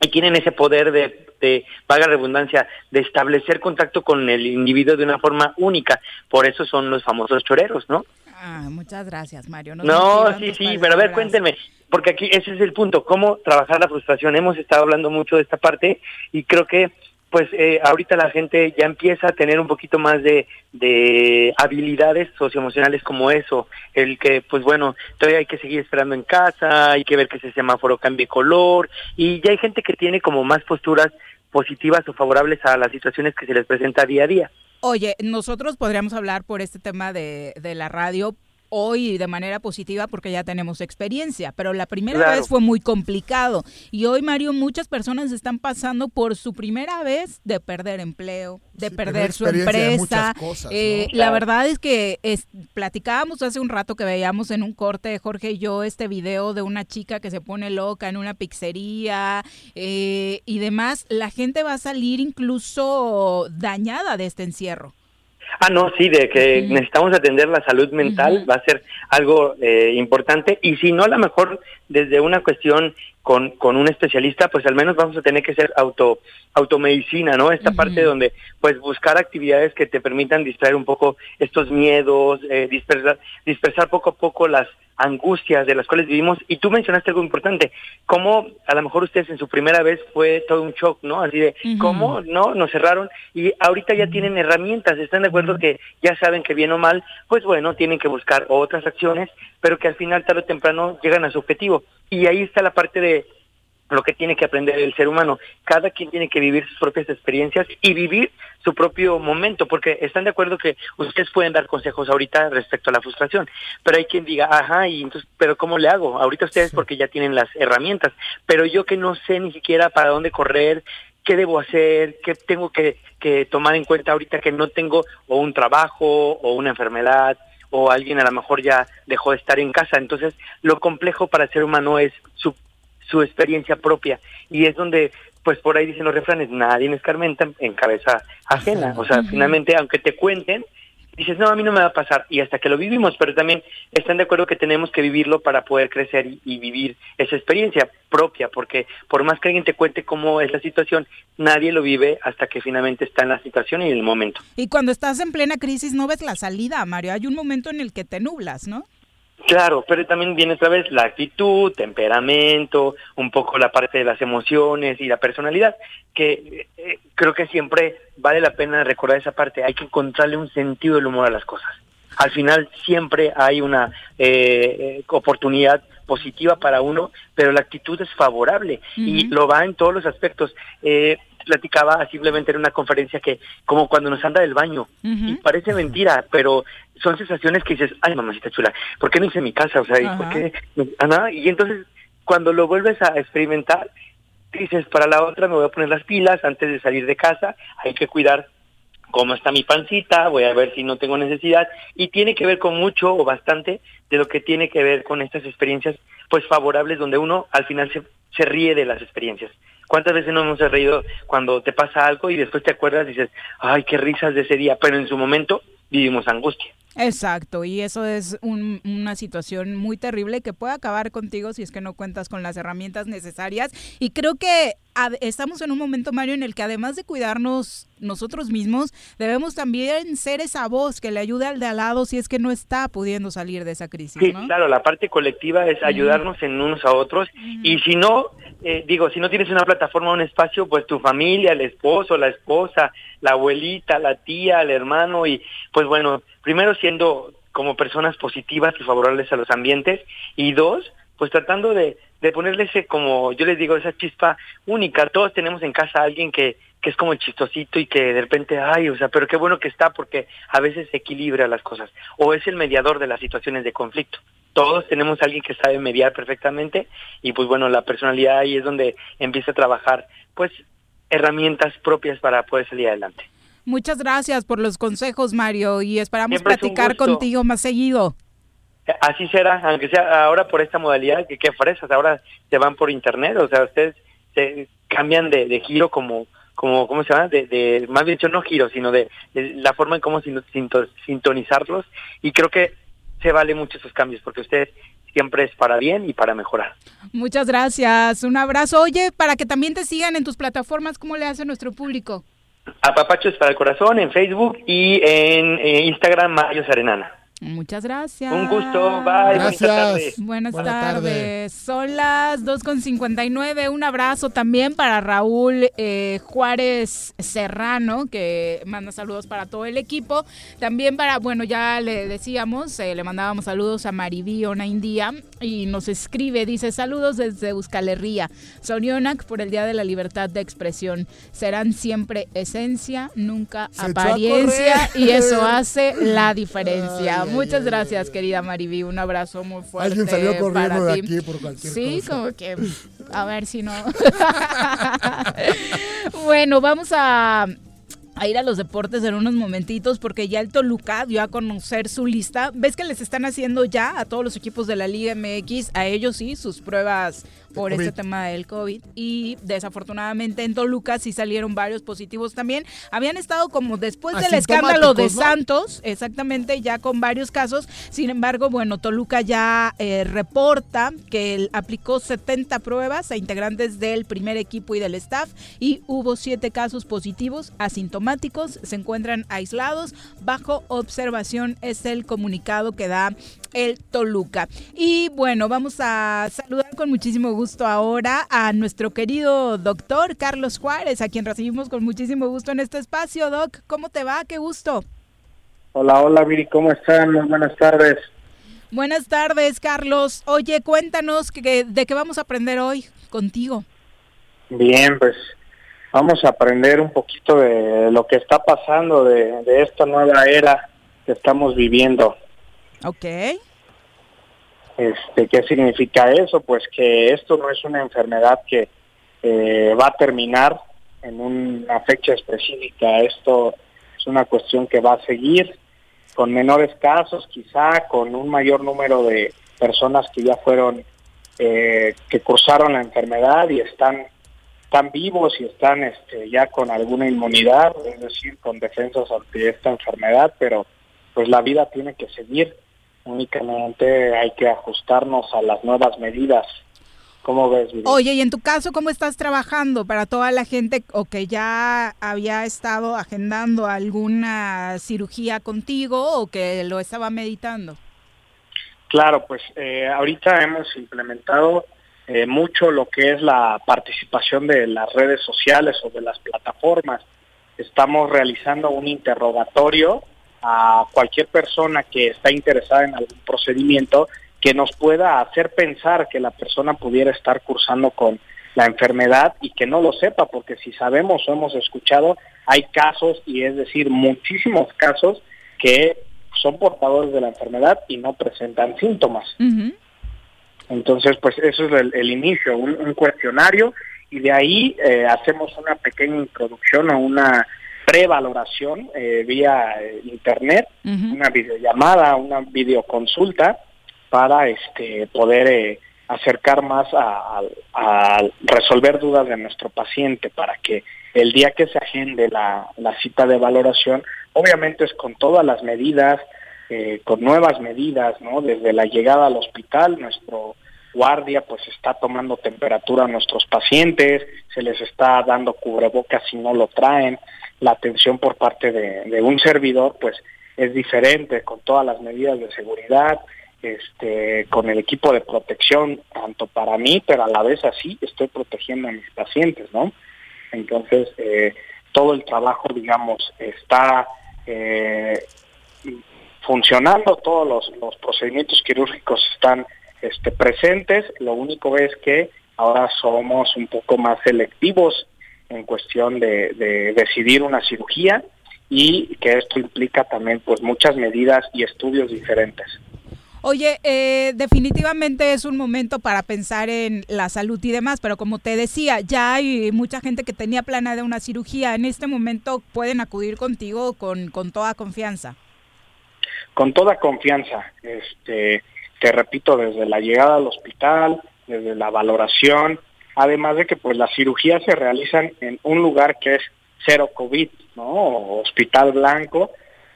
y tienen ese poder de, de, vaga redundancia, de establecer contacto con el individuo de una forma única. Por eso son los famosos choreros, ¿no? Ah, muchas gracias, Mario. Nos No, sí, sí, pero a ver, cuéntenme, porque aquí ese es el punto, cómo trabajar la frustración. Hemos estado hablando mucho de esta parte y creo que pues eh, ahorita la gente ya empieza a tener un poquito más de, de habilidades socioemocionales como eso, el que pues bueno, todavía hay que seguir esperando en casa, hay que ver que ese semáforo cambie color y ya hay gente que tiene como más posturas positivas o favorables a las situaciones que se les presenta día a día. Oye, nosotros podríamos hablar por este tema de, de la radio hoy de manera positiva porque ya tenemos experiencia, pero la primera vez fue muy complicado. Y hoy, Mario, muchas personas están pasando por su primera vez de perder empleo, de perder su empresa. Eh, la verdad es que es, platicábamos hace un rato que veíamos en un corte, Jorge y yo, este video de una chica que se pone loca en una pizzería eh, y demás. La gente va a salir incluso dañada de este encierro. Ah, no, sí, de que necesitamos atender la salud mental va a ser algo eh, importante y si no, a lo mejor desde una cuestión con, con un especialista, pues al menos vamos a tener que ser auto automedicina, ¿no? Esta parte donde pues buscar actividades que te permitan distraer un poco estos miedos, eh, dispersar, dispersar poco a poco las angustias de las cuales vivimos. Y tú mencionaste algo importante, cómo a lo mejor ustedes en su primera vez fue todo un shock, ¿no? Así de, ¿cómo? No, nos cerraron y ahorita ya tienen herramientas, están de acuerdo que ya saben que bien o mal, pues bueno, tienen que buscar otras acciones, pero que al final tarde o temprano llegan a su objetivo. Y ahí está la parte de lo que tiene que aprender el ser humano. Cada quien tiene que vivir sus propias experiencias y vivir su propio momento, porque están de acuerdo que ustedes pueden dar consejos ahorita respecto a la frustración, pero hay quien diga, ajá, y entonces, pero ¿cómo le hago? Ahorita ustedes porque ya tienen las herramientas, pero yo que no sé ni siquiera para dónde correr, qué debo hacer, qué tengo que, que tomar en cuenta ahorita que no tengo o un trabajo o una enfermedad o alguien a lo mejor ya dejó de estar en casa. Entonces, lo complejo para el ser humano es su su experiencia propia. Y es donde, pues por ahí dicen los refranes, nadie me escarmenta en cabeza ajena. O sea, finalmente, aunque te cuenten, dices, no, a mí no me va a pasar. Y hasta que lo vivimos, pero también están de acuerdo que tenemos que vivirlo para poder crecer y, vivir esa experiencia propia, porque por más que alguien te cuente cómo es la situación, nadie lo vive hasta que finalmente está en la situación y en el momento. Y cuando estás en plena crisis no ves la salida, Mario. Hay un momento en el que te nublas, ¿no? Claro, pero también viene otra vez la actitud, temperamento, un poco la parte de las emociones y la personalidad, que eh, creo que siempre vale la pena recordar esa parte. Hay que encontrarle un sentido del humor a las cosas. Al final siempre hay una eh, eh, oportunidad positiva para uno, pero la actitud es favorable y lo va en todos los aspectos. Eh, platicaba simplemente en una conferencia que como cuando nos anda del baño y parece mentira, pero son sensaciones que dices, ay mamacita chula, ¿por qué no hice mi casa? O sea, ¿por qué? Ah, y entonces cuando lo vuelves a experimentar, dices, para la otra me voy a poner las pilas antes de salir de casa, hay que cuidar cómo está mi pancita, voy a ver si no tengo necesidad y tiene que ver con mucho o bastante de lo que tiene que ver con estas experiencias pues favorables donde uno al final se, se ríe de las experiencias. ¿Cuántas veces no hemos reído cuando te pasa algo y después te acuerdas y dices, ay, qué risas de ese día, pero en su momento vivimos angustia? Exacto, y eso es una situación muy terrible que puede acabar contigo si es que no cuentas con las herramientas necesarias. Y creo que estamos en un momento, Mario, en el que además de cuidarnos nosotros mismos, debemos también ser esa voz que le ayude al de al lado si es que no está pudiendo salir de esa crisis. Sí, claro, la parte colectiva es ayudarnos en unos a otros y si no, eh, digo, si no tienes una plataforma, un espacio, pues tu familia, el esposo, la esposa, la abuelita, la tía, el hermano y pues bueno, primero siendo como personas positivas y favorables a los ambientes y dos, pues tratando de, de ponerle ese, como yo les digo, esa chispa única. Todos tenemos en casa a alguien que, que es como chistosito y que de repente, ay, o sea, pero qué bueno que está porque a veces equilibra las cosas. O es el mediador de las situaciones de conflicto. Todos tenemos a alguien que sabe mediar perfectamente y pues bueno, la personalidad ahí es donde empieza a trabajar pues herramientas propias para poder salir adelante. Muchas gracias por los consejos, Mario, y esperamos platicar contigo más seguido. Así será, aunque sea ahora por esta modalidad, que qué fresas, ahora se van por internet, o sea, ustedes se cambian de, de giro como, como, ¿cómo se llama? De, de, más bien no giro, sino de, la forma en cómo sintonizarlos, y creo que se vale mucho esos cambios, porque ustedes siempre es para bien y para mejorar. Muchas gracias, un abrazo. Oye, para que también te sigan en tus plataformas, ¿cómo le hace nuestro público? A Papachos para el Corazón en Facebook y en eh, Instagram Mario Serenana. Muchas gracias. Un gusto, bye. Gracias. Buenas, tardes. Son las 2.59. Un abrazo también para Raúl eh, Juárez Serrano, que manda saludos para todo el equipo. También para, bueno, ya le decíamos, eh, le mandábamos saludos a Maribí Ona India y nos escribe, dice saludos desde Euskal Herria. Sonionak por el Día de la Libertad de Expresión. Serán siempre esencia, nunca apariencia y eso hace la diferencia. Muchas gracias, querida Mariví. Un abrazo muy fuerte. Alguien salió corriendo de aquí por cualquier Sí, cosa. como que. A ver si no. bueno, vamos a a ir a los deportes en unos momentitos porque ya el Toluca dio a conocer su lista. ¿Ves que les están haciendo ya a todos los equipos de la Liga MX, a ellos sí, sus pruebas por este tema del COVID? Y desafortunadamente en Toluca sí salieron varios positivos también. Habían estado como después del escándalo de. Santos, exactamente, ya con varios casos. Sin embargo, bueno, Toluca ya eh, reporta que él aplicó 70 pruebas a integrantes del primer equipo y del staff y hubo siete casos positivos asintomáticos. Se encuentran aislados. Bajo observación es el comunicado que da el Toluca. Y bueno, vamos a saludar con muchísimo gusto ahora a nuestro querido doctor Carlos Juárez, a quien recibimos con muchísimo gusto en este espacio. Doc, ¿cómo te va? Qué gusto. Hola, hola Viri, ¿cómo están? Muy buenas tardes. Buenas tardes, Carlos. Oye, cuéntanos que, de qué vamos a aprender hoy contigo. Bien, pues vamos a aprender un poquito de lo que está pasando, de, de esta nueva era que estamos viviendo. Ok. Este, ¿Qué significa eso? Pues que esto no es una enfermedad que eh, va a terminar en una fecha específica. Esto es una cuestión que va a seguir con menores casos, quizá con un mayor número de personas que ya fueron, eh, que cursaron la enfermedad y están, están vivos y están este, ya con alguna inmunidad, es decir, con defensas ante esta enfermedad, pero pues la vida tiene que seguir. Únicamente hay que ajustarnos a las nuevas medidas. ¿Cómo ves, Viri? Oye, y en tu caso, ¿cómo estás trabajando para toda la gente o que ya había estado agendando alguna cirugía contigo o que lo estaba meditando? Claro, pues eh, ahorita hemos implementado eh, mucho lo que es la participación de las redes sociales o de las plataformas. Estamos realizando un interrogatorio a cualquier persona que está interesada en algún procedimiento que nos pueda hacer pensar que la persona pudiera estar cursando con la enfermedad y que no lo sepa, porque si sabemos o hemos escuchado, hay casos, y es decir, muchísimos casos que son portadores de la enfermedad y no presentan síntomas. Entonces, pues eso es el, el inicio, un, un cuestionario, y de ahí eh, hacemos una pequeña introducción o una prevaloración eh, vía eh, internet, una videollamada, una videoconsulta para este poder eh, acercar más a, a- a resolver dudas de nuestro paciente para que el día que se agende la, la cita de valoración, obviamente es con todas las medidas, eh, con nuevas medidas, ¿no? Desde la llegada al hospital, nuestro guardia pues está tomando temperatura a nuestros pacientes, se les está dando cubrebocas si no lo traen, la atención por parte de, un servidor pues es diferente con todas las medidas de seguridad, este, con el equipo de protección, tanto para mí, pero a la vez así estoy protegiendo a mis pacientes, ¿no? Entonces, eh, todo el trabajo, digamos, está eh, funcionando, todos los procedimientos quirúrgicos están este, presentes, lo único es que ahora somos un poco más selectivos en cuestión de, de decidir una cirugía y que esto implica también pues muchas medidas y estudios diferentes. Oye, eh, definitivamente es un momento para pensar en la salud y demás, pero como te decía, ya hay mucha gente que tenía planeada una cirugía. En este momento pueden acudir contigo con, con toda confianza. con toda confianza. Este, te repito, desde la llegada al hospital, desde la valoración, además de que pues las cirugías se realizan en un lugar que es cero COVID, ¿no? Hospital blanco,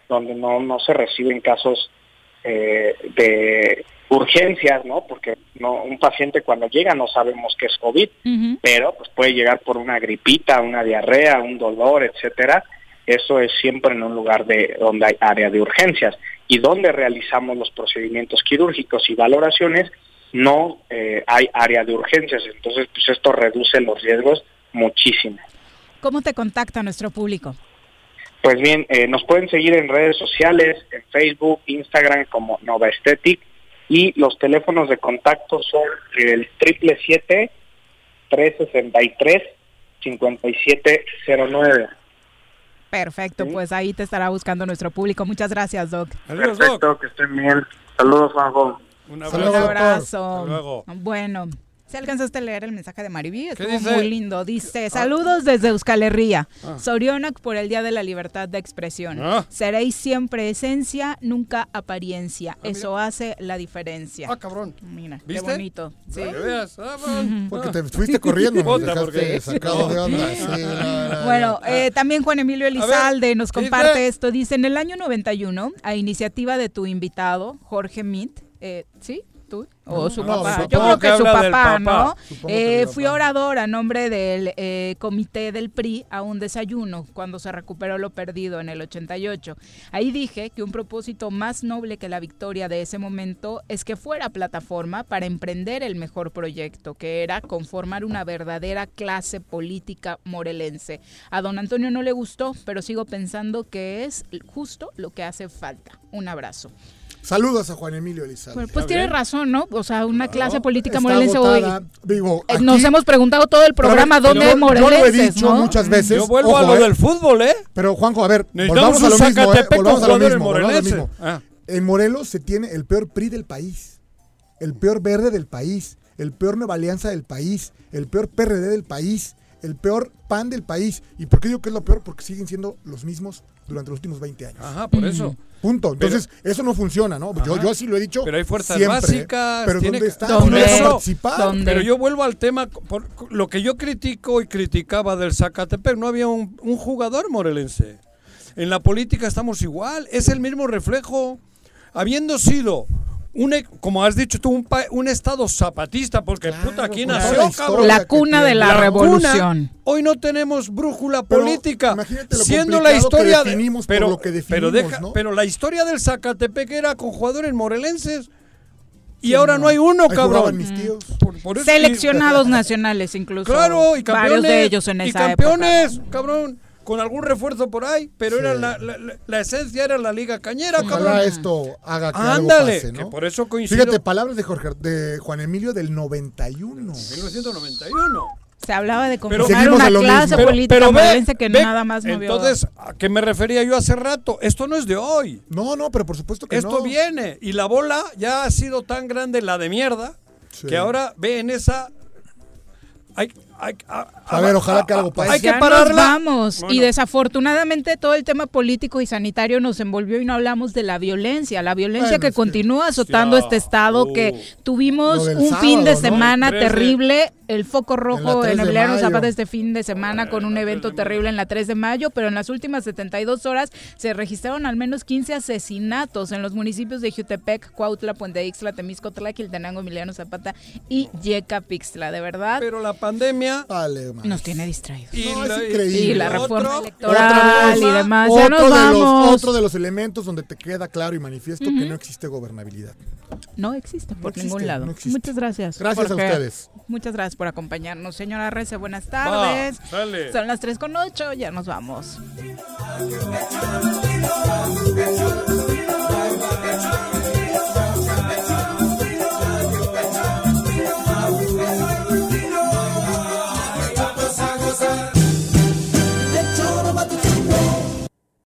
donde no, no se reciben casos eh, de urgencias, ¿no? Porque no, un paciente cuando llega no sabemos que es COVID, pero pues puede llegar por una gripita, una diarrea, un dolor, etcétera. Eso es siempre en un lugar de donde hay área de urgencias y donde realizamos los procedimientos quirúrgicos y valoraciones no eh, hay área de urgencias. Entonces, pues esto reduce los riesgos muchísimo. ¿Cómo te contacta nuestro público? Pues bien, eh, nos pueden seguir en redes sociales, en Facebook, Instagram como Nova Aesthetic y los teléfonos de contacto son el triple siete 363 5709. Perfecto, pues ahí te estará buscando nuestro público. Muchas gracias, Doc. Perfecto, que estén bien. Saludos, Juanjo. Un Un abrazo. Bueno. ¿Se alcanzaste a leer el mensaje de Mariví? Estuvo muy lindo. Dice, saludos desde Euskal Herria. Ah. Sorionac por el Día de la Libertad de Expresión. Ah. Seréis siempre esencia, nunca apariencia. Eso hace la diferencia. Ah, cabrón. Mira, qué ¿Viste? bonito. Sí. Ah. Porque te fuiste corriendo, porque- sacado de onda. Sí, no, no, Bueno, no. eh, también Juan Emilio Elizalde nos ¿qué comparte dice? esto. Dice, en el año 91, a iniciativa de tu invitado, Jorge Mint, eh, ¿sí? ¿Tú? ¿O No, su papá? Yo creo que que su papá, papá. ¿no? Eh, fui papá. orador a nombre del eh, comité del PRI a un desayuno cuando se recuperó lo perdido en el 88. Ahí dije que un propósito más noble que la victoria de ese momento es que fuera plataforma para emprender el mejor proyecto, que era conformar una verdadera clase política morelense. A don Antonio no le gustó, pero sigo pensando que es justo lo que hace falta. Un abrazo. Saludos a Juan Emilio Elizalde. Pues tiene razón, ¿no? O sea, una clase política morelense hoy. Digo, Eh, aquí- Nos hemos preguntado todo el programa Pero, dónde yo- Yo lo he morelenses, dicho ¿no? muchas veces. Yo vuelvo a lo eh. del fútbol, ¿eh? Pero Juanjo, a ver, Necesitamos volvamos a lo mismo, ¿eh? Volvamos a lo jugadores mismo, volvamos a lo morelenses. mismo. Ah. En Morelos se tiene el peor PRI del país, el peor verde del país, el peor Nueva Alianza del país, el peor PRD del país, el peor PAN del país. ¿Y por qué digo que es lo peor? Porque siguen siendo los mismos durante los últimos 20 años. Ajá, por eso. Punto. Entonces, eso no funciona, ¿no? Yo, yo así lo he dicho. Pero hay fuerzas siempre, básicas. Pero tiene ¿dónde está? ¿Dónde eso, participar? Pero yo vuelvo al tema, por lo que yo critico y criticaba del Zacatepec, no había un, un jugador morelense. En la política estamos igual, es el mismo reflejo. Habiendo sido, un, e- como has dicho tú, un, estado zapatista, porque puta, aquí nació, cabrón. La cuna de la, revolución. Hoy no tenemos brújula Pero política. imagínate lo siendo la historia que de- por pero, lo que pero, definimos, deja- ¿no? pero la historia del Zacatepec era con jugadores morelenses. Y Sí, ahora no. no, hay uno, Ahí cabrón. mis tíos. Por- por eso- Seleccionados nacionales incluso. Claro, y campeones. Varios de ellos en y esa campeones, época. cabrón. Con algún refuerzo por ahí, pero era la, la- la- la esencia era la liga cañera, cabrón. Ojalá esto haga que algo Ándale, pase, ¿no? que por eso coincido. Fíjate, palabras de Jorge, de Juan Emilio del 91. 1991. Se hablaba de Pero- conformar una clase mismo. Pero- política pero ve- morelense que ve, nada más no vio. Entonces, ¿a qué me refería yo hace rato? Esto no es de hoy. No, no, pero por supuesto que Esto no. viene. Y la bola ya ha sido tan grande, la de mierda, Sí. que ahora ve en esa. Hay, hay- a, A ver, ojalá que algo pase. Hay que pararla. nos vamos. Bueno. Y desafortunadamente todo el tema político y sanitario nos envolvió y no hablamos de la violencia. La violencia Bueno, que continúa azotando este estado, uh. que tuvimos Lo del un fin de semana El 3 de- terrible. El foco rojo en 3 de Emiliano. Zapata este fin de semana con un evento terrible en la 3 de mayo, pero en las últimas 72 horas se registraron al menos 15 asesinatos en los municipios de Jutepec, Cuautla, Puente Ixtla, Temisco, Tlaquiltenango, Emiliano Zapata y Yecapixtla. De verdad, Pero la pandemia. Vale, nos tiene distraídos. Y, No, es la. Y la otro- reforma Otra electoral y demás. Ya Otro, nos de los, vamos. otro de los elementos donde te queda claro y manifiesto que no existe gobernabilidad. No existe por existe, ningún lado. no existe. Muchas gracias. Gracias a ustedes. Muchas gracias por acompañarnos. Señora Rece, buenas tardes. Va, dale. Son las 3 con 8, ya nos vamos.